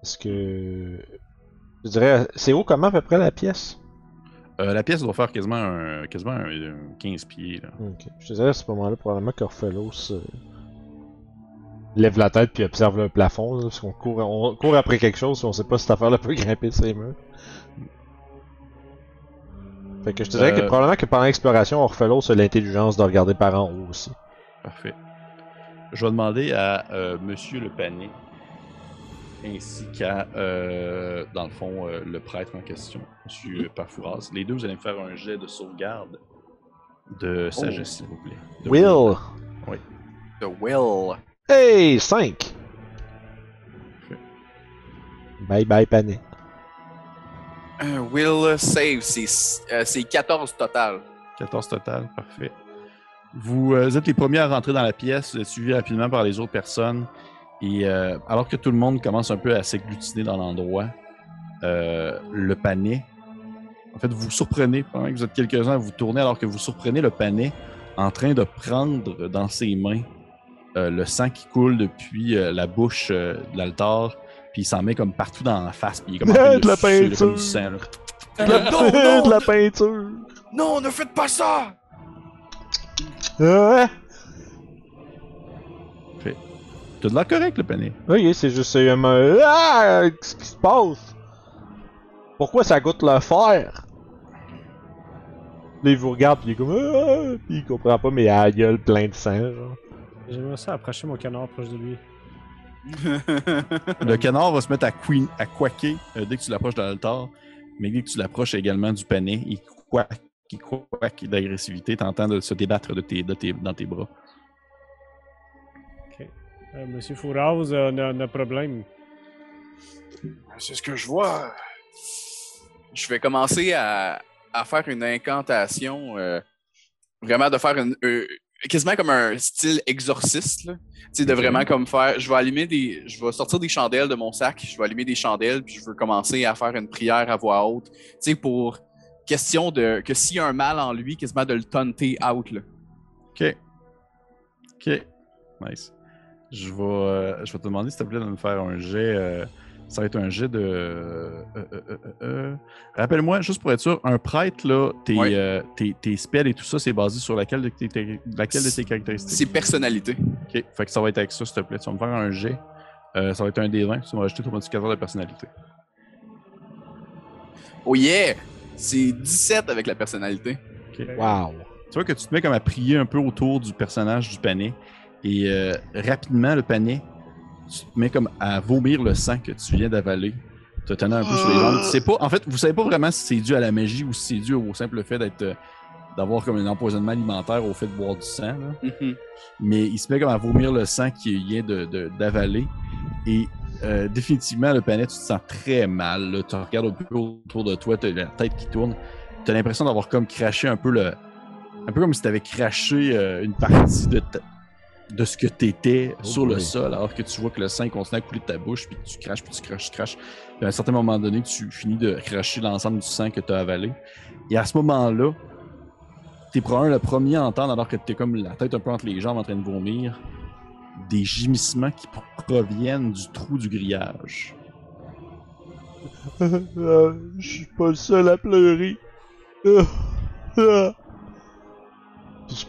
Est-ce que. Je dirais, c'est haut comment à peu près la pièce? Euh, la pièce doit faire quasiment un, quasiment un, un 15 pieds. Là. Ok. Je te dirais à ce moment-là, probablement qu'Orphelos euh, lève la tête puis observe le plafond, là, parce qu'on court, on court après quelque chose, on sait pas si cette affaire-là peut grimper ces murs. Fait que je te dirais que Euh. probablement que pendant l'exploration, Orphelos a l'intelligence de regarder par en haut aussi. Parfait. Je vais demander à euh, Monsieur le panier ainsi qu'à, euh, dans le fond, euh, le prêtre en question, Monsieur Parfouras. Les deux, vous allez me faire un jet de sauvegarde de sagesse, s'il vous plaît. De Will! The Will. Hey! 5! Bye bye, Pané. Will save, c'est euh, c'est 14 total. 14 total, parfait. Vous euh, êtes les premiers à rentrer dans la pièce, vous suivis rapidement par les autres personnes. Et euh, alors que tout le monde commence un peu à s'agglutiner dans l'endroit, euh, le panet, en fait, vous vous surprenez, pendant que vous êtes quelques-uns à vous tourner, alors que vous surprenez le panet en train de prendre dans ses mains euh, le sang qui coule depuis euh, la bouche euh, de l'altar, puis il s'en met comme partout dans la face, puis il est comme en De la peinture. du sang, là. non, non, de la peinture! Non, ne faites pas ça! Ouais! T'as de l'air correct, le panier. Oui, c'est juste un me- Ah, qu'est-ce qui se passe? Pourquoi ça goûte le fer? Là, il vous regarde, pis il est comme. Ah, pis il comprend pas, mais il a la gueule plein de sang, genre. J'aimerais ça approcher mon canard proche de lui. Le canard va se mettre à, queen, à quaquer euh, dès que tu l'approches de l'altar, mais dès que tu l'approches également du panier, il quaque, il quaque d'agressivité, t'entends de se débattre de tes, de tes, dans tes bras. Euh, Monsieur Fouraz, euh, on a un problème. C'est ce que je vois. Je vais commencer à, à faire une incantation, euh, vraiment de faire une, quasiment comme un style exorciste, là. Tu sais, de vraiment comme faire, je vais allumer des, je vais sortir des chandelles de mon sac, je vais allumer des chandelles, puis je veux commencer à faire une prière à voix haute, tu sais, pour question de, que s'il y a un mal en lui, quasiment de le taunter out, là. Ok. Ok. Nice. Je vais, euh, je vais te demander, s'il te plaît, de me faire un jet. euh, ça va être un jet de. euh, euh, euh, euh, euh. Rappelle-moi, juste pour être sûr, un prêtre, là, tes, Ouais. euh, tes, tes spells et tout ça, c'est basé sur laquelle de tes, tes- laquelle de tes caractéristiques? C'est personnalité. Ok. Fait que ça va être avec ça, s'il te plaît. Tu vas me faire un jet. Euh, ça va être un des 20. Tu vas me rajouter ton modificateur de personnalité. Oh yeah! C'est 17 avec la personnalité. Wow. Tu vois que tu te mets comme à prier un peu autour du personnage du panier. Et euh, rapidement, le panier, tu te mets comme à vomir le sang que tu viens d'avaler. Tu te tenais un peu sur les jambes. Tu sais pas, en fait, vous savez pas vraiment si c'est dû à la magie ou si c'est dû au simple fait d'être euh, d'avoir comme un empoisonnement alimentaire au fait de boire du sang. là. Mhm. Mais il se met comme à vomir le sang qu'il vient de- de- d'avaler. Et euh, définitivement, le panier, tu te sens très mal. là. Tu regardes un peu autour de toi, tu as la tête qui tourne. Tu as l'impression d'avoir comme craché un peu le. Un peu comme si tu avais craché euh, une partie de, ta- de ce que tu étais Oh sur le sol, alors que tu vois que le sang continue à couler de ta bouche, puis tu craches, puis tu craches, tu craches. Puis à un certain moment donné, tu finis de cracher l'ensemble du sang que tu as avalé. Et à ce moment-là, t'es probablement le premier à entendre, alors que t'es comme la tête un peu entre les jambes en train de vomir, des gémissements qui proviennent du trou du grillage. Euh, Je suis pas le seul à pleurer.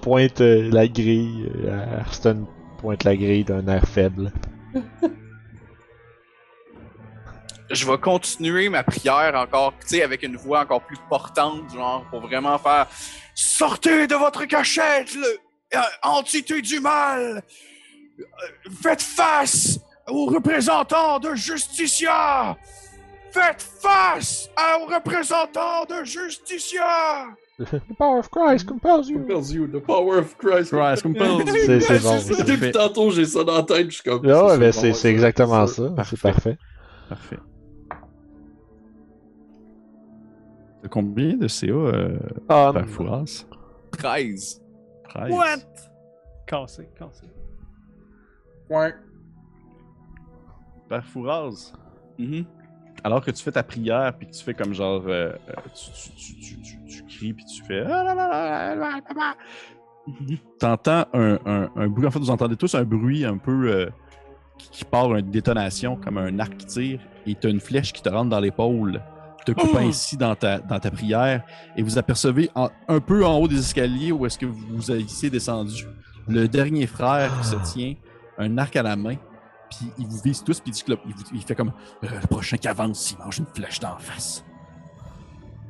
Pointe euh, la grille. euh, Arston pointe la grille d'un air faible. je vais continuer ma prière encore, tu sais, avec une voix encore plus portante, genre, pour vraiment faire Sortez de votre cachette, le euh, entité du mal. Faites face aux représentants de Justicia. Faites face aux représentants de Justicia. The power of Christ compels you. Compels you, the power of Christ. Christ compels you. C'est c'est bon. ça. Depuis tantôt, j'ai ça dans la tête, je suis comme. Ah ouais, ça, c'est c'est exactement ça. Parfait. C'est parfait. Parfait. T'as combien de CA euh, Ah, par Fouras? 13. 13. Cassé, cassé. Ouais. Par Fouras. Mhm. Alors que tu fais ta prière puis que tu fais comme genre euh, euh, tu, tu, tu, tu, tu- tu cries puis tu fais Ah t'entends un, un, un bruit en fait vous entendez tous un bruit un peu euh, qui, qui part une détonation comme un arc qui tire et t'as une flèche qui te rentre dans l'épaule te coupant ainsi dans ta, dans ta prière et vous apercevez en- un peu en haut des escaliers où est-ce que vous vous ici descendu. Le dernier frère qui se tient un arc à la main puis il vous vise tous puis il, dit que là, il, vous- il fait comme euh, le prochain qui avance, il mange une flèche d'en face.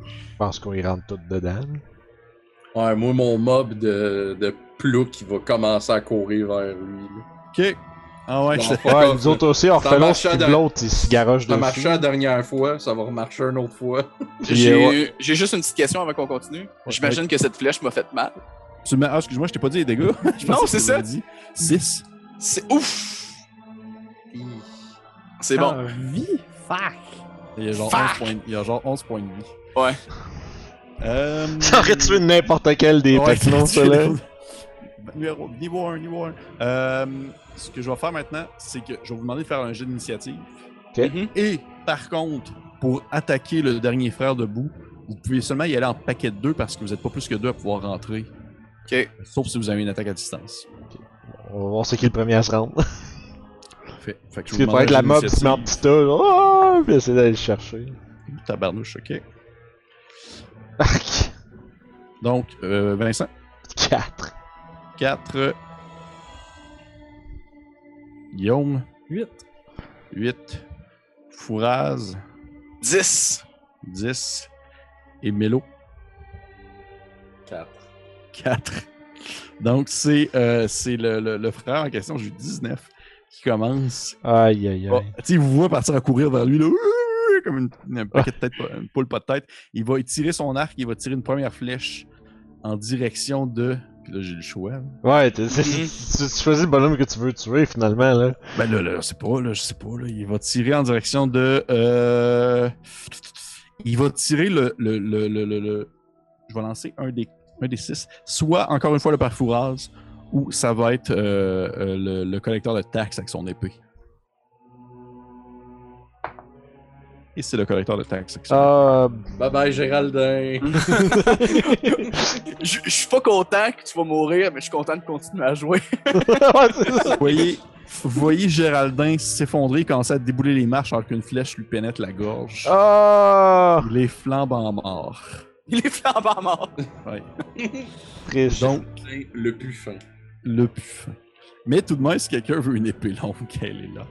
Je pense qu'on y rentre tout dedans. Ouais, moi, mon mob de, de plouc qui va commencer à courir vers lui. là. Ok. Ah ouais, je- Ouais, nous autres aussi, on Ça refait l'autre, marchait dans- l'autre, il se garoche Ça a marché dessus. la dernière fois, ça va remarcher une autre fois. J'ai ouais. juste une petite question avant qu'on continue. J'imagine que cette flèche m'a fait mal. Tu ah, excuse-moi, je t'ai pas dit les dégâts. Je Non, c'est ça. m'avais dit 6. C'est ouf! C'est bon. Ah, vie? Fuck! Il y a genre Fuck. 11 points, il y a genre 11 points de vie. Ouais. Euh... Ça aurait tué n'importe quel des Ouais, technos, là. tué Numéro, niveau 1, niveau 1. Euh, ce que je vais faire maintenant, c'est que je vais vous demander de faire un jeu d'initiative. Mhm. Et par contre, pour attaquer le dernier frère debout, vous pouvez seulement y aller en paquet de deux parce que vous n'êtes pas plus que deux à pouvoir rentrer. Ok. Sauf si vous avez une attaque à distance. On va voir c'est qui le premier à se rendre. Fait, fait que être un la mob se met en d'initiative. petit tas, là. Puis essayer d'aller le chercher. Tabarnouche, ok. Arc. Donc, euh, Vincent, 4. 4. Guillaume, 8. 8. Fouraz, 10. 10. Et Mélo, 4. 4. Donc, c'est euh, c'est le, le- le frère en question, j'ai eu 19, qui commence. Aïe, aïe, Oh, aïe. tu sais, il vous voit partir à courir vers lui, là, comme une, une, paquet de tête, une poule pas de tête. Il va tirer son arc, il va tirer une première flèche en direction de. Puis là, j'ai le choix. là. Ouais, c'est- tu, tu choisis le bonhomme que tu veux tuer finalement, là. Ben là, là, je sais pas, là, je sais pas, là. Il va tirer en direction de. Euh... Il va tirer le, le, le, le, le- le- Je vais lancer un des, un des six. Soit, encore une fois, le parfouraz, ou ça va être euh, euh, le, le collecteur de taxes avec son épée. Et c'est le collecteur de taxes avec son Euh, Bye bye, Géraldin. Je je suis pas content que tu vas mourir, mais je suis content de continuer à jouer. Vous voyez, vous voyez Géraldin s'effondrer, commencer à débouler les marches alors qu'une flèche lui pénètre la gorge. Ah, Il est flambant mort. Il est flambant mort. Ouais. Donc, Le plus fin. Le plus fin. Mais tout de même, si quelqu'un veut une épée longue, elle est là.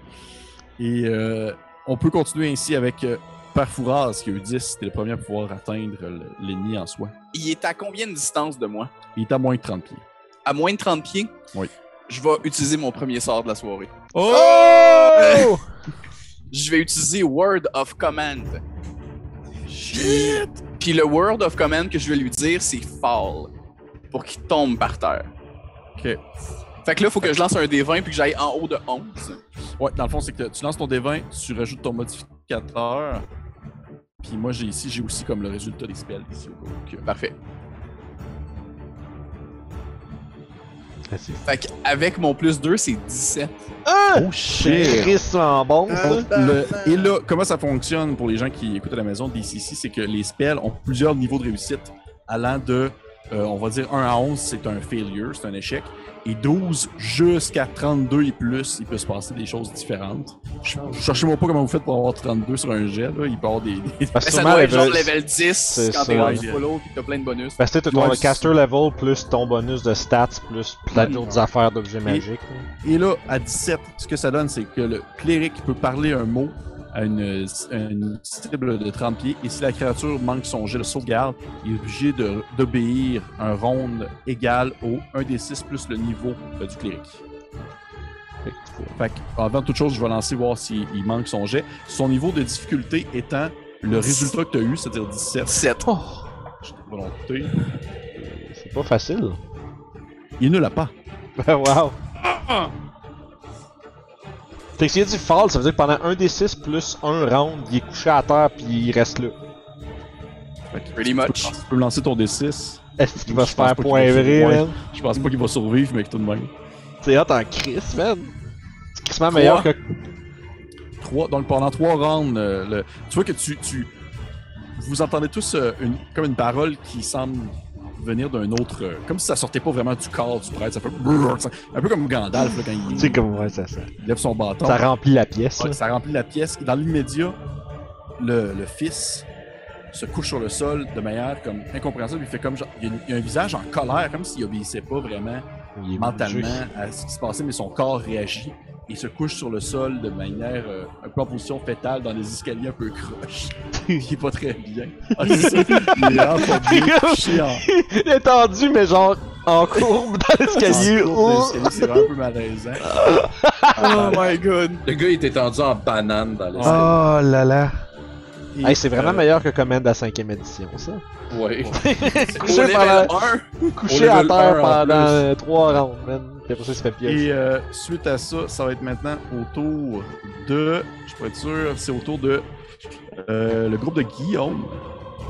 Et euh, on peut continuer ainsi avec euh, Parfouraz, qui a eu 10. C'était le premier à pouvoir atteindre le- l'ennemi en soi. Il est à combien de distance de moi? Il est à moins de 30 pieds. À moins de 30 pieds? Oui. Je vais utiliser mon premier sort de la soirée. Oh! Je vais utiliser Word of Command. Shit! Puis le Word of Command que je vais lui dire, c'est Fall. Pour qu'il tombe par terre. Ok. Fait que là, faut que je lance un D20 puis que j'aille en haut de 11. Ouais, dans le fond, c'est que tu lances ton D20, tu rajoutes ton modificateur. Puis moi, j'ai ici, j'ai aussi comme le résultat des spells ici. au que- Parfait. Ah, c'est- Fait qu'avec mon plus 2, c'est 17. Ah! Oh C'est shit! bon, ça. Le- et là, comment ça fonctionne pour les gens qui écoutent à la maison DCC, c'est que les spells ont plusieurs niveaux de réussite, allant de, euh, on va dire 1 à 11, c'est un failure, c'est un échec, et 12 jusqu'à 32 et plus, il peut se passer des choses différentes. Je- Cherchez-moi pas comment vous faites pour avoir 32 sur un jet, là. il peut avoir des... des- Parce ça doit être genre level- level 10 c'est quand t'es rendu follow pis t'as plein de bonus. Parce que t'as ton caster level plus ton bonus de stats plus plein d'autres affaires d'objets magiques. Et là, à 17, ce que ça donne, c'est que le cléric peut parler un mot à une, à une cible de 30 pieds, et si la créature manque son jet de sauvegarde, il est obligé d'obéir un round égal au 1 des 6 plus le niveau euh, du cléric. Fait que, avant toute chose, je vais lancer voir s'il il manque son jet. Son niveau de difficulté étant le résultat que tu as eu, c'est-à-dire 17. 17. Oh, c'est pas facile. Il ne l'a pas. wow. Fait que s'il y a du fall, ça veut dire que pendant un des 6 plus un round, il est couché à terre puis il reste là. Pretty much. Tu peux lancer ton D6. Est-ce qu'il va se faire poivrer, man? Je pense pas qu'il va survivre, mais tout de même. C'est hot en crise, man. C'est crissement meilleur que. Trois, donc pendant trois rounds, euh, le- tu vois que tu, tu vous entendez tous euh, une, comme une parole qui semble venir d'un autre, euh, comme si ça sortait pas vraiment du corps du prêtre, ça fait brrr, ça- un peu comme Gandalf là, quand il, comme ouais, ça, ça, il lève son bâton. ça remplit la pièce. Ouais, ça remplit la pièce. Et dans l'immédiat, le, le fils se couche sur le sol de manière comme incompréhensible. Il fait comme genre, il y a, il a un visage en colère, comme s'il obéissait pas vraiment mentalement à ce qui se passait, mais son corps réagit. Il se couche sur le sol de manière euh, un peu en position fétale dans des escaliers un peu croches. il est pas très bien. Ah, c'est ça. Il est enfoncé, couché en, Il est tendu, mais genre en courbe dans l'escalier. en Oh! C'est vraiment un peu malaisant. Oh my god. Le gars, il était tendu en banane dans les Oh là là. Et, Hey, c'est vraiment euh, meilleur que Command à 5ème édition, ça. Ouais. Couché level pendant, 1, couché à terre 1 en pendant 3 rounds, man. Puis après ça, se fait piège. Et euh, suite à ça, ça va être maintenant au tour de. Je peux être sûr, c'est au tour de. euh, le groupe de Guillaume.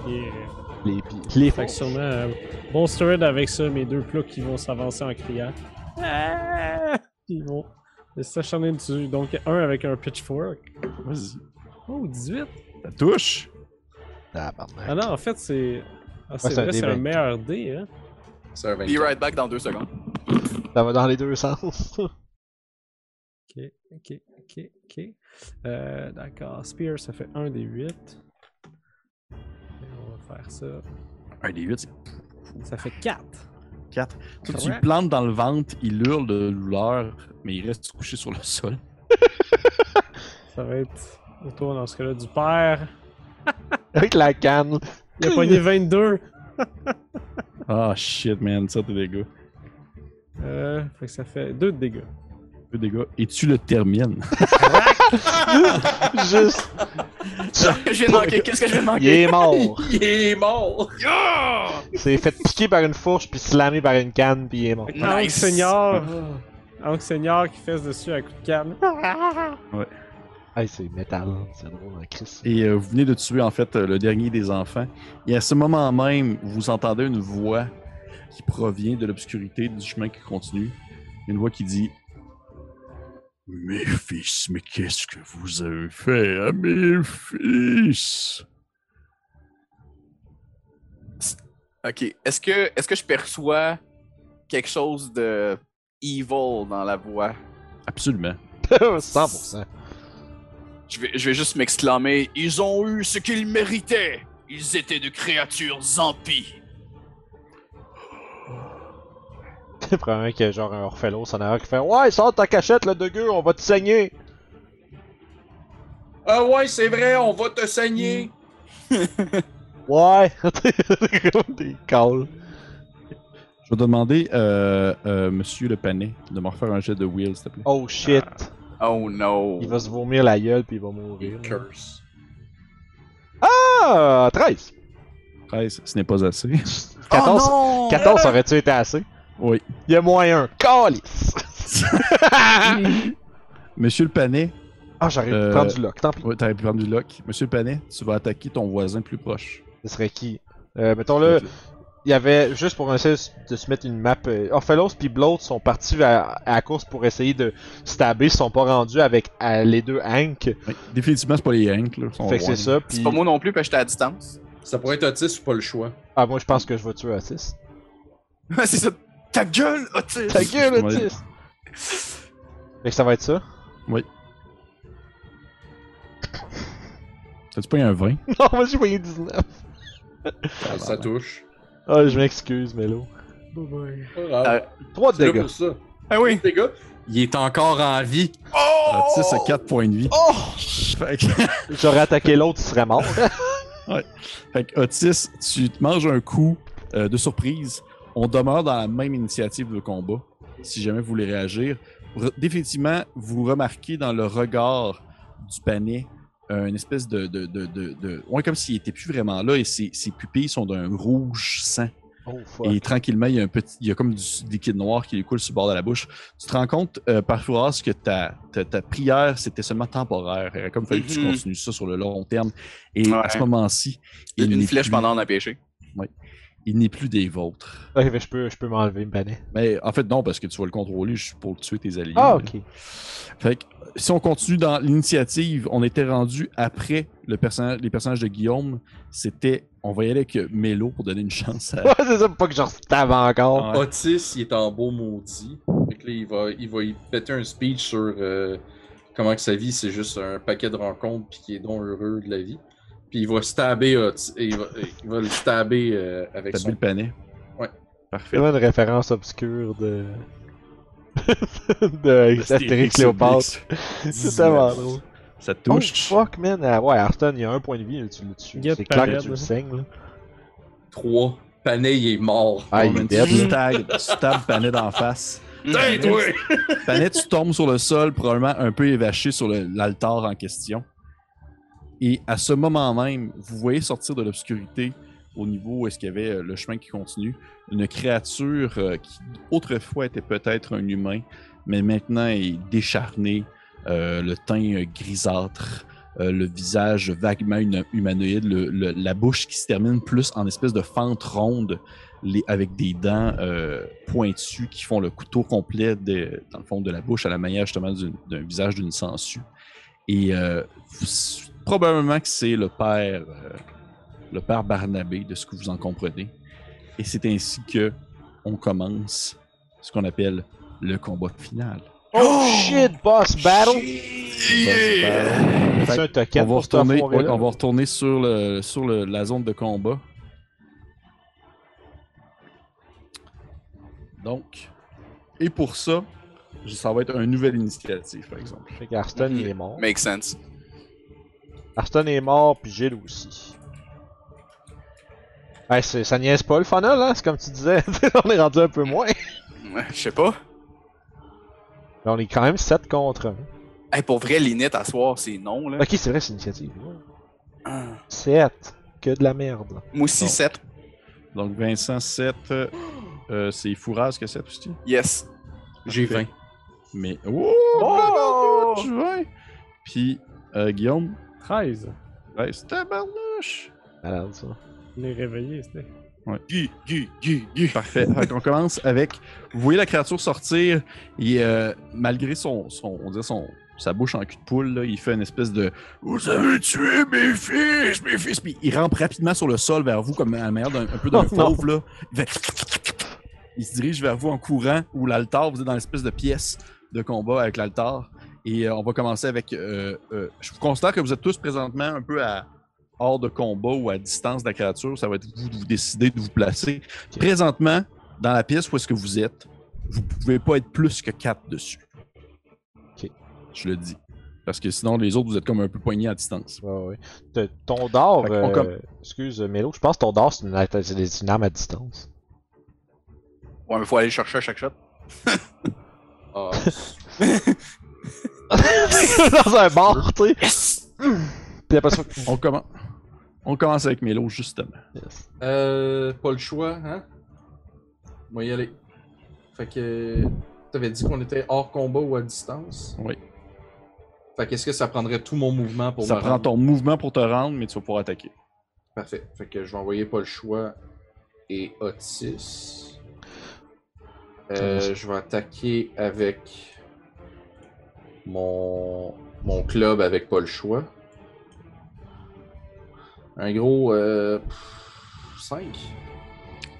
Et, Les pieds. Les fait que sûrement, euh, bon avec ça, mes deux plats qui vont s'avancer en criant. Ah! Puis Ils vont s'acharner dessus. Donc, un avec un pitchfork. Vas-y. Oh, 18! Ça touche. Tabarnak. Ah non, en fait, c'est. Ah, c'est c'est un vrai, c'est D20. un meilleur dé, hein? C'est un be 24. right back dans deux secondes. Ça va dans les deux sens. Ok, ok, ok, ok. Euh, D'accord. Spear, ça fait 1 des 8. On va faire ça. Un des 8, c'est. Ça fait 4. 4. Toi, tu le Correct. plantes dans le ventre, il hurle de douleur, mais il reste couché sur le sol. Ça va être autour dans ce cas-là du père. Avec la canne. Il a pogné 22. Ah shit, man, ça t'es dégâts. Euh, fait que ça fait 2 de dégâts. Peu de dégâts. Et tu le termines. Juste. Qu'est-ce que je de manquer? Qu'est-ce que je viens de Il est mort. Il est mort! Il s'est fait piquer par une fourche, puis slammer par une canne, puis il est mort. Nice. Senior. Hank Senior qui fesse dessus à coup de canne. Hey, c'est métal. C'est drôle en crise. Et euh, vous venez de tuer en fait euh, le dernier des enfants. Et à ce moment même, vous entendez une voix qui provient de l'obscurité du chemin qui continue. Une voix qui dit Mes fils, mais qu'est-ce que vous avez fait à mes fils? Ok. Est-ce que, est-ce que je perçois quelque chose de evil dans la voix? Absolument. 100%. Je vais, je vais juste m'exclamer Ils ont eu ce qu'ils méritaient! Ils étaient de créatures empies! Probablement qu'il y a genre un Orphelos en arrière qui fait Ouais, sors ta cachette, le dégueu, on va te saigner. Ah ouais, c'est vrai, on va te saigner! Ouais. Des calls. Je vais demander, euh, euh, monsieur le panet, de me refaire un jet de wheel, s'il te plaît. Oh shit. Oh no! Il va se vomir la gueule, puis il va mourir. Curse. Ah, 13. 13, ce n'est pas assez. 14, Oh non! 14 aurait-tu été assez? oui. Il y a moins un. Calice! Monsieur le panet, Ah, j'aurais Euh, pu prendre du lock, tant pis. ouais, t'aurais pu prendre du lock. Monsieur le panet, tu vas attaquer ton voisin plus proche. Ce serait qui? Euh, mettons là, il y avait, juste pour essayer de se mettre une map, euh, Orphelos puis Bloat sont partis à, à la course pour essayer de stabber, ils sont pas rendus avec euh, les deux Hank. Ouais, définitivement, c'est pas les Hank, là. Fait que c'est ça. C'est pas moi non plus, parce que j'étais à distance. Ça pourrait être Otis ou pas le choix. Ah, moi je pense que je vais tuer Otis. c'est ça. Ta gueule, Otis! Ta gueule. Otis! Fait que ça va être ça? T'as-tu pas eu un 20? Non, moi j'ai payé 19. Ça, ça touche. Ah, je m'excuse, Melo. 3 de C'est là dégâts. pour ça. Ah oui! Les gars, Il est encore en vie. Oh! Otis a 4 points de vie. Oh! Fait que, J'aurais attaqué l'autre, il serait mort. fait que Otis, tu te manges un coup euh, de surprise. On demeure dans la même initiative de combat. Si jamais vous voulez réagir. Re- définitivement, vous remarquez dans le regard du panier euh, une espèce de. de, de, de, de- Ouais, comme s'il était plus vraiment là et ses, ses pupilles sont d'un rouge sang. Oh. Et tranquillement, il y a un petit, il y a comme du liquide noir qui lui coule sur le bord de la bouche. Tu te rends compte, euh, par Fouras, que ta, ta, ta prière, c'était seulement temporaire. Il aurait comme fallu que tu Mhm. continues ça sur le long terme. Et à Ouais. ce moment-ci, il Une n'est flèche plus- pendant à pêcher. Il n'est plus des vôtres. Ok, mais je peux, je peux m'enlever, me banner. Mais en fait, non, parce que tu vas le contrôler juste pour tuer tes alliés. Ah, ok. Fait que, si on continue dans l'initiative, on était rendu après le personnage, les personnages de Guillaume. C'était, on va y aller avec Mélo pour donner une chance à. Ouais, c'est ça, pas que j'en stab encore. Ouais. Otis, il est en beau maudit. Fait que là, il va, il va y péter un speech sur euh, comment que sa vie, c'est juste un paquet de rencontres puis qu'il est donc heureux de la vie. Puis il va stabber Otis, il va, il va le stabber euh, avec T'as son... le panet. Ouais. Parfait. C'est une référence obscure de. de Astérix Cléopâtre. C'est tellement drôle. Ça Oh touche? fuck man, Ah ouais, Arston, il y a un point de vie, là, tu le tues. C'est clair que tu le saignes là. 3. Panet, il est mort. Ah, il Bon, est dead tu stabs, Panet d'en face. Panet, tu tombes sur le sol, probablement un peu évaché sur l'altar en question. Et à ce moment même, vous voyez sortir de l'obscurité au niveau où est-ce qu'il y avait euh, le chemin qui continue, une créature euh, qui autrefois était peut-être un humain, mais maintenant est décharnée, euh, le teint grisâtre, le visage vaguement huma- humanoïde, la bouche qui se termine plus en espèce de fente ronde, avec des dents pointues qui font le couteau complet dans le fond de la bouche à la manière justement d'un visage d'une sangsue. Et probablement que c'est le père, le père Barnabé, de ce que vous en comprenez. Et c'est ainsi que on commence ce qu'on appelle le combat final. Oh shit, boss battle! On va retourner, enfoiré-là. ouais, on va retourner sur, le, sur le- la zone de combat. Donc, et pour ça, ça va être un nouvel initiative, par exemple. Fait qu'Arston, il est mort. Make sense. Arston est mort, puis Gilles aussi. Ouais, c'est- ça niaise pas le funnel, hein? C'est comme tu disais. on est rendu un peu moins. Ouais, Je sais pas. Mais on est quand même 7 contre 1. Hey, pour vrai, l'init à soir, c'est non, là. Ok, c'est vrai, c'est l'initiative. ouais. Ah. 7. Que de la merde. Moi aussi, Bon. 7. Donc, Vincent, 7. euh, c'est Fouraz que 7 aussi. Yes. J'ai 20. Mais. Oh! Oh! tabarnouche, ouais. Puis, euh, Guillaume, 13. ouais, c'est tabarnouche. Malade, ça. On est réveillé, c'était. Guy, Guy, Guy, Guy. Parfait. Fait qu'on commence avec. Vous voyez la créature sortir et euh, malgré son, son, on dirait son, sa bouche en cul de poule, là, il fait une espèce de Vous avez tué mes fils, mes fils. Puis il rampe rapidement sur le sol vers vous comme à la manière d'un un peu d'un Oh fauve. Là. Il, fait- il se dirige vers vous en courant où l'altar, vous êtes dans l'espèce de pièce de combat avec l'altar. Et euh, on va commencer avec. euh, euh, je vous considère que vous êtes tous présentement un peu à hors de combat ou à distance de la créature. Ça va être vous de vous décider de vous placer. Présentement, dans la pièce où est-ce que vous êtes, vous pouvez pas être plus que 4 dessus. Ok. Je le dis. Parce que sinon, les autres, vous êtes comme un peu poignés à distance. Ouais, ouais. Te- Ton dard, euh, excuse Mélo, je pense que ton dard c'est une, une arme à distance. Ouais, mais faut aller le chercher à chaque shot. Ah, Dans un bar, tu sais. Yes! Puis après ça. On, commence. On commence avec Mélo, justement. Yes. Euh, pas le choix, hein? On va y aller. Fait que. T'avais dit qu'on était hors combat ou à distance? Oui. Fait qu'est-ce que ça prendrait tout mon mouvement pour Ça me prend rendre? ton mouvement pour te rendre, mais tu vas pouvoir attaquer. Parfait. Fait que je vais envoyer pas le choix et Otis. Euh, je vais attaquer avec mon, mon club avec pas le choix. Un gros euh, 5.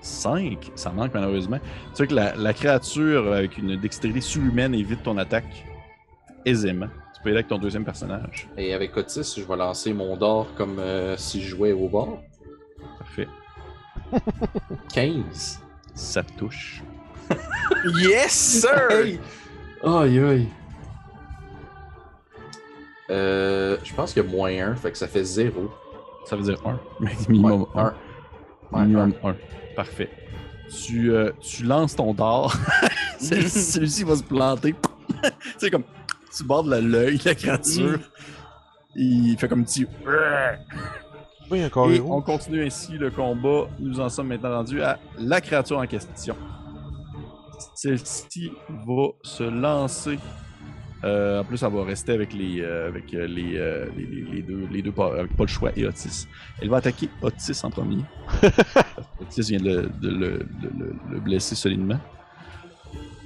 5, ça manque malheureusement. Tu sais que la, la créature avec une dextérité surhumaine évite ton attaque aisément. Tu peux y aller avec ton deuxième personnage. Et avec Otis, je vais lancer mon d'or comme euh, si je jouais au bord. Parfait. 15. Ça touche. Yes, sir! Hey! Aïe aïe. Euh, je pense qu'il y a moins 1, fait que ça fait 0. Ça veut dire 1. Minimum 1. Ouais, un. Minimum 1. Parfait. Tu, euh, tu lances ton dard. Celui-ci va se planter. tu sais, comme tu bordes l'œil la créature. Il fait comme un petit. Oui, encore Et on continue ainsi le combat. Nous en sommes maintenant rendus à la créature en question. Celle-ci va se lancer. Euh, en plus, elle va rester avec les, euh, avec euh, les, les, les- les deux, les deux avec pas le choix et Otis. Elle va attaquer Otis en premier. Otis vient de, le, de le- de le- le blesser solidement.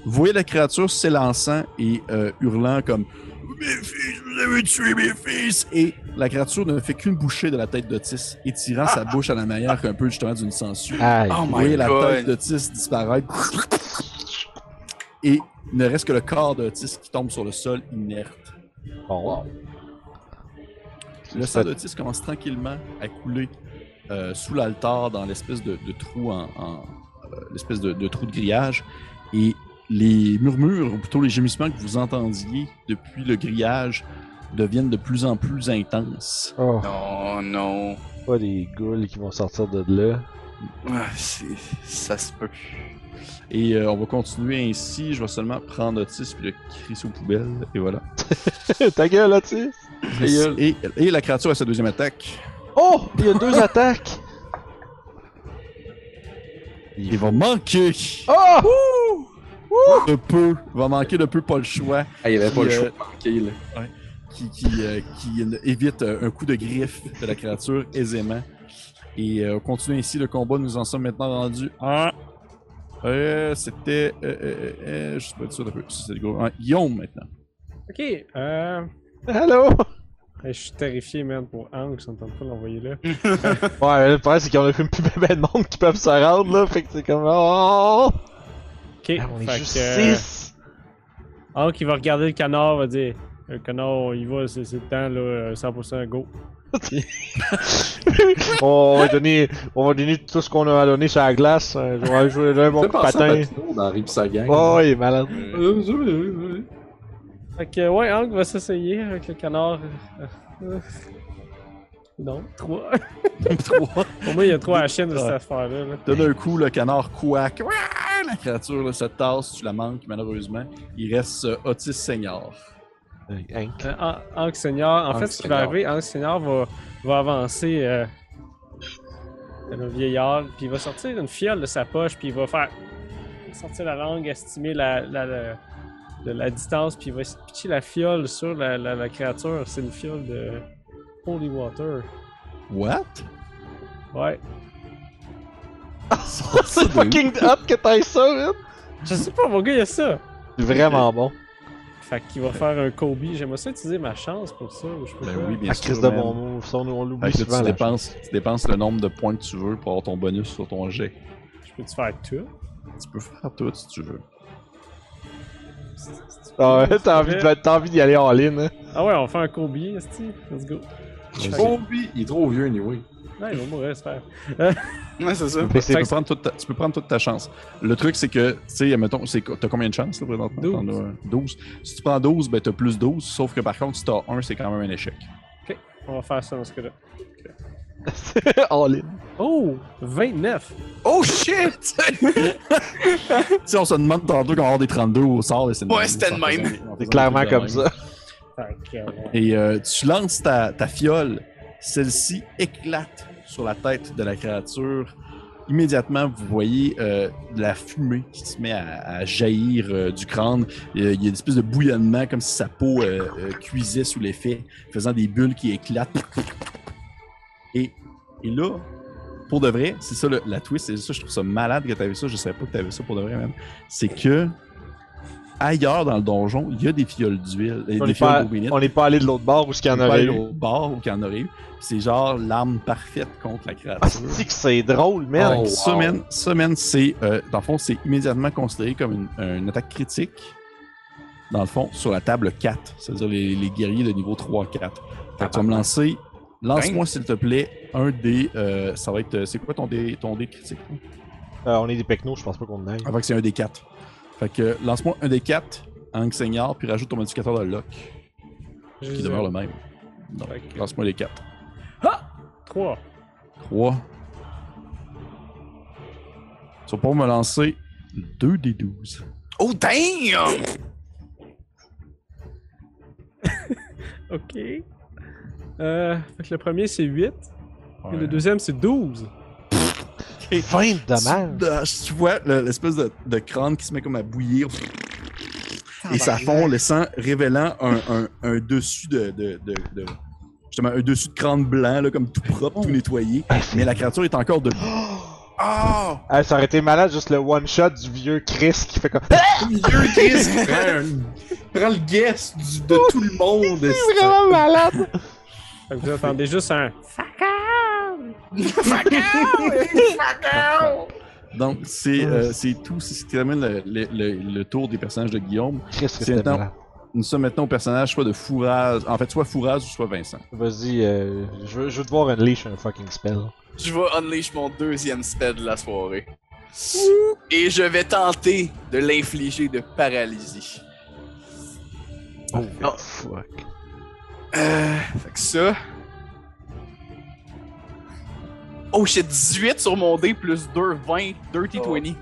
Vous voyez la créature s'élançant et euh, hurlant comme Mes fils, vous avez tué mes fils! Et la créature ne fait qu'une bouchée de la tête d'Otis, étirant sa bouche à la manière qu'un peu justement d'une. Oh Vous voyez la God. tête d'Otis disparaître. Et il ne reste que le corps d'Otis qui tombe sur le sol inerte. Bon. Le sang d'Otis commence tranquillement à couler euh, sous l'altar dans l'espèce de, de trou en, en- euh, l'espèce de, de trou de grillage. Et les murmures, ou plutôt les gémissements que vous entendiez depuis le grillage deviennent de plus en plus intenses. Oh, Oh non. pas des ghouls qui vont sortir de là. Ah, ça se peut. Et euh, on va continuer ainsi. Je vais seulement prendre Otis puis le crisser aux poubelles. Et voilà. Ta gueule, tu sais. Et, et la créature a sa deuxième attaque. Oh, il y a deux attaques. Il va manquer Oh! de peu. Il va manquer de peu, pas le choix. Ah, il n'y avait pas le choix euh, là. Qui, qui, euh, qui évite euh, un coup de griffe de la créature aisément. Et euh, on continue ainsi le combat. Nous en sommes maintenant rendus à. Euh, C'était. Euh, euh, euh, je sais pas sûr un peu. C'est le gros. Ah, Guillaume maintenant. Ok, euh. Hello! je suis terrifié, man, pour Hank, ça tente pas de l'envoyer là. Ouais, le problème, c'est qu'on a fait plus ben de monde qui peuvent se rendre, là. Fait que c'est comme. Oh! Ok, Ah, on est fait juste que. euh, 6! Hank, il va regarder le canard, va dire Le canard, il va, c'est le temps, là, euh, 100% go. on, va donner, on va donner tout ce qu'on a à donner sur la glace. euh, Je vais jouer un bon coup de patin. Papineau dans Rip sa gang. Oh, il est malade. Fait que, ouais, Hank va s'essayer avec le canard. euh, euh, Non, 3. Trois. Pour moi, il y a 3 à la chaîne de cette affaire-là. là. T'as d'un coup le canard couac. La créature là, se tasse, tu la manques malheureusement. Il reste euh, Otis Senior. Hank. Euh, Han- Hank Senior, en Hank fait, ce qui va arriver, Hank Senior va, va avancer euh, le vieillard, puis il va sortir une fiole de sa poche, puis il va faire sortir la langue, estimer la, la, la, de la distance, puis il va pitcher la fiole sur la, la, la créature. C'est une fiole de Holy Water. What? Ouais. C'est fucking hot que t'ailles ça, man. Je sais pas, mon gars, il y a ça. C'est vraiment bon. Fait qu'il va faire un Kobe. J'aimerais ça utiliser ma chance pour ça. ou Je peux Ben pas? oui, bien À sûr. crise de bon move, ça, on, on l'oublie tu, dépenses, tu dépenses le nombre de points que tu veux pour avoir ton bonus sur ton jet. Je peux-tu faire tout? Tu peux faire tout si tu veux. Ah ouais, t'as envie, de- t'as envie d'y aller en ligne, hein? Ah ouais, on fait un Kobe, esti. Let's go. Lui, il est trop vieux, anyway. Ouais, il va mourir, j'espère. Ouais, c'est ça. Mais c'est Tu peux, prendre toute ta, tu peux prendre toute ta chance. Le truc, c'est que, tu sais, mettons, c'est t'as combien de chances, là, présentement? 12. T'en as, euh, 12. Si tu prends 12, ben t'as plus 12, sauf que par contre, si t'as 1, c'est quand même un échec. On va faire ça dans ce cas-là. all in. Oh! 29! Oh shit! Si on se demande tantôt qu'on va avoir des 32 au sort, c'est Ouais, c'était de même. C'est clairement comme ça. Et euh, tu lances ta, ta fiole, celle-ci éclate sur la tête de la créature. Immédiatement, vous voyez euh, la fumée qui se met à, jaillir euh, du crâne. Il y a il y a une espèce de bouillonnement, comme si sa peau euh, euh, cuisait sous l'effet, faisant des bulles qui éclatent. Et, et là, pour de vrai, c'est ça le- la twist, c'est ça, je trouve ça malade que tu avais ça, je savais pas que tu avais ça pour de vrai même. C'est que ailleurs dans le donjon, il y a des fioles d'huile, On des n'est pas, d'eau on n'est pas allé de l'autre bord où ce qu'il y en aurait aller eu. au bar ou qu'il y en aurait eu. C'est genre l'arme parfaite contre la Ah, créature. c'est que c'est drôle, man? Oh, wow. Semaine, semaine c'est, euh, dans le fond, c'est immédiatement considéré comme une, une attaque critique. Dans le fond, sur la table 4, c'est-à-dire les, les guerriers de niveau 3-4. Fait que tu vas me lancer. Lance-moi, s'il te plaît, un dé. euh, ça va être. euh, C'est quoi ton dé, ton dé critique? Euh, on est des pecnos, je pense pas qu'on en aille. Avant que c'est un dé 4. Fait que lance-moi un dé 4 en seigneur, puis rajoute ton modificateur de lock, qui demeure le même. Donc, Fait que- lance-moi les 4. 3. 3. Tu vas pouvoir me lancer 2 des 12. Oh damn! Ok. Euh, fait que le premier c'est 8. Et le deuxième c'est 12. 20 de dommage. Tu, tu vois le- l'espèce de, de crâne qui se met comme à bouillir. Et ça fond, le sang révélant un, un- un dessus de, de, de- de- Justement, un dessus de crâne blanc, là, comme tout propre, tout nettoyé. Mais la créature est encore debout. Oh! Ah, ça aurait été malade juste le one shot du vieux Chris qui fait comme. Vieux Chris prend, un- prend le guess du- de tout le monde. C'est vraiment malade! Vous attendez juste un. Donc, c'est euh, c'est tout. C'est ce qui termine le, le- le- le tour des personnages de Guillaume. C'est maintenant-. Nous sommes maintenant au personnage soit de Fouraz. En fait, soit Fouraz ou soit Vincent. Vas-y, euh, je, veux, je veux te voir unleash un fucking spell. Je vais unleash mon deuxième spell de la soirée. Et je vais tenter de l'infliger de paralysie. Oh, Oh. fuck. Euh, fait que ça. Oh shit, 18 sur mon dé plus 2, 20, dirty Oh. 20.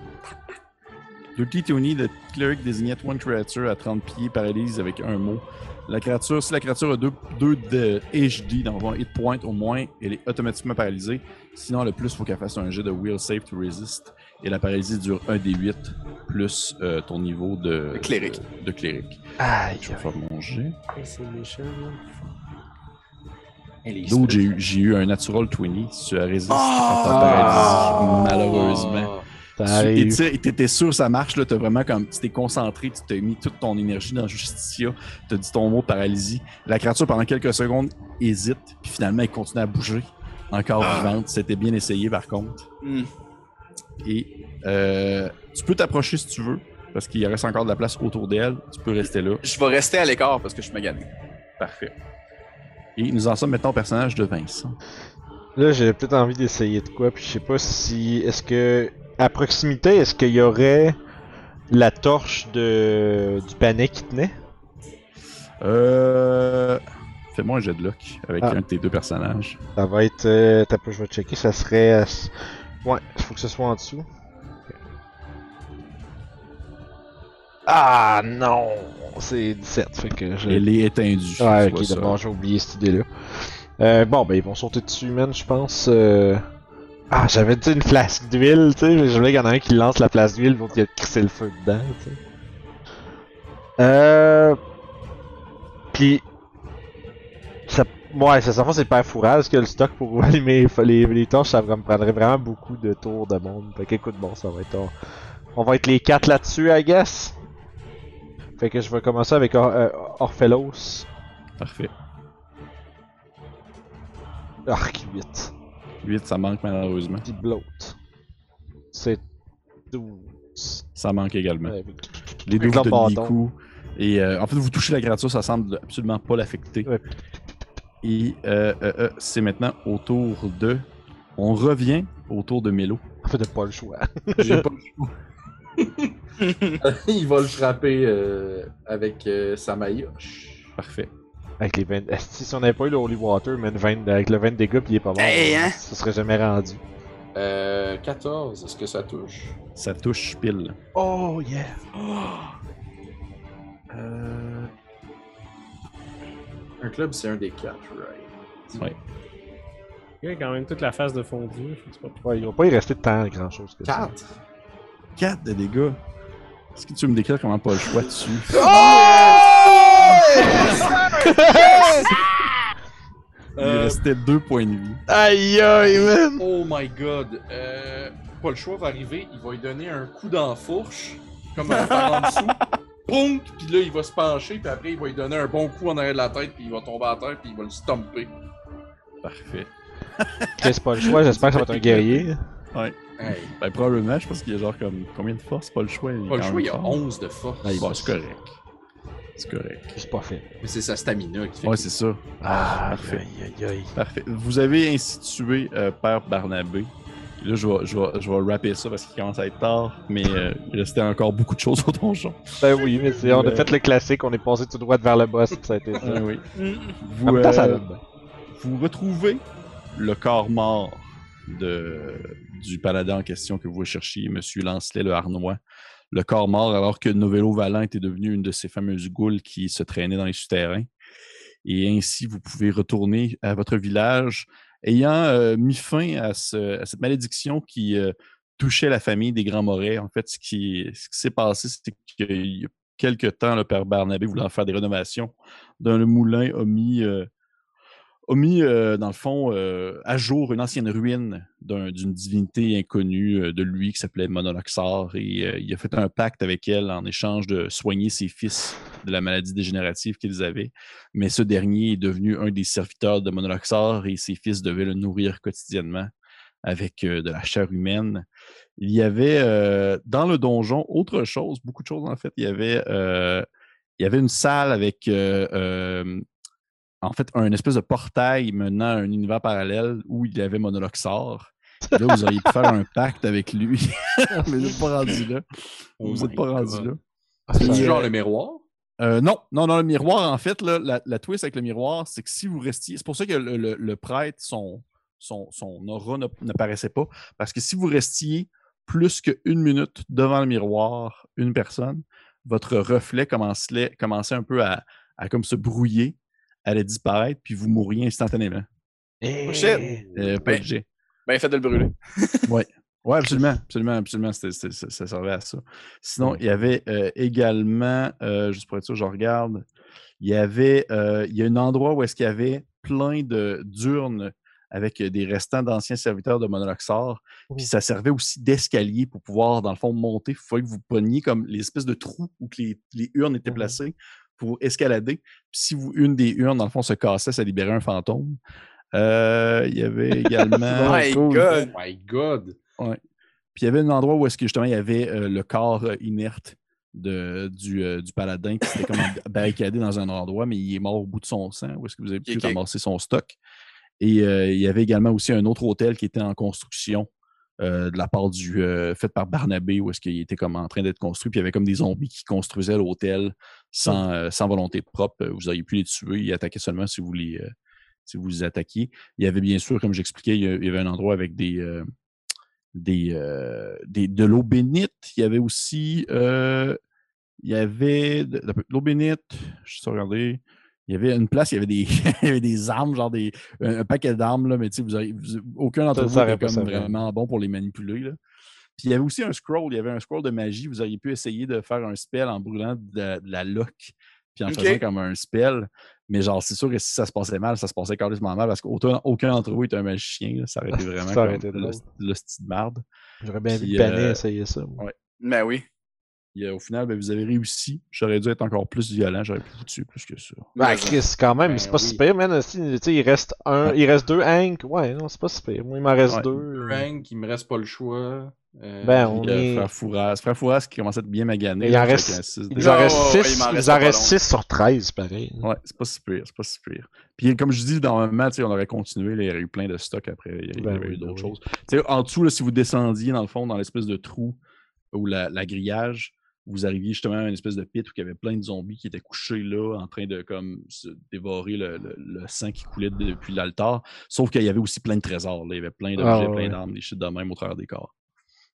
Dirty Tony, le cleric désignait one creature à 30 pieds, paralyse avec un mot. La créature, si la créature a 2 de HD dans un hit point au moins, elle est automatiquement paralysée. Sinon, le plus, il faut qu'elle fasse un jet de will save to resist. Et la paralysie dure 1 des 8 plus euh, ton niveau de, De cléric. De, de cléric. Aïe, Je vais faire mon jet. C'est méchant, là. L'autre, j'ai eu, j'ai eu un natural 20. Si tu as résisté à ta Ah! paralysie, malheureusement. Tu- Et arrive. tu sais, t'étais sûr ça marche, là, t'as vraiment comme, tu t'es concentré, tu t'as mis toute ton énergie dans Justicia, t'as dit ton mot paralysie. La créature, pendant quelques secondes, hésite, puis finalement, elle continue à bouger, encore vivante. C'était bien essayé, par contre. Hmm. Et euh, tu peux t'approcher si tu veux, parce qu'il reste encore de la place autour d'elle. Tu peux rester là. Je vais rester à l'écart parce que je suis magané. Parfait. Et nous en sommes maintenant au personnage de Vincent. Là, j'ai peut-être envie d'essayer de quoi, puis je sais pas si. Est-ce que. À proximité, est-ce qu'il y aurait la torche de du panais qui tenait? Euh... Fais-moi un jet de luck avec Ah. un de tes deux personnages. Ça va être. Euh, t'as pas, je vais checker, ça serait. s- Ouais, il faut que ce soit en dessous. Ah non C'est 17, fait que je. Elle est étendue. Ouais, tu ok, d'abord j'ai oublié cette idée-là. Euh, bon, ben ils vont sauter dessus, man, je pense. euh. Ah, j'avais dit une flasque d'huile, tu sais. Je voulais qu'il y en a un qui lance la flasque d'huile, l'autre qui a crissé le feu dedans, tu sais. Euh. Puis. Ça... Ouais, ça, ça c'est pas fourrage parce que le stock pour allumer les, les torches, ça me prendrait vraiment beaucoup de tours de monde. Fait qu'écoute, bon, ça va être. On, on va être les quatre là-dessus, I guess. Fait que je vais commencer avec Or- euh, Orphelos. Parfait. Arc 8. 8, ça manque malheureusement. Bloat. C'est 12. Ça manque également. Les deux vous donnent des coups. Et euh, en fait, vous touchez la créature, ça semble absolument pas l'affecter. Ouais. Et euh, c'est maintenant au tour de. On revient au tour de Mélo. En fait, t'as pas le choix. J'ai pas le choix. Il va le frapper euh, avec euh, sa maillotche. Parfait. Avec les 20. Esti, Si on avait pas eu le Holy Water, mais une 20 avec le 20 de dégâts il est pas mort, Hey, hein? ça serait jamais rendu. Euh, 14, est-ce que ça touche? Ça touche pile. Oh yeah! Euh... Un club, c'est un des quatre, right? Ouais. Il y a quand même toute la face de fondu. Faut que tu pas- Ouais, il va pas y rester tant grand chose que ça. 4? 4 de dégâts. Est-ce que tu veux me décrire comment pas le choix dessus? Il Euh, restait 2 points de vie. Aïe aïe, man! Oh my god. Euh, pas le choix va arriver, il va lui donner un coup dans la fourche, comme un par en dessous. Pounk! Puis là, il va se pencher, puis après, il va lui donner un bon coup en arrière de la tête, puis il va tomber à terre, puis il va le stomper. Parfait. C'est pas le choix, j'espère que ça va être un guerrier. Hey, Ben, probablement, je pense qu'il y a genre comme combien de force? Pas le choix. pas le choix, il a fort. 11 de force. Ah, bon, c'est correct. C'est correct. C'est pas fait. Mais c'est sa stamina qui fait. Ouais, c'est ça. Ah, parfait. aïe aïe aïe. Parfait. Vous avez ainsi tué euh, Père Barnabé. Et Là, je vais, je, vais, je vais rapper ça parce qu'il commence à être tard, mais euh, il restait encore beaucoup de choses au donjon. Ben oui, mais c'est, on a Ouais. fait le classique, on est passé tout droit vers le boss, ça a été ça. Ah oui. En Vous, même temps, ça euh, donne bien. vous retrouvez le corps mort de, du paladin en question que vous cherchiez, Monsieur Lancelet le Harnois. Le corps mort alors que Novello Valent était devenu une de ces fameuses goules qui se traînaient dans les souterrains. Et ainsi, vous pouvez retourner à votre village ayant euh, mis fin à, ce- à cette malédiction qui euh, touchait la famille des Grands Morais. En fait, ce qui, ce qui s'est passé, c'est qu'il y a quelque temps, le père Barnabé voulant faire des rénovations dans le moulin, a mis, euh, a mis euh, dans le fond, euh, à jour une ancienne ruine d'un- d'une divinité inconnue euh, de lui qui s'appelait Monoloxar. Et il a fait un pacte avec elle en échange de soigner ses fils de la maladie dégénérative qu'ils avaient. Mais ce dernier est devenu un des serviteurs de Monoloxar et ses fils devaient le nourrir quotidiennement avec de la chair humaine. Il y avait dans le donjon autre chose, beaucoup de choses en fait. Il y avait, il y avait une salle avec en fait un espèce de portail menant à un univers parallèle où il y avait Monoloxar. Là, vous auriez pu faire un pacte avec lui. Mais vous n'êtes pas rendu là. Oh vous n'êtes pas rendu là. C'est Euh, genre le miroir? euh, non, non, non, le miroir, en fait, là, la, la twist avec le miroir, c'est que si vous restiez. C'est pour ça que le, le- le prêtre, son, son, son aura ne- n'apparaissait pas. Parce que si vous restiez plus qu'une minute devant le miroir, une personne, votre reflet commençait, commençait un peu à, à comme se brouiller, allait disparaître, puis vous mourriez instantanément. Eh, shit. Euh, pas Ben- de jet. Ben, fait de le brûler. Ouais, absolument, absolument, absolument, c'était- ça, ça servait à ça. Sinon, Ouais. il y avait euh, également, euh, juste pour être sûr, je regarde, il y avait, euh, il y a un endroit où est-ce qu'il y avait plein de d'urnes avec des restants d'anciens serviteurs de Monoloxar, puis ça servait aussi d'escalier pour pouvoir, dans le fond, monter. Il fallait que vous preniez comme les espèces de trous où que les, les urnes étaient Mhm. placées pour escalader. Puis si vous, une des urnes, dans le fond, se cassait, ça libérait un fantôme. Euh, il y avait également... My cool. God! Oh my god! Puis il y avait un endroit où est-ce que justement il y avait euh, le corps euh, inerte de, du, euh, du paladin qui s'était comme barricadé dans un endroit, mais il est mort au bout de son sang. Où est-ce que vous avez pu Ok, ok. ramasser son stock? Et euh, il y avait également aussi un autre hôtel qui était en construction euh, de la part du euh, fait par Barnabé, où est-ce qu'il était comme en train d'être construit. Puis il y avait comme des zombies qui construisaient l'hôtel sans, euh, sans volonté propre. Vous auriez pu les tuer. Ils attaquaient seulement si vous les, si vous les attaquiez. Il y avait bien sûr, comme j'expliquais, il y avait un endroit avec des, des, des- de l'eau bénite. Il y avait aussi il y avait de, de l'eau bénite. Je suis regarder. Il y avait une place, il y avait des, il y avait des armes, genre des, un, un paquet d'armes, là, mais tu sais, vous avez, vous- aucun d'entre vous ça était aurait pas comme servi. vraiment bon pour les manipuler. Là. Puis il y avait aussi un scroll, il y avait un scroll de magie. Vous auriez pu essayer de faire un spell en brûlant de, la- de la lock, puis en faisant comme un spell. Mais genre, c'est sûr que si ça se passait mal, ça se passait carrément mal parce qu'aucun aucun d'entre vous était un magicien. là. Ça aurait été vraiment Ça aurait comme été le, drôle. le style de marde. J'aurais bien Puis, vu euh, essayer ça. moi. Ben oui. Euh, au final, ben, vous avez réussi. J'aurais dû être encore plus violent. J'aurais pu vous tuer plus que ça. Ben, Mais, Chris, quand même, Ben c'est pas oui. si pire, man. Si, tu sais, il reste un, il reste deux Hank. Ouais, non, c'est pas si pire. Moi, il m'en reste Ouais. deux. Frank, il me reste pas le choix. Euh, Ben, on Puis, euh, est. frère Fouras. Frère Fouras qui commence à être bien magané. Il en reste- un six Il de- nous en Ouais, reste ouais, ouais, 6 il m'en il reste nous en pas reste long. 6 sur 13, pareil. Ouais, c'est pas si pire, c'est pas si pire. Puis comme je dis, normalement, tu sais, on aurait continué, là, il y aurait eu plein de stocks après, il y, Ben aurait oui, eu ben d'autres oui. choses. Tu sais, en dessous, là, si vous descendiez, dans le fond, dans l'espèce de trou ou la, la grillage, vous arriviez justement à une espèce de pit où il y avait plein de zombies qui étaient couchés là, en train de comme se dévorer le, le- le sang qui coulait depuis l'altar. Sauf qu'il y avait aussi plein de trésors, là. il y avait plein d'objets, Ah, ouais, plein d'armes, des shit de même au travers des corps.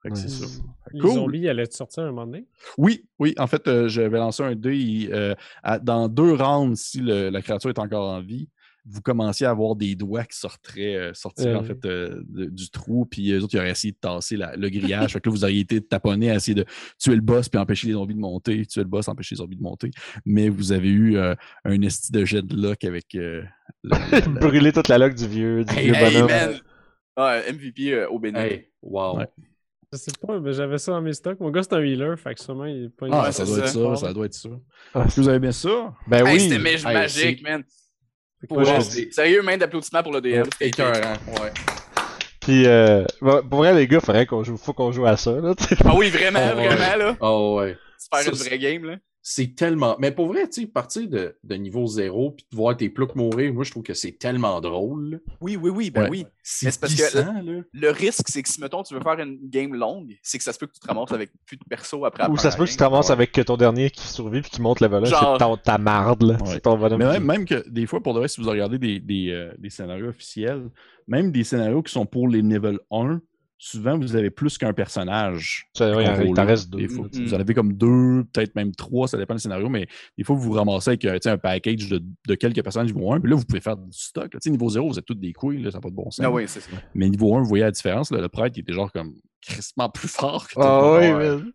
Fait que Ouais. c'est ça. Les Cool. zombies allaient sortir à un moment donné? Oui, oui. En fait, euh, j'avais lancé un dé. euh, à- dans deux rounds, si le- la créature est encore en vie, vous commenciez à avoir des doigts qui sortiraient, euh, sortiraient en Euh. fait euh, de- du trou. Puis eux autres, ils auraient essayé de tasser la- le grillage. fait que là, vous auriez été taponnés à essayer de tuer le boss puis empêcher les zombies de monter. Tuer le boss, empêcher les zombies de monter. Mais vous avez eu euh, un esti de jet de luck avec euh, la- la- la- Brûler toute la loque du vieux, du Hey, vieux Hey, bonhomme. man! Ouais, MVP euh, au bénin. Hey, wow. Ouais. Je sais pas, mais j'avais ça dans mes stocks. Mon gars, c'est un healer, fait que sûrement il est pas Ah, Ouais, ça doit être ça. ça, doit être ça. Ah, Est-ce que vous avez bien ça? Ben Hey, oui. c'était magique, man. Pour c'est- Sérieux, main d'applaudissement pour le DM. C'était Écœurant, ouais. Puis, euh, bon, pour vrai, les gars, faudrait qu'on joue, faut qu'on joue à ça, là. Ah oui, vraiment, Oh, ouais. vraiment, là. Oh, ouais. Se faire une c'est- vraie game, là. C'est tellement. Mais pour vrai, tu sais, partir de, de niveau zéro puis de voir tes ploucs mourir, moi, je trouve que c'est tellement drôle. Oui, oui, oui, ben Ouais. oui. C'est Mais c'est parce que-. Le risque, c'est que si, mettons, tu veux faire une game longue, c'est que ça se peut que tu te ramasses avec plus de perso après Ou ça se peut que tu te ramasses avec ton dernier qui survit puis qui monte level 1, Genre- c'est ta marde, là. Ouais. C'est ton bonhomme. Mais qui- même, même que des fois, pour de vrai, si vous regardez des, des, euh, des scénarios officiels, même des scénarios qui sont pour les level 1, souvent vous avez plus qu'un personnage. Il t'en reste deux. Des fois. Vous en avez comme deux, peut-être même trois, ça dépend du scénario, mais des fois vous vous ramassez avec euh, un package de, de quelques personnages niveau 1, puis là vous pouvez faire du stock. là. Niveau 0, vous êtes tous des couilles, là, ça n'a pas de bon sens. Ah oui, ça. Mais niveau 1, vous voyez la différence, là, le prêtre il était genre comme crispement plus fort que Ah oui, man.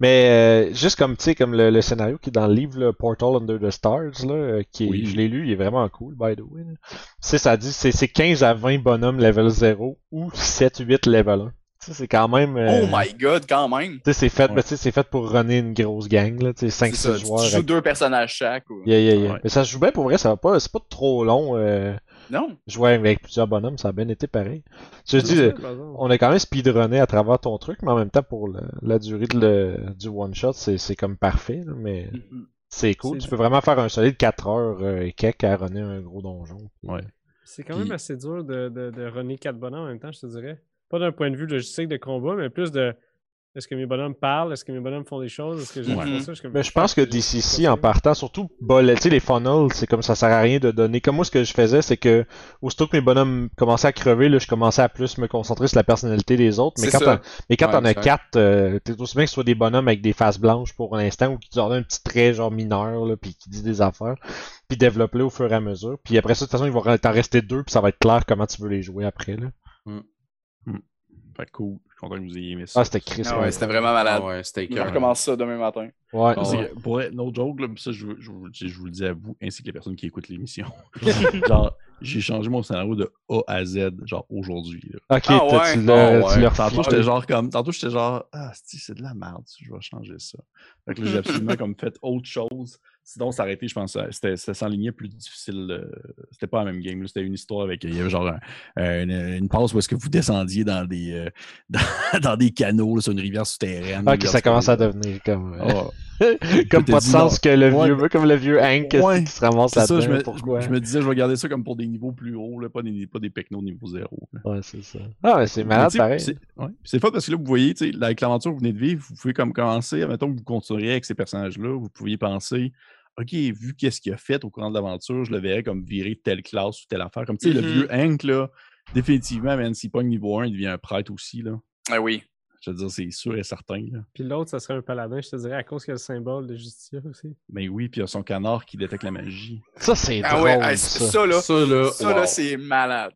Mais euh, juste comme tu sais, comme le, le scénario qui est dans le livre là, Portal Under the Stars, là, euh, qui est- Oui. je l'ai lu, il est vraiment cool, by the way. Tu sais, ça dit c'est c'est 15 à 20 bonhommes level 0 ou 7-8 level 1. Tu sais, c'est quand même. euh, Oh my god, quand même! Tu sais, c'est fait, Ouais. ben, tu sais, c'est fait pour runner une grosse gang, là, tu sais, C'est ça, 5-6 tu joueurs. joues avec- deux personnages chaque. Ou... Yeah, yeah, yeah. Ouais. Mais ça se joue bien pour vrai, ça va pas, c'est pas trop long. Euh, Non? jouer avec plusieurs bonhommes, ça a bien été pareil. Je dis, euh, on a quand même speedrunné à travers ton truc, mais en même temps, pour le- la durée de le- du one-shot, c'est c'est comme parfait, mais c'est cool. Tu peux vraiment faire un solide 4 heures euh, et quelques à runner un gros donjon. Ouais. C'est quand Puis- même assez dur de, de, de runner quatre bonhommes en même temps, je te dirais. Pas d'un point de vue logistique de combat, mais plus de est-ce que mes bonhommes parlent, est-ce que mes bonhommes font des choses, est-ce que j'ai Ouais. fait ça? Je Mais je pense que DCC, en partant, surtout, bah, le- tu sais, les funnels, c'est comme ça sert à rien de donner. Comme moi, ce que je faisais, c'est que, aussitôt que mes bonhommes commençaient à crever, là, je commençais à plus me concentrer sur la personnalité des autres. Mais C'est quand mais quand Ouais, t'en as quatre, euh, t'es aussi bien que ce soit des bonhommes avec des faces blanches pour l'instant, ou qui te donnent un petit trait, genre mineur, là, puis qui dit des affaires. Puis développe-les au fur et à mesure. Puis après ça, de toute façon, il va t'en rester deux, puis ça va être clair comment tu veux les jouer après, là. Fait que cool. Je suis content que vous ayez aimé ça. Ah, c'était Chris. Ah ouais. c'était vraiment malade. Ah ouais, c'était Je écœurant. recommence ça demain matin. Ouais, pour être no joke, là, ça, je, vous- je, je vous le dis à vous, ainsi que les personnes qui écoutent l'émission. genre, j'ai changé mon scénario de A à Z, genre aujourd'hui. Ok, Ah t'as- ouais? tu l'as Ah tu ouais. l'as Tantôt, j'étais genre comme. Tantôt, j'étais genre. Ah, c'est c'est de la merde, je vais changer ça. Fait que là, j'ai absolument comme fait autre chose. Sinon, été, je pense, euh, c'était ça s'enlignait plus difficile. euh, C'était pas la même game. là. C'était une histoire avec. Il y avait genre un- euh, une, une passe où est-ce que vous descendiez dans des, euh, dans, dans des canaux là, sur une rivière souterraine. Ah, que ça commence à devenir comme. Ah, comme pas de sens que le Ouais, vieux, comme le vieux Hank Ouais. qui se ramasse c'est ça, je me, pourquoi? je, me disais, je vais garder ça comme pour des niveaux plus hauts, là, pas des, pas des pecnos niveau zéro. là. Ouais, c'est ça. Ah, mais c'est malade pareil. C'est ouais. fun parce que là, vous voyez, avec l'aventure que vous venez de vivre, vous pouvez comme commencer, mettons que vous continueriez avec ces personnages-là, vous pouviez penser, OK, vu qu'est-ce qu'il a fait au courant de l'aventure, je le verrais comme virer telle classe ou telle affaire. Comme, tu sais, le vieux Hank, là, définitivement, même s'il pogne niveau 1, il devient un prêtre aussi, là. Ah oui. Je veux dire, c'est sûr et certain, là. Puis l'autre, ça serait un paladin, je te dirais, à cause qu'il y a le symbole de Justicia aussi. Mais oui, puis il y a son canard qui détecte la magie. Ça, c'est Ah drôle. ouais, hey, ça. ça là, Ça, là, ça là, c'est malade.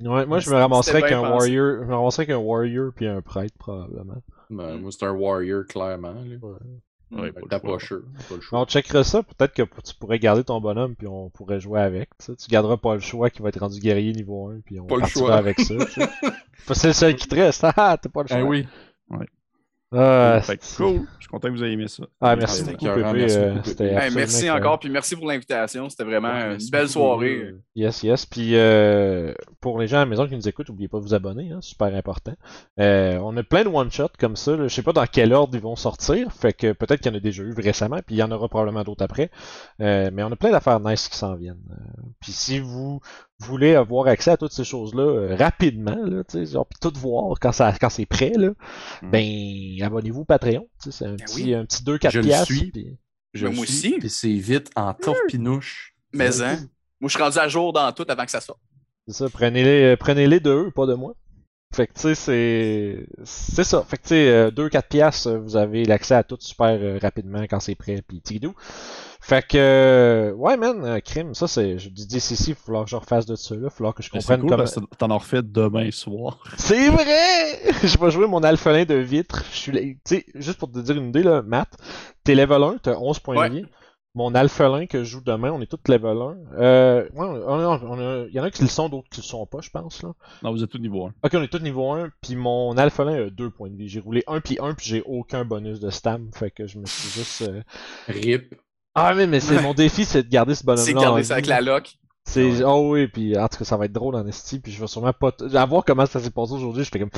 Ouais, moi, je me ramasserais qu'un warrior. Je me ramasserais qu'un warrior puis un prêtre, probablement. Ben, moi, c'est un warrior, clairement. Là. Ouais, pas le choix. pas le choix. On checkera ça. Peut-être que tu pourrais garder ton bonhomme puis on pourrait jouer avec. tu sais. Tu garderas pas le choix qui va être rendu guerrier niveau 1 puis on Pas le partira choix. avec ça. c'est le seul qui te reste. Ah, t'as pas le choix. Eh oui. Ah, Fait cool. Je suis content que vous ayez aimé ça. Ah, merci C'était beaucoup, Pépé. merci euh, beaucoup, Hey, merci encore, puis merci pour l'invitation. C'était vraiment Ouais, une belle beaucoup, soirée. Yes, yes. Puis euh, pour les gens à la maison qui nous écoutent, n'oubliez pas de vous abonner, hein, super important. Euh, on a plein de one-shots comme ça. Là. Je sais pas dans quel ordre ils vont sortir. Fait que peut-être qu'il y en a déjà eu récemment, puis il y en aura probablement d'autres après. Euh, mais on a plein d'affaires nice qui s'en viennent. Euh, puis si vous voulez avoir accès à toutes ces choses-là euh, rapidement, là, tu sais, genre, puis tout voir quand ça quand c'est prêt, là, Mm. ben abonnez-vous au Patreon. tu sais, C'est un Ben petit, oui. un petit 2-4 Je le piastres, suis. puis- Je le moi suis, aussi. Puis c'est vite en torpinouche. Mais hein, moi je suis rendu à jour dans tout avant que ça sorte. C'est ça, prenez-les euh, prenez-les de eux, pas de moi. Fait que tu sais, c'est. C'est ça. Fait que tu sais, 2-4 piastres, euh, vous avez l'accès à tout super euh, rapidement quand c'est prêt, pis tidou. Fait que. Ouais, man, euh, crime, ça c'est. Je dis ici, il va falloir que je refasse de ça, là. Il va falloir que je comprenne cool comment. parce que t'en as refait demain soir. C'est vrai! je vais jouer mon alphelin de vitre. Je suis là- Tu sais, juste pour te dire une idée, là, Matt, t'es level 1, t'as 11 points Ouais. de vie. Mon alphelin que je joue demain, on est tous level 1. Euh, ouais, on a- on a- il y en a qui le sont, d'autres qui le sont pas, je pense, là. Non, vous êtes tous niveau 1. Ok, on est tous niveau 1, puis mon alphelin a 2 points de vie. J'ai roulé 1 puis 1, puis j'ai aucun bonus de stam, fait que je me suis juste... euh, Rip. Ah mais, mais c'est mon défi, c'est de garder ce bonhomme-là C'est garder ça vie. avec la lock. C'est... Oh oui, puis en tout cas, ça va être drôle en esti, puis je vais sûrement pas... t- À voir comment ça s'est passé aujourd'hui, j'étais comme...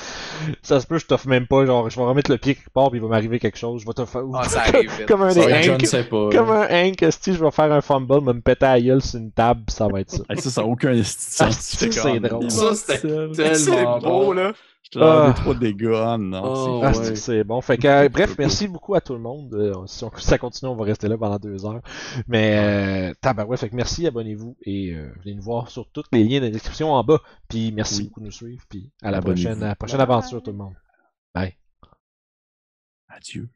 Ça se peut, je t'offre même pas, genre, je vais remettre le pied quelque part, puis il va m'arriver quelque chose, je vais te faire... Ah, ça arrive vite. comme un Ça je Hank... pas. Comme un Hank, esti, je vais faire un fumble, me péter à gueule sur une table, puis ça va être ça. Ça, ça aucun esti c'est- drôle. Ça, c'était tellement beau, là. Je te donne Ah. deux, trois dégâts. Non. Oh, Ah, ouais. c'est bon. Fait que, euh, bref, merci beaucoup à tout le monde. Euh, si on, ça continue, on va rester là pendant deux heures. Mais, euh, tabarouette, fait que merci, abonnez-vous et euh, venez nous voir sur tous les liens de la description en bas. Puis merci Oui. beaucoup de nous suivre. Puis à la prochaine, à la prochaine aventure, tout le monde. Bye. Adieu.